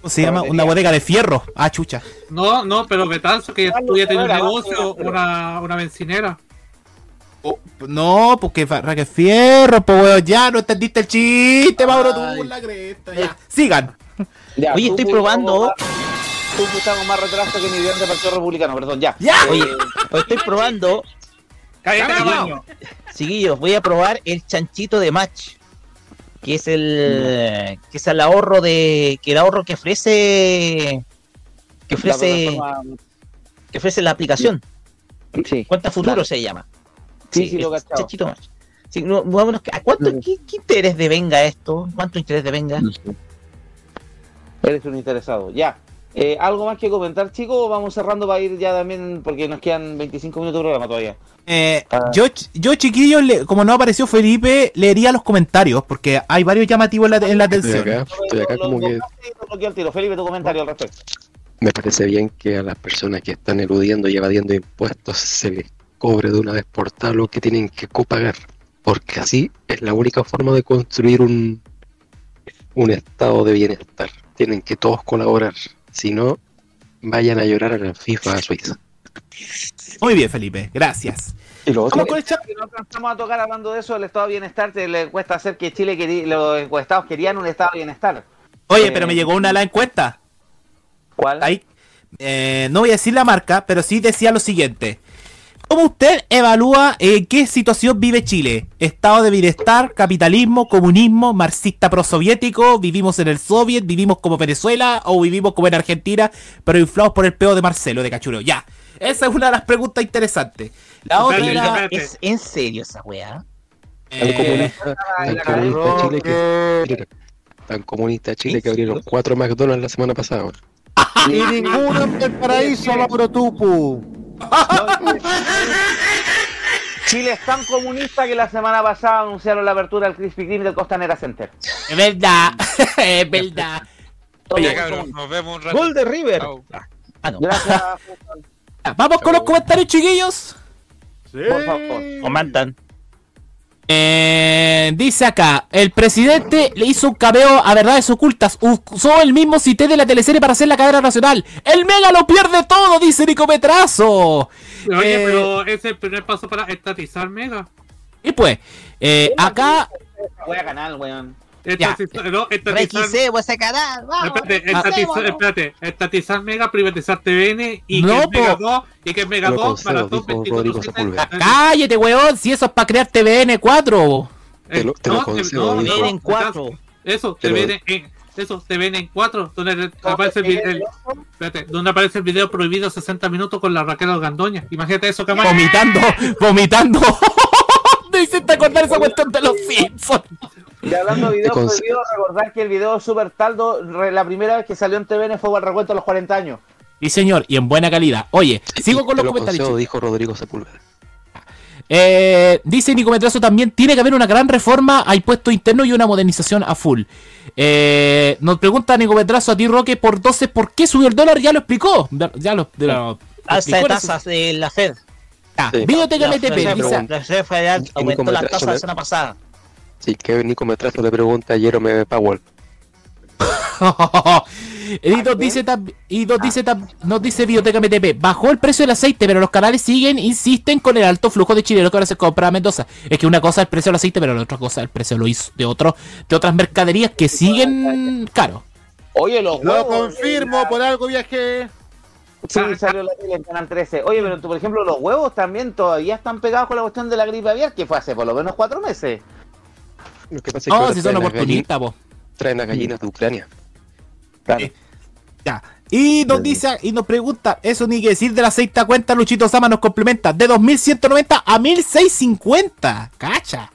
¿Cómo se llama? Una bodega de fierro. Ah, chucha. No, no, pero Betanzo, que ya tú ya un negocio, una, una bencinera. No, porque Raque Fierro, pues weón, ya no entendiste el chiste, Mauro Tubo, la cresta. Ya. Sigan. Ya, Oye, tú estoy probando. Tú más retraso que mi del Partido Republicano, perdón, ya. Ya. Oye, estoy probando. Cállate, Chiquillos, voy a probar el chanchito de match. Que es el. que es el ahorro de. que el ahorro que ofrece. que ofrece. Que ofrece la aplicación. Sí. Cuenta futuro Claro. se llama. Sí, sí, lo cachado. Sí, no, vámonos, ¿a cuánto, qué, qué interés de venga esto? ¿Cuánto interés de venga? Eres un interesado, ya. Eh, ¿Algo más que comentar, chicos? Vamos cerrando para ir ya también, porque nos quedan 25 minutos de programa todavía. Eh, yo, yo, chiquillos, le- como no apareció Felipe, leería los comentarios, porque hay varios llamativos en la, en la Estoy atención. acá, estoy acá como que. Felipe, tu comentario al respecto. me parece bien que a las personas que están eludiendo y evadiendo impuestos se les cobre de una vez por tal lo que tienen que copagar, porque así es la única forma de construir un, un estado de bienestar. Tienen que todos colaborar, si no, vayan a llorar a la FIFA a Suiza. Muy bien, Felipe, gracias. Y lo otro, Vamos con el chat. Que no alcanzamos a tocar hablando de eso, del estado de bienestar, te le cuesta hacer que Chile, quería, los encuestados querían un estado de bienestar. Oye, Eh, pero me llegó una la encuesta. ¿Cuál? Ahí, eh, no voy a decir la marca, pero sí decía lo siguiente. ¿Cómo usted evalúa en qué situación vive Chile? ¿Estado de bienestar, capitalismo, comunismo, marxista prosoviético? ¿Vivimos en el Soviet? ¿Vivimos como Venezuela? ¿O vivimos como en Argentina, pero inflados por el peo de Marcelo, de Cachuro? Ya. Esa es una de las preguntas interesantes. La otra era... ¿Es en serio esa weá? tan eh, comunista, tan la comunista Chile que tan comunista Chile que abrieron cuatro McDonald's la semana pasada. Y ninguno en el paraíso, Mauro Tupu. Chile es tan comunista que la semana pasada anunciaron la apertura del Krispy Kreme del Costanera Center. es verdad, es verdad. Ya, cabrón, nos vemos un rato. Gol de River. Ah, no. Gracias, Vamos con los comentarios, chiquillos. por favor. Comentan. Eh, dice acá, el presidente le hizo un cabeo a verdades ocultas, usó el mismo cité de la teleserie para hacer la cadena nacional. El Mega lo pierde todo, dice Nico Petrazo. Oye, Eh, pero ese es el primer paso para estatizar Mega. Y pues, eh, acá, Voy a ganar, weón. Estatizar, no, estatizar, Requisemos ese canal. Vamos. espérate, estatizar, espérate, estatizar Mega, privatizar TVN y No, que es Mega po. 2 y que es Mega Lo 2 concedo, Maratón dijo Rodrigo 24 Sepúlveda. cállate, weón, si eso es para crear TVN 4. Te lo- te lo concedo, dijo. Vienen cuatro. Eso, Te ven en, eso, te ven en 4, donde aparece el video, espérate, donde aparece el video prohibido 60 minutos con la Raquel Algandoña. Imagínate eso, Camacho. Vomitando, vomitando. Me hiciste acordar esa cuestión de los Simpsons. Y hablando de videos prohibidos, recordar que el video Super Taldo, re- la primera vez que salió en TVN fue para el recuento de los 40 años. Y señor, y en buena calidad. Oye, sigo con los lo comentarios. dijo Rodrigo Sepúlveda. Eh, dice Nico Metrazo también, tiene que haber una gran reforma a impuestos internos y una modernización a full. Eh, nos pregunta Nico Metrazo a ti, Roque, por 12, ¿por qué subió el dólar? Ya lo explicó. Ya- Ya lo, de lo- Alza explicó de tasas de la Fed. Ah, Sí. Videoteca La MTP, dice. la Reserva Federal Y aumentó las tasas la semana pasada. Sí, que Nico Metrazo le pregunta a Jerome Powell. y nos dice, nos dice, nos dice Biblioteca MTP, bajó el precio del aceite, pero los canales siguen, insisten con el alto flujo de chilenos que ahora se compra a Mendoza. Es que una cosa es el precio del aceite, pero la otra cosa es el precio lo hizo de otro, de otras mercaderías que siguen caro. Oye, los Lo huevos, confirmo, por algo viajé. Sí, salió la tele en Canal 13. Oye, pero tú, por ejemplo, los huevos también todavía están pegados con la cuestión de la gripe aviar, que fue hace por lo menos cuatro meses. Lo que pasa es que No, ahora si son oportunistas, po. gallinas- Traen las gallinas de Ucrania. Claro. Ya. Y nos dice, y nos pregunta, eso ni que decir del aceite a cuenta, Luchito Sama nos complementa, de 2190 a 1650. Cacha.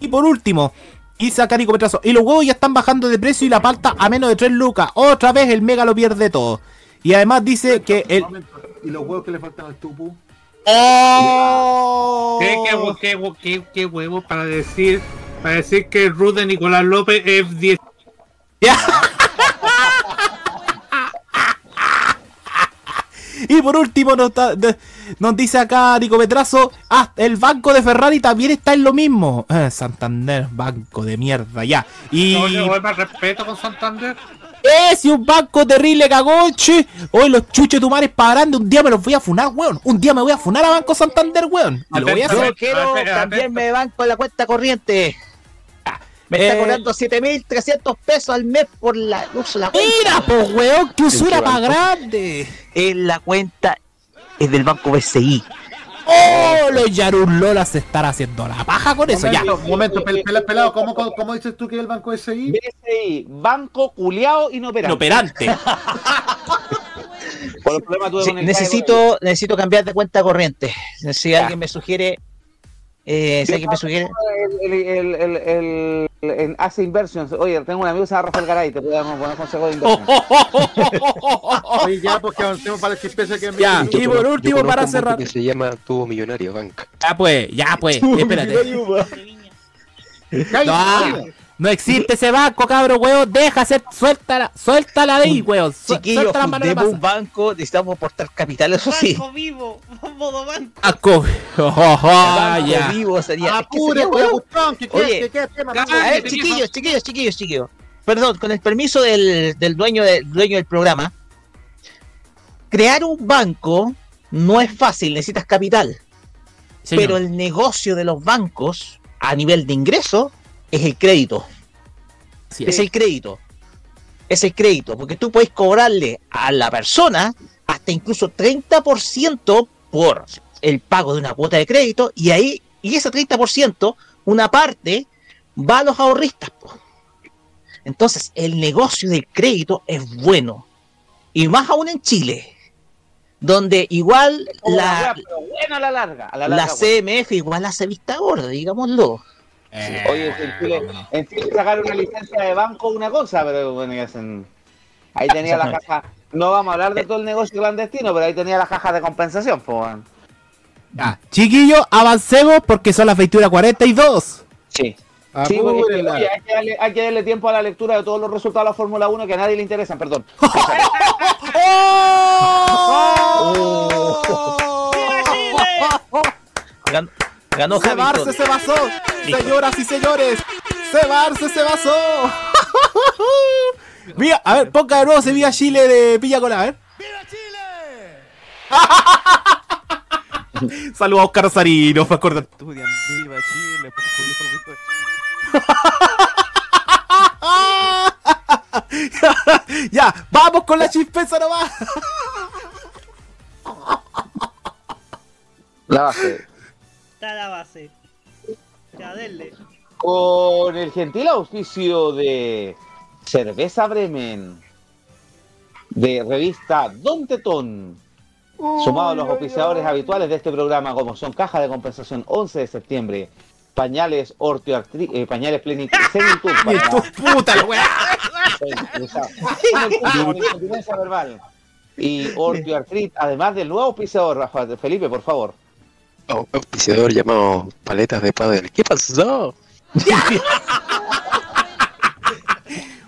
Y por último, Y saca Nico Petrazo. Y los huevos ya están bajando de precio y la palta a menos de 3 lucas. Otra vez el mega lo pierde todo. Y además dice que el. ¿Y los huevos que le faltan al tupu? ¡Oh! ¿Qué, qué, qué, qué- qué huevo para decir para decir que el Ruth de Nicolás López es 10? Y por último nos, dice acá Nico Petrazo, ah, el banco de Ferrari también está en lo mismo. Eh, Santander, banco de mierda, ya. Y No le doy más respeto con Santander. Eh, si un banco terrible cagoche, hoy los chuches tumares para grande, un día me los voy a funar, weón. Un día me voy a funar a Banco Santander, weón. Y lo voy a Yo hacer. quiero cambiarme de banco la cuenta corriente. Me Eh. está cobrando 7.300 pesos al mes por la uso la cuenta. Mira, pues, weón, que usura ¿En qué más grande. En la cuenta es del banco BCI. Oh, los Yarurlolas se están haciendo la paja con eso, ya. Momento, momento, pel- pel- pelado, ¿cómo, cómo, dices tú que es el banco SI? BCI, Banco Culeado Inoperante. Inoperante. Por el problema tuve Sí, con el necesito, necesito cambiar de cuenta corriente. Si alguien me sugiere. Eh, si alguien me sugiere. El, el, el, el, el- en Ace Inversions. Oye, tengo un amigo que se llama Rafael Garay, te puedo dar un buen consejo de inversión. Oye, ya, pues que avancemos para el chispeza que Ya, y por último, para cerrar. Que se llama Tubo Millonario Bank. Ya pues, ya pues, espérate. No, no existe ese banco, cabro, weón. Deja hacer, suéltala, suéltala de ahí, weón. Su- Chiquillos, Suelta la mano de fundemos un banco, necesitamos aportar capital, eso sí. Banco vivo, modo banco. Banco. Oh, oh, oh, banco ya. vivo sería. es que Apure, sería que Oye, quede, que quede tema. A ver, chiquillos, chiquillos, chiquillos, chiquillos. Perdón, con el permiso del, del dueño, del dueño del programa. Crear un banco no es fácil, necesitas capital. Señor. Pero el negocio de los bancos a nivel de ingreso es el crédito. Sí, es el crédito. Es el crédito, porque tú puedes cobrarle a la persona hasta incluso 30% por el pago de una cuota de crédito y ahí, y ese 30%, una parte va a los ahorristas. po. Entonces, el negocio del crédito es bueno. Y más aún en Chile, donde igual Oh, la, a la larga. A la la larga bueno. CMF igual hace vista gorda, digámoslo. Oye, en Chile, en Chile sacaron una licencia de banco una cosa, pero bueno, ya hacen... Ahí tenía la caja. No vamos a hablar de todo el negocio clandestino, pero ahí tenía la caja de compensación, pues. Chiquillos, avancemos porque son las 21.42. Sí. Ah, Sí, porque, Apúrenla. oye, hay, que darle, hay que darle tiempo a la lectura de todos los resultados de la Fórmula 1 que a nadie le interesan, perdón. Ganó, ganó Cebarse se basó. Señoras y señores, Cebarse se basó. Mira, a ver, ponga de nuevo Sevilla Chile de Pilla Cola, a ver. Saludos a Oscar Sarino, me acuerdo. Estudian, viva Chile, ya, vamos con la chispeza nomás. La base. Está la base. Ya, denle. Con el gentil auspicio de Cerveza Bremen, de revista Don Tetón, sumado a los auspiciadores habituales de este programa, como son Caja de Compensación 11 de septiembre, Pañales Ortioartri eh, Pañales Plenitud, Senitud para Tu puta, la weá. incontinencia verbal y Ortioartrit, además del nuevo auspiciador, Rafa, Felipe, por favor. Oh, auspiciador llamado Paletas de Padel. ¿Qué pasó?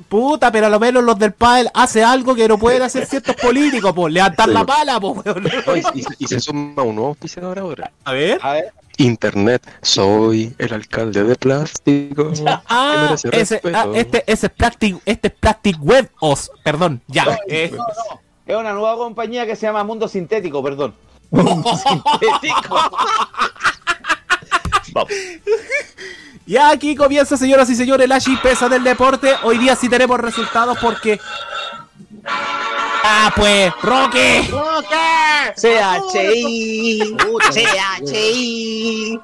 Puta, pero a lo menos los del pádel hace algo que no pueden hacer ciertos políticos, pues, levantar la pala, pues, weón. Oh, y, se suma un nuevo auspiciador ahora. A ver. A ver. Internet. Soy el alcalde de plástico. Ah, ese, ah, este, ese es Plastic, este es Plastic Web Os, perdón, ya. eh. No, no, es una nueva compañía que se llama Mundo Sintético, perdón. Ya aquí comienza, señoras y señores, la chispeza del deporte. Hoy día sí tenemos resultados porque. Ah, pues, Roque. CHI, CHI.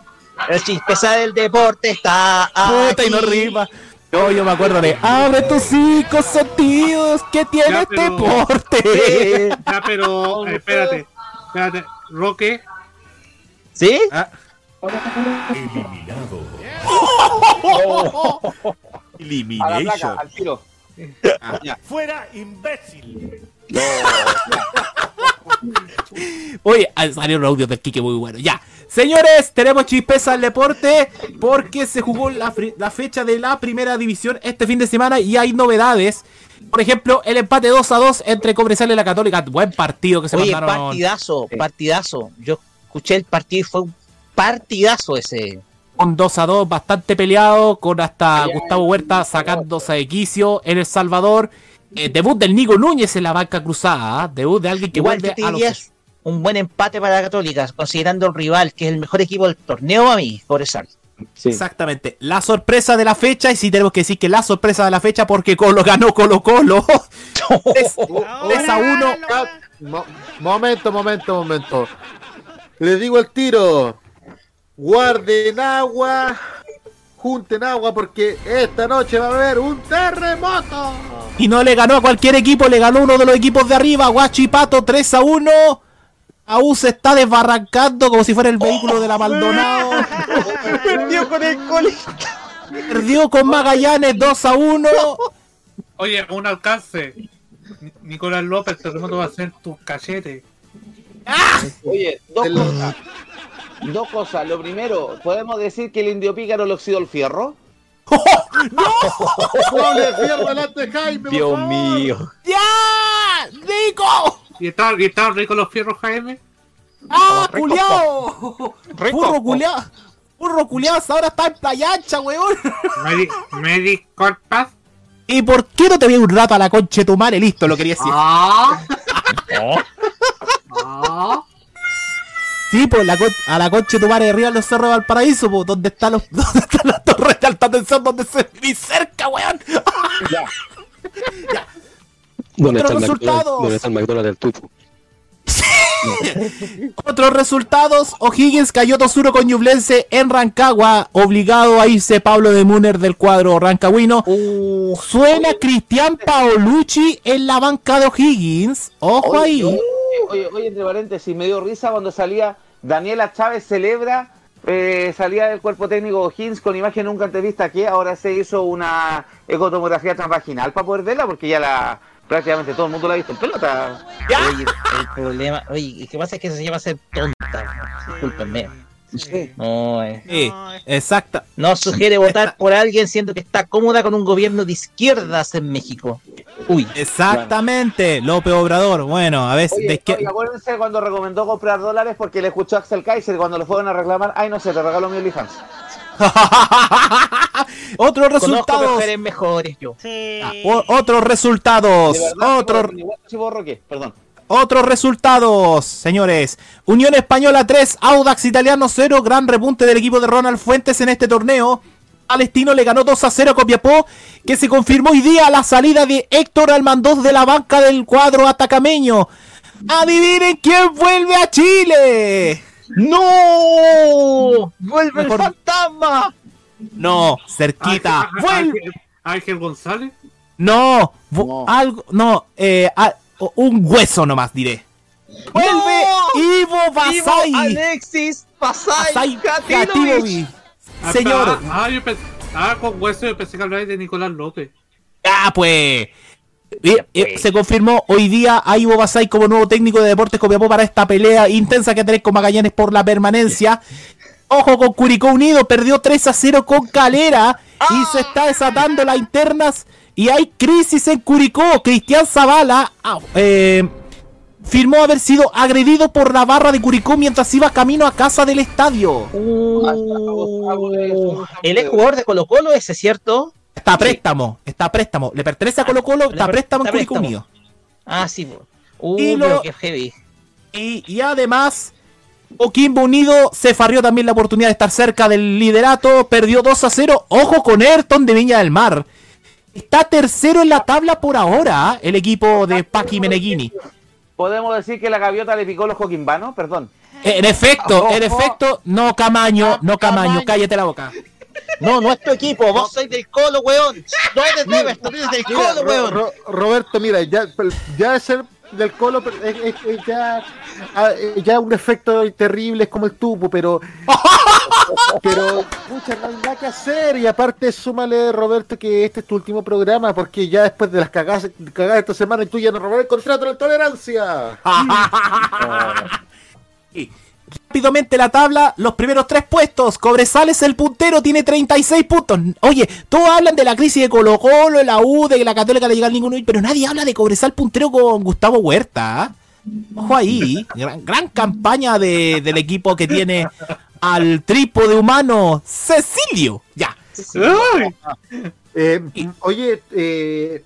La chispeza del deporte está. Puta, y no rima. No, yo me acuerdo de Abre tus cinco sentidos que tiene Ya, este deporte. Ya, pero eh, espérate, espérate, Roque. ¿Sí? Ah. Eliminado. A la Elimination. placa, al tiro. Ah. Fuera, imbécil. Oye, ah, salieron audios del Kike muy bueno. Ya. Señores, tenemos chispeza al deporte porque se jugó la, la fecha de la primera división este fin de semana y hay novedades. Por ejemplo, el empate 2 a 2 entre Cobresal y la Católica. Buen partido que se Oye, mandaron. partidazo, partidazo. Yo escuché el partido y fue un partidazo ese. Un 2 a 2 bastante peleado, con hasta Gustavo Huerta sacándose de quicio en El Salvador. Eh, debut del Nico Núñez en la banca cruzada. ¿ah? Debut de alguien que Igual vuelve yo te a los un buen empate para la Católica, considerando el rival, que es el mejor equipo del torneo a mí, Cobresal. Exactamente. La sorpresa de la fecha, y sí tenemos que decir que la sorpresa de la fecha, porque Colo ganó Colo Colo. 3 a 1. Mo- momento, momento, momento. Les digo el tiro. Guarden agua. Junten agua porque esta noche va a haber un terremoto. Y no le ganó a cualquier equipo, le ganó uno de los equipos de arriba, Guachipato 3 a 1. Aún se está desbarrancando como si fuera el vehículo de la Maldonado. Perdió con el cole. Perdió con Magallanes 2 a 1. Oye, un alcance. Ni- Nicolás López, el terremoto va a ser tu cachete. Oye, dos cosas. Dos cosas. Lo primero, ¿podemos decir que el indio pícaro le oxidó el fierro? ¡No le fierro delante de Jaime! Dios mío. ¡Ya! ¡Nico! ¿Y estaban y estaban ricos los fierros, Jaime? ¡Ah, culiao! ¡Burro culiao! ¡Burro culiao! Ahora está en playa ancha, weón. Medi Medical Pass. ¿Y por qué no te vi un rato a la concha de tu madre? Listo, lo quería decir. Ah. Sí, pues la a la concha de tu madre de arriba en los cerros de Valparaíso, pues, donde están los donde están las torres de alta tensión, donde se ni cerca, weón. ¿Dónde está, Otros resultados. ¿Dónde está el McDonald's del Tutu? Otros resultados, O'Higgins cayó 2-1 con Ñublense en Rancagua, obligado a irse Pablo de Muner del cuadro rancagüino. Suena Cristian Paolucci en la banca de O'Higgins. Ojo ahí. Oye, oye, oye, entre paréntesis, me dio risa cuando salía Daniela Chávez celebra, eh, salía del cuerpo técnico O'Higgins con imagen nunca antes vista que ahora se hizo una ecotomografía transvaginal para poder verla porque ya la prácticamente todo el mundo la ha visto en pelota. Oye, el problema, oye, ¿qué pasa? Es que se llama ser tonta. Discúlpenme. No, eh. Sí, exacta. No sugiere votar por alguien siendo que está cómoda con un gobierno de izquierdas en México. Uy. Exactamente, López Obrador. Bueno, a ver, Oye, de oye, acuérdense cuando recomendó comprar dólares porque le escuchó a Axel Kaiser cuando le fueron a reclamar, ay no sé, te regalo mi OnlyFans. Resultados. mujeres mejores yo. Ah, o- otros resultados. Otros perdón. Otros resultados, señores. Unión Española 3, Audax Italiano 0. Gran repunte del equipo de Ronald Fuentes en este torneo. Palestino le ganó 2 a 0 a Copiapó, que se confirmó hoy día la salida de Héctor Almandoz de la banca del cuadro atacameño. Adivinen quién vuelve a Chile. ¡No! ¡Vuelve Mejor- el fantasma! No, cerquita. Ángel, Vuelve. Ángel- Ángel González. No, algo, no, eh, a- un hueso nomás diré. Vuelve Ivo Basay. Ivo Alexis Basay. Ah, Señor. Ah, yo pensé, ah, con hueso yo pensé que hablaba de Nicolás López. Ah, pues. Y- y se confirmó hoy día a Ivo Basay como nuevo técnico de Deportes Copiapó para esta pelea intensa que tenés con Magallanes por la permanencia. Ojo con Curicó Unido, perdió 3 a 0 con Calera y se está desatando las internas y hay crisis en Curicó. Cristian Zavala ah, eh, firmó haber sido agredido por la barra de Curicó mientras iba camino a casa del estadio. Él es jugador de Colo Colo, ese, ¿cierto? Está a préstamo, está a préstamo. Le pertenece a Colo Colo, está a préstamo en Curicó. Unido. Ah, sí. po. Uh, Y pero lo- qué heavy. Y, y además, Coquimbo Unido se farrió también la oportunidad de estar cerca del liderato. Perdió 2 a 0. Ojo con Ayrton de Viña del Mar. Está tercero en la tabla por ahora, ¿ah? el equipo de Paqui Meneghini. ¿Podemos decir que la gaviota le picó los coquimbanos? Perdón. Eh, En efecto, en efecto, no Camaño, no Camaño, cállate la boca. No, no es tu equipo, vos sois del Colo, weón. No eres de Everton, eres del Colo, weón. Ro- Roberto, mira, ya, ya es el del Colo pero es, es- es ya, ah, eh, ya un efecto terrible, es como el tubo, pero. pero, pucha, no hay nada que hacer. Y aparte, súmale, Roberto, que este es tu último programa, porque ya después de las cagadas, cagadas de esta semana, tú ya no robar el contrato de la tolerancia. Rápidamente la tabla, los primeros tres puestos. Cobresal es el puntero, tiene 36 puntos. Oye, todos hablan de la crisis de Colo Colo, la U, de que la Católica le llega al ninguno, pero nadie habla de Cobresal puntero con Gustavo Huerta. ¿ah? Ojo ahí, gran, gran campaña de- del equipo que tiene al trípode humano Cecilio. Ya. Eh, oye, eh,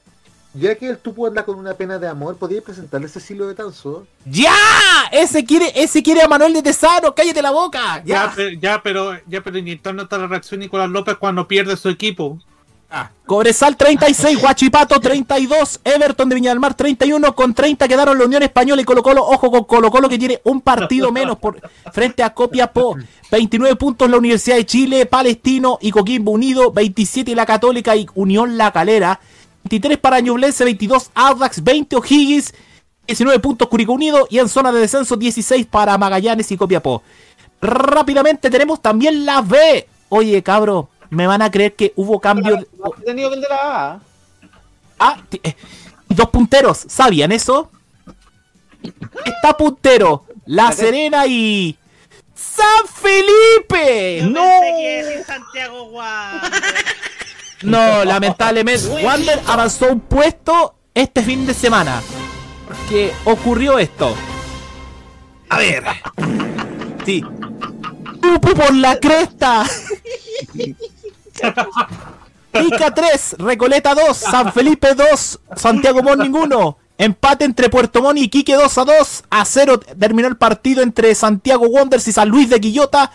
ya que el tupo anda con una pena de amor, ¿podrías presentarle ese Cecilio de Tanzo? ¡Ya! Ese quiere, ese quiere a Manuel de Tesano, cállate la boca. Ya, Ya. pe- ya, pero ya pero inyectando la reacción de Nicolás López cuando pierde su equipo. Cobresal 36, Guachipato 32, Everton de Viña del Mar 31, con 30 quedaron la Unión Española y Colo Colo, ojo con Colo Colo que tiene un partido menos por frente a Copiapó, 29 puntos la Universidad de Chile, Palestino y Coquimbo Unido, 27 la Católica y Unión La Calera, 23 para Ñublense, 22 Audax, 20 O'Higgins, 19 puntos Curicó Unido y en zona de descenso 16 para Magallanes y Copiapó. Rápidamente tenemos también la B. Oye, cabro, me van a creer que hubo cambio. de- He tenido que el de la A. Ah, eh, dos punteros, ¿sabían eso? Está puntero, La Serena y. ¡San Felipe! ¡No! Pensé que Santiago Wander. No, lamentablemente, Wander avanzó un puesto este fin de semana. Porque ocurrió esto. A ver. Sí. ¡Tupu por la cresta! Ica 3, Recoleta 2, San Felipe 2, Santiago Morning 1. Empate entre Puerto Montt y Iquique 2 a 2. A 0 terminó el partido entre Santiago Wanderers y San Luis de Quillota.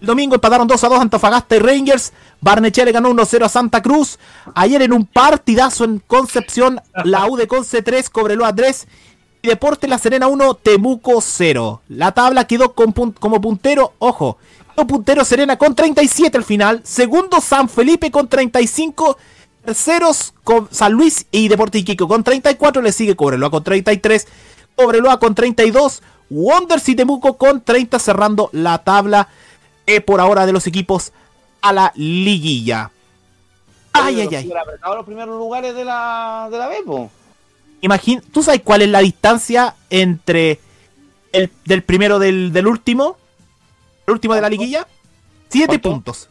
El domingo empataron 2 a 2 Antofagasta y Rangers. Barnechea ganó 1 0 a Santa Cruz. Ayer en un partidazo en Concepción, la U de Conce 3, Cobreloa 3. Y Deporte La Serena 1, Temuco 0. La tabla quedó como puntero, ojo, quedó puntero Serena con 37 al final. Segundo San Felipe con 35. Terceros con San Luis y Deporte Iquique con 34. Le sigue Cobreloa con 33. Cobreloa con 32. Wonders y Temuco con 30 cerrando la tabla eh, por ahora de los equipos a la liguilla. Ay, ay, ay. Apretado los primeros lugares de la, de la B, po. Imagina, ¿tú sabes cuál es la distancia entre el del primero del, del último? El último de la liguilla. Siete puntos.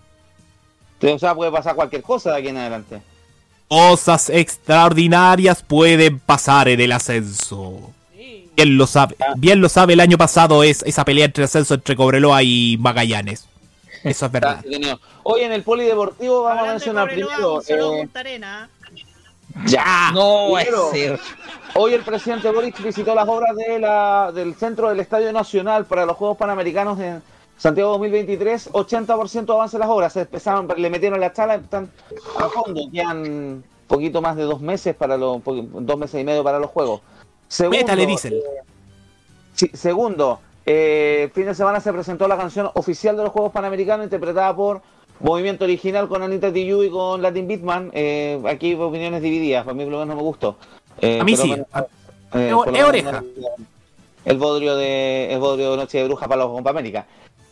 O sea, puede pasar cualquier cosa de aquí en adelante. Cosas extraordinarias pueden pasar en el ascenso. Bien lo sabe, bien lo sabe el año pasado es esa pelea entre ascenso entre Cobreloa y Magallanes. Eso es verdad. Hoy en el polideportivo vamos a mencionar primero. Eh. Ya, No, primero, ese- Hoy el presidente Boric visitó las obras de la, del centro del Estadio Nacional para los Juegos Panamericanos en Santiago 2023. 80% avance las obras. Se empezaron, le metieron la chala, están a fondo. Quedan poquito más de dos meses para los, dos meses y medio para los Juegos. Segundo, Métale, dicen. eh, sí, segundo, eh, fin de semana se presentó la canción oficial de los Juegos Panamericanos interpretada por Movimiento Original con Anita Tijoux y con Latin Beatman. Eh, aquí opiniones divididas, para mí por lo menos no me gustó. Eh, A mí sí. menos, A- eh, menos oreja. El bodrio de el bodrio de Noche de Bruja para los Copa América.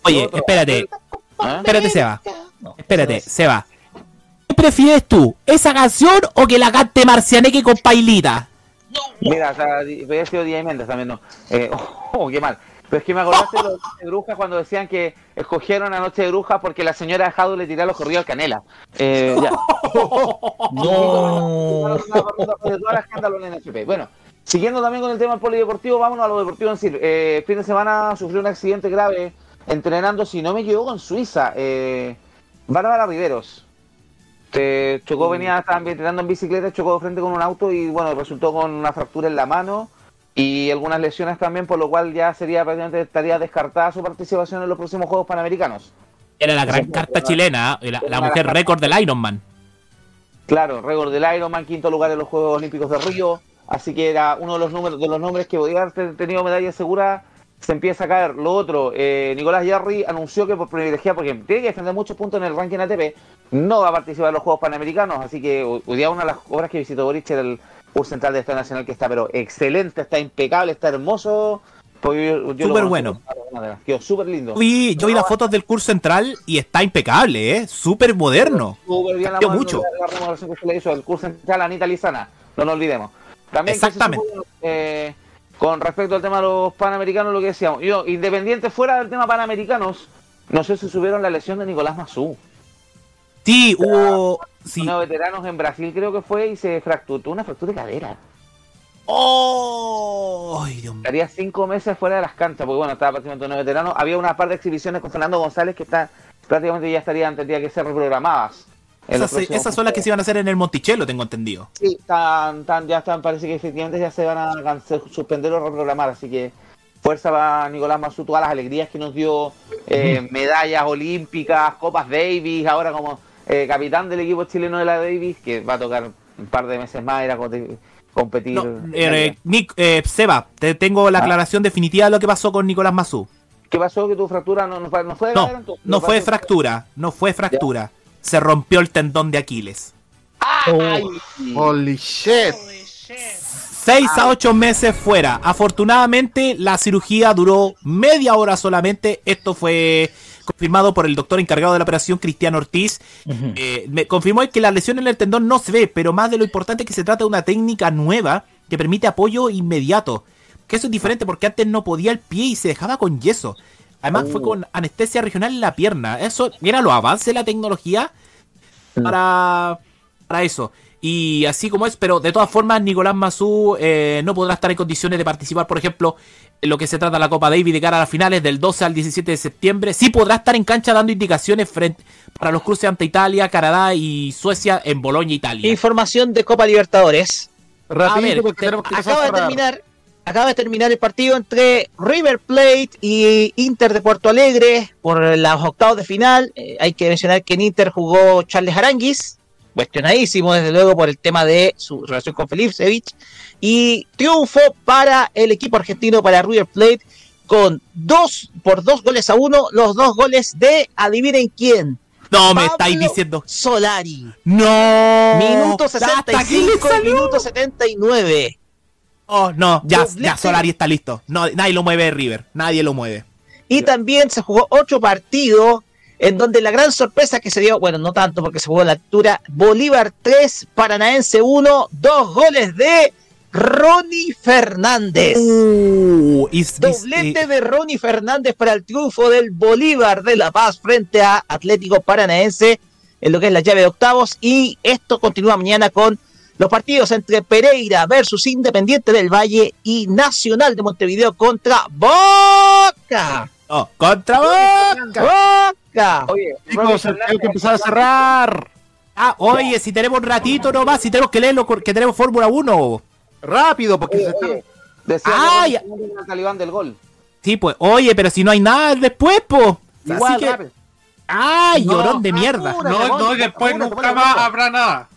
Oye, espérate. ¿Ah? Espérate, Seba. Espérate, Seba. ¿Qué prefieres tú? ¿Esa canción o que la cante Marcianeque con Pailita? Mira, o sea, había sido Díaz Méndez también, ¿no? Eh, oh, qué mal. Pero es que me acordaste de los de Brujas cuando decían que escogieron a Noche de Brujas porque la señora Jadu le tiraba los corridos al canela. Eh, ya. No. Bueno, siguiendo también con el tema del polideportivo, vámonos a lo deportivo en sí. Eh, fin de semana sufrió un accidente grave entrenando, si no me equivoco, en Suiza. Eh, Bárbara Riveros. Se chocó, venía, estaban entrenando en bicicleta, chocó de frente con un auto y bueno, resultó con una fractura en la mano y algunas lesiones también, por lo cual ya sería prácticamente estaría descartada su participación en los próximos Juegos Panamericanos. Era la gran carta chilena, ¿eh? la, la mujer récord del Ironman. Claro, récord del Ironman, quinto lugar en los Juegos Olímpicos de Río, así que era uno de los números de los nombres que podía haber tenido medalla segura, se empieza a caer. Lo otro, eh, Nicolás Yarri anunció que por privilegiar, porque tiene que defender muchos puntos en el ranking ATP, no va a participar en los Juegos Panamericanos, así que hoy día una de las obras que visitó Boric era el Curso Central de Estado Nacional, que está pero excelente, está impecable, está hermoso. Pues yo- yo lo Súper bueno. Quedó súper lindo. Yo vi, yo vi las fotos del curso central y está impecable, ¿eh? Súper moderno. Súper bien la, mucho. la que se le hizo al curso central a Anita Lizana, no nos olvidemos. También Exactamente. supo, eh, con respecto al tema de los panamericanos, lo que decíamos, yo, independiente fuera del tema panamericanos, no sé si subieron la lesión de Nicolás Mazú. Sí, hubo. Sí. Unos veteranos en Brasil creo que fue y se fracturó, una fractura de cadera. ¡Oh! Ay, Dios mío. Estaría cinco meses fuera de las canchas, porque bueno, estaba prácticamente un veterano. Había una par de exhibiciones con Fernando González que está prácticamente ya estarían, tendría que ser reprogramadas. Esas, esas son las que se iban a hacer en el Monticello, tengo entendido. Sí, están, están, ya están, parece que efectivamente ya se van a suspender o reprogramar, así que fuerza para Nicolás Mazú, todas las alegrías que nos dio, eh, medallas olímpicas, Copas Davis, ahora como eh, capitán del equipo chileno de la Davis, que va a tocar un par de meses más, era competir. competir Eh, Nick, eh, Seba, te tengo la Ah. aclaración definitiva de lo que pasó con Nicolás Mazú. ¿Qué pasó? ¿Que tu fractura no, no fue, no fue de No, no ¿Qué fue fractura, no fue fractura. Se rompió el tendón de Aquiles. Holy shit. 6 a 8 meses fuera. Afortunadamente, la cirugía duró media hora solamente. Esto fue confirmado por el doctor encargado de la operación, Cristiano Ortiz. Eh, me confirmó que la lesión en el tendón no se ve, pero más de lo importante es que se trata de una técnica nueva que permite apoyo inmediato. Que eso es diferente porque antes no podía el pie y se dejaba con yeso. Además, fue Oh. con anestesia regional en la pierna. Eso, mira los avances de la tecnología para, para eso. Y así como es, pero de todas formas, Nicolás Mazú eh, no podrá estar en condiciones de participar, por ejemplo, en lo que se trata de la Copa Davis de cara a las finales del 12 al 17 de septiembre. Sí podrá estar en cancha dando indicaciones frente para los cruces ante Italia, Canadá y Suecia en Boloña, Italia. Información de Copa Libertadores. Rapidito, A ver, porque te- tenemos que empezar acaba de terminar, acaba de terminar el partido entre River Plate y Inter de Puerto Alegre por los octavos de final. Eh, hay que mencionar que en Inter jugó Charles Aranguis, cuestionadísimo desde luego por el tema de su relación con Felipe y triunfo para el equipo argentino para River Plate con dos por dos goles a uno, los dos goles de adivinen quién. No me Pablo estáis diciendo. Solari. No. Minuto Hasta aquí le 65 y minuto 79. Oh, no, ya, ya Solari está listo. No, nadie lo mueve de River. Nadie lo mueve. Y también se jugó otro partido en donde la gran sorpresa que se dio, bueno, no tanto porque se jugó en la altura, Bolívar 3, Paranaense 1, dos goles de Ronnie Fernández. Uh, Doblete de Ronnie Fernández para el triunfo del Bolívar de La Paz frente a Atlético Paranaense en lo que es la llave de octavos. Y esto continúa mañana con los partidos entre Pereira versus Independiente del Valle y Nacional de Montevideo contra Boca. Oh, contra Boca. Boca. Oye, Chicos, tengo que empezar a cerrar. Ah, oye, si tenemos un ratito nomás, si tenemos que leerlo, que tenemos Fórmula 1. Rápido, porque se está... Decía Ah, el talibán del gol. Sí, pues, oye, pero si no hay nada después, po. Igual, Así que. rápido. ¡Ay, No, llorón de mierda! No, no, después nunca más habrá nada.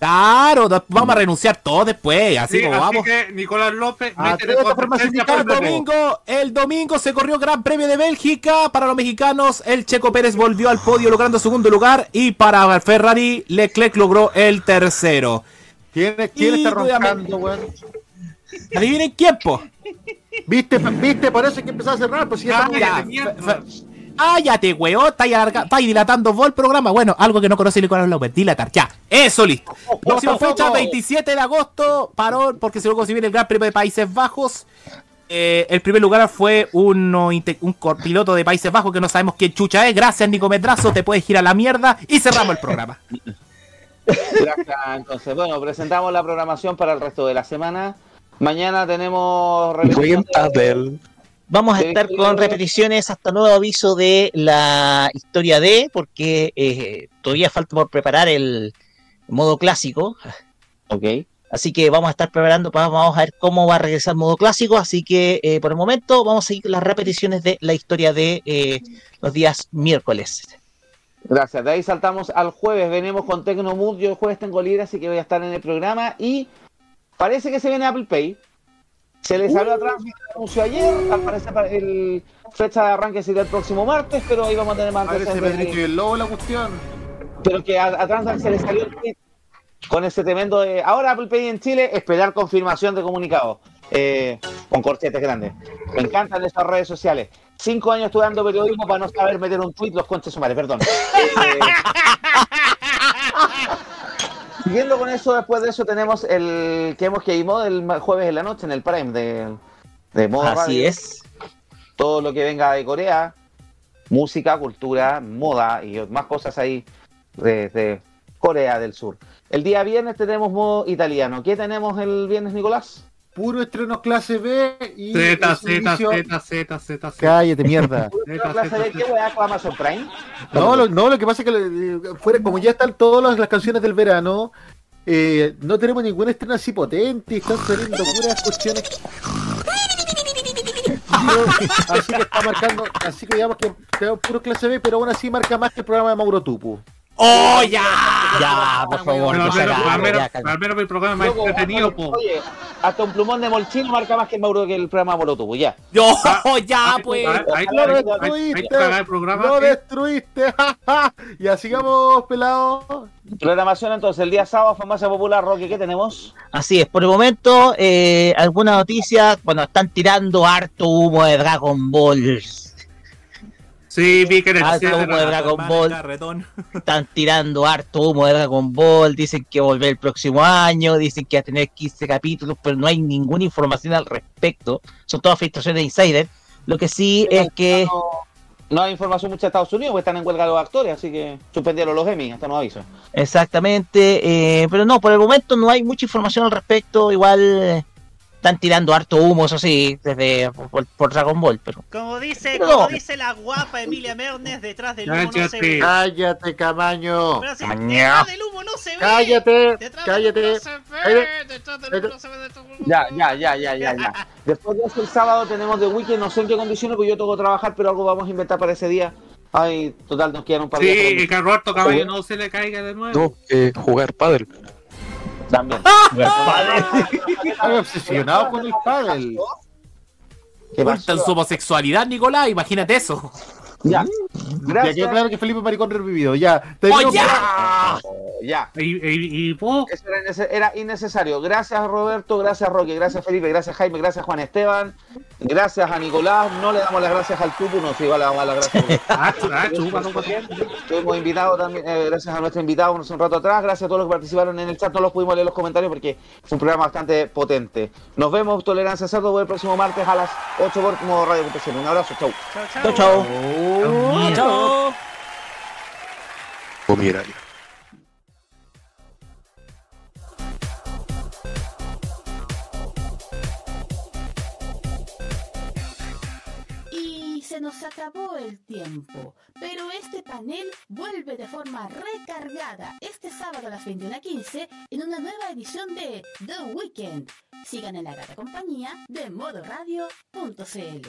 Claro, vamos a renunciar todos después, así Sí, como así vamos. que Nicolás López Ah, el domingo, el domingo se corrió Gran Premio de Bélgica para los mexicanos. El Checo Pérez volvió al podio logrando segundo lugar y para Ferrari Leclerc logró el tercero. ¿Quién, está roncando, weón? Adivinen quién, po. ¿Viste? ¿Viste? Por eso que empezar a cerrar. Pues si ya Ya, Cállate, weón, está, alarga- está dilatando vos el programa. Bueno, algo que no conoce Nicolás López, dilatar, ya. Eso, listo. Próxima fecha, 27 de agosto, paró porque se se viene el Gran Premio de Países Bajos. Eh, el primer lugar fue uno un piloto de Países Bajos que no sabemos quién chucha es. Gracias, Nico Medrazo, te puedes ir a la mierda y cerramos el programa. Gracias. Entonces, bueno, presentamos la programación para el resto de la semana. Mañana tenemos repetición de- Vamos a estar con repeticiones hasta nuevo aviso de la historia D, porque eh, todavía falta por preparar el modo clásico. Ok. Así que vamos a estar preparando, pa- vamos a ver cómo va a regresar el modo clásico. Así que eh, por el momento vamos a seguir las repeticiones de la historia de eh, los días miércoles. Gracias. De ahí saltamos al jueves. Venimos con Tecnomood. Yo el jueves tengo libre, así que voy a estar en el programa. Y parece que se viene Apple Pay. Se les salió atrás el anuncio ayer. Al parecer el fecha de arranque sería el próximo martes, pero ahí vamos a tener más de- Pedrito y el lobo la cuestión. Pero que a, se le salió el tweet con ese tremendo de. Ahora Apple Pay en Chile, esperar confirmación de comunicado. Eh, con corchetes grandes. Me encantan esas redes sociales. Cinco años estudiando periodismo para no saber meter un tweet los conches sumares, perdón. Eh, siguiendo con eso, después de eso tenemos el que hemos que vimos el jueves en la noche en el Prime de, de modo Así radio. es. Todo lo que venga de Corea, música, cultura, moda y más cosas ahí desde Corea del Sur. El día viernes tenemos modo italiano. ¿Qué tenemos el viernes, Nicolás? Puro estreno clase B y. Z, Z, Z, Z, Z, Z. Cállate, mierda. clase B, ¿qué weá con Amazon Prime? No, lo, no, lo que pasa es que eh, fuera, como ya están todas las, las canciones del verano, eh, no tenemos ninguna estreno así potente, y están saliendo puras cuestiones. así que está marcando, así que digamos que tenemos puro clase B, pero aún así marca más que el programa de Mauro Tupu. ¡Oh, ya! Ya, por favor, Pero no se al menos- haga, al menos- ya, calma. al menos mi programa es más entretenido, po. Oye, hasta un plumón de molchino marca más que el Mauro que el programa Molotubo, ya. ¡Yo! ¡Ya, pues! Hay ¡Lo hay- hay- hay destruiste! ¡Lo destruiste! ja. Ya sigamos, pelado. Programación entonces, el día sábado, Farmacia Popular, Roque, ¿qué tenemos? Así es, por el momento, eh, alguna noticia, bueno, están tirando harto humo de Dragon Ball. Sí, vi que en el Harto humo de Dragon Ball. carretón. Están tirando harto humo de Dragon Ball. Dicen que volver el próximo año. Dicen que va a tener 15 capítulos, pero no hay ninguna información al respecto. Son todas filtraciones de Insider. Lo que sí es que. No, no hay información mucha de Estados Unidos, porque están en huelga los actores, así que suspendieron los Emmy, hasta no aviso. Exactamente, eh, pero no, por el momento no hay mucha información al respecto. Igual eh, están tirando harto humo, eso sí, desde por, por Dragon Ball. Pero Como dice, Pero como no. dice la guapa Emilia Mernes, detrás del humo no se ve. Cállate, Camaño. Pero si detrás del humo no se ve. Cállate, Detrás cállate. del humo no se ve. Cállate. Detrás del humo no se ve. detrás del humo Ya, ya, ya, ya, ya, ya. Después de eso, el sábado tenemos The Weekend, no sé en qué condiciones, porque yo tengo que trabajar, pero algo vamos a inventar para ese día. Ay, total, nos quedan un par de Sí, días. y que a Roberto Caballo no se le caiga de nuevo. No, eh, jugar pádel. También. Estoy obsesionado con el pádel. ¿Qué Ocultan pasó? su homosexualidad, Nicolás, imagínate eso. Ya. Ya Gracias. quedó claro que Felipe Maricón revivido. Ya. ¡Oh, ya! Ya. Y, y, y vos, Eso era innecesario. Gracias Roberto, gracias Roque, gracias Felipe, gracias Jaime, gracias Juan Esteban, gracias a Nicolás. No le damos las gracias al Tupu, no, sí, igual le damos las gracias. ah, ah, chupa, chupa. Tuvimos invitados también, eh, gracias a nuestro invitado hace un rato atrás, gracias a todos los que participaron en el chat, no los pudimos leer los comentarios porque fue un programa bastante potente. Nos vemos, Tolerancia Cerdo, el próximo martes a las 8 por modo radio.cl. Un abrazo, chau. Chao, chao, chao. ¡Chao! O mi se nos acabó el tiempo, pero este panel vuelve de forma recargada este sábado a las 21.15 en una nueva edición de The Weekend. Sigan en la grata compañía de modoradio.cl.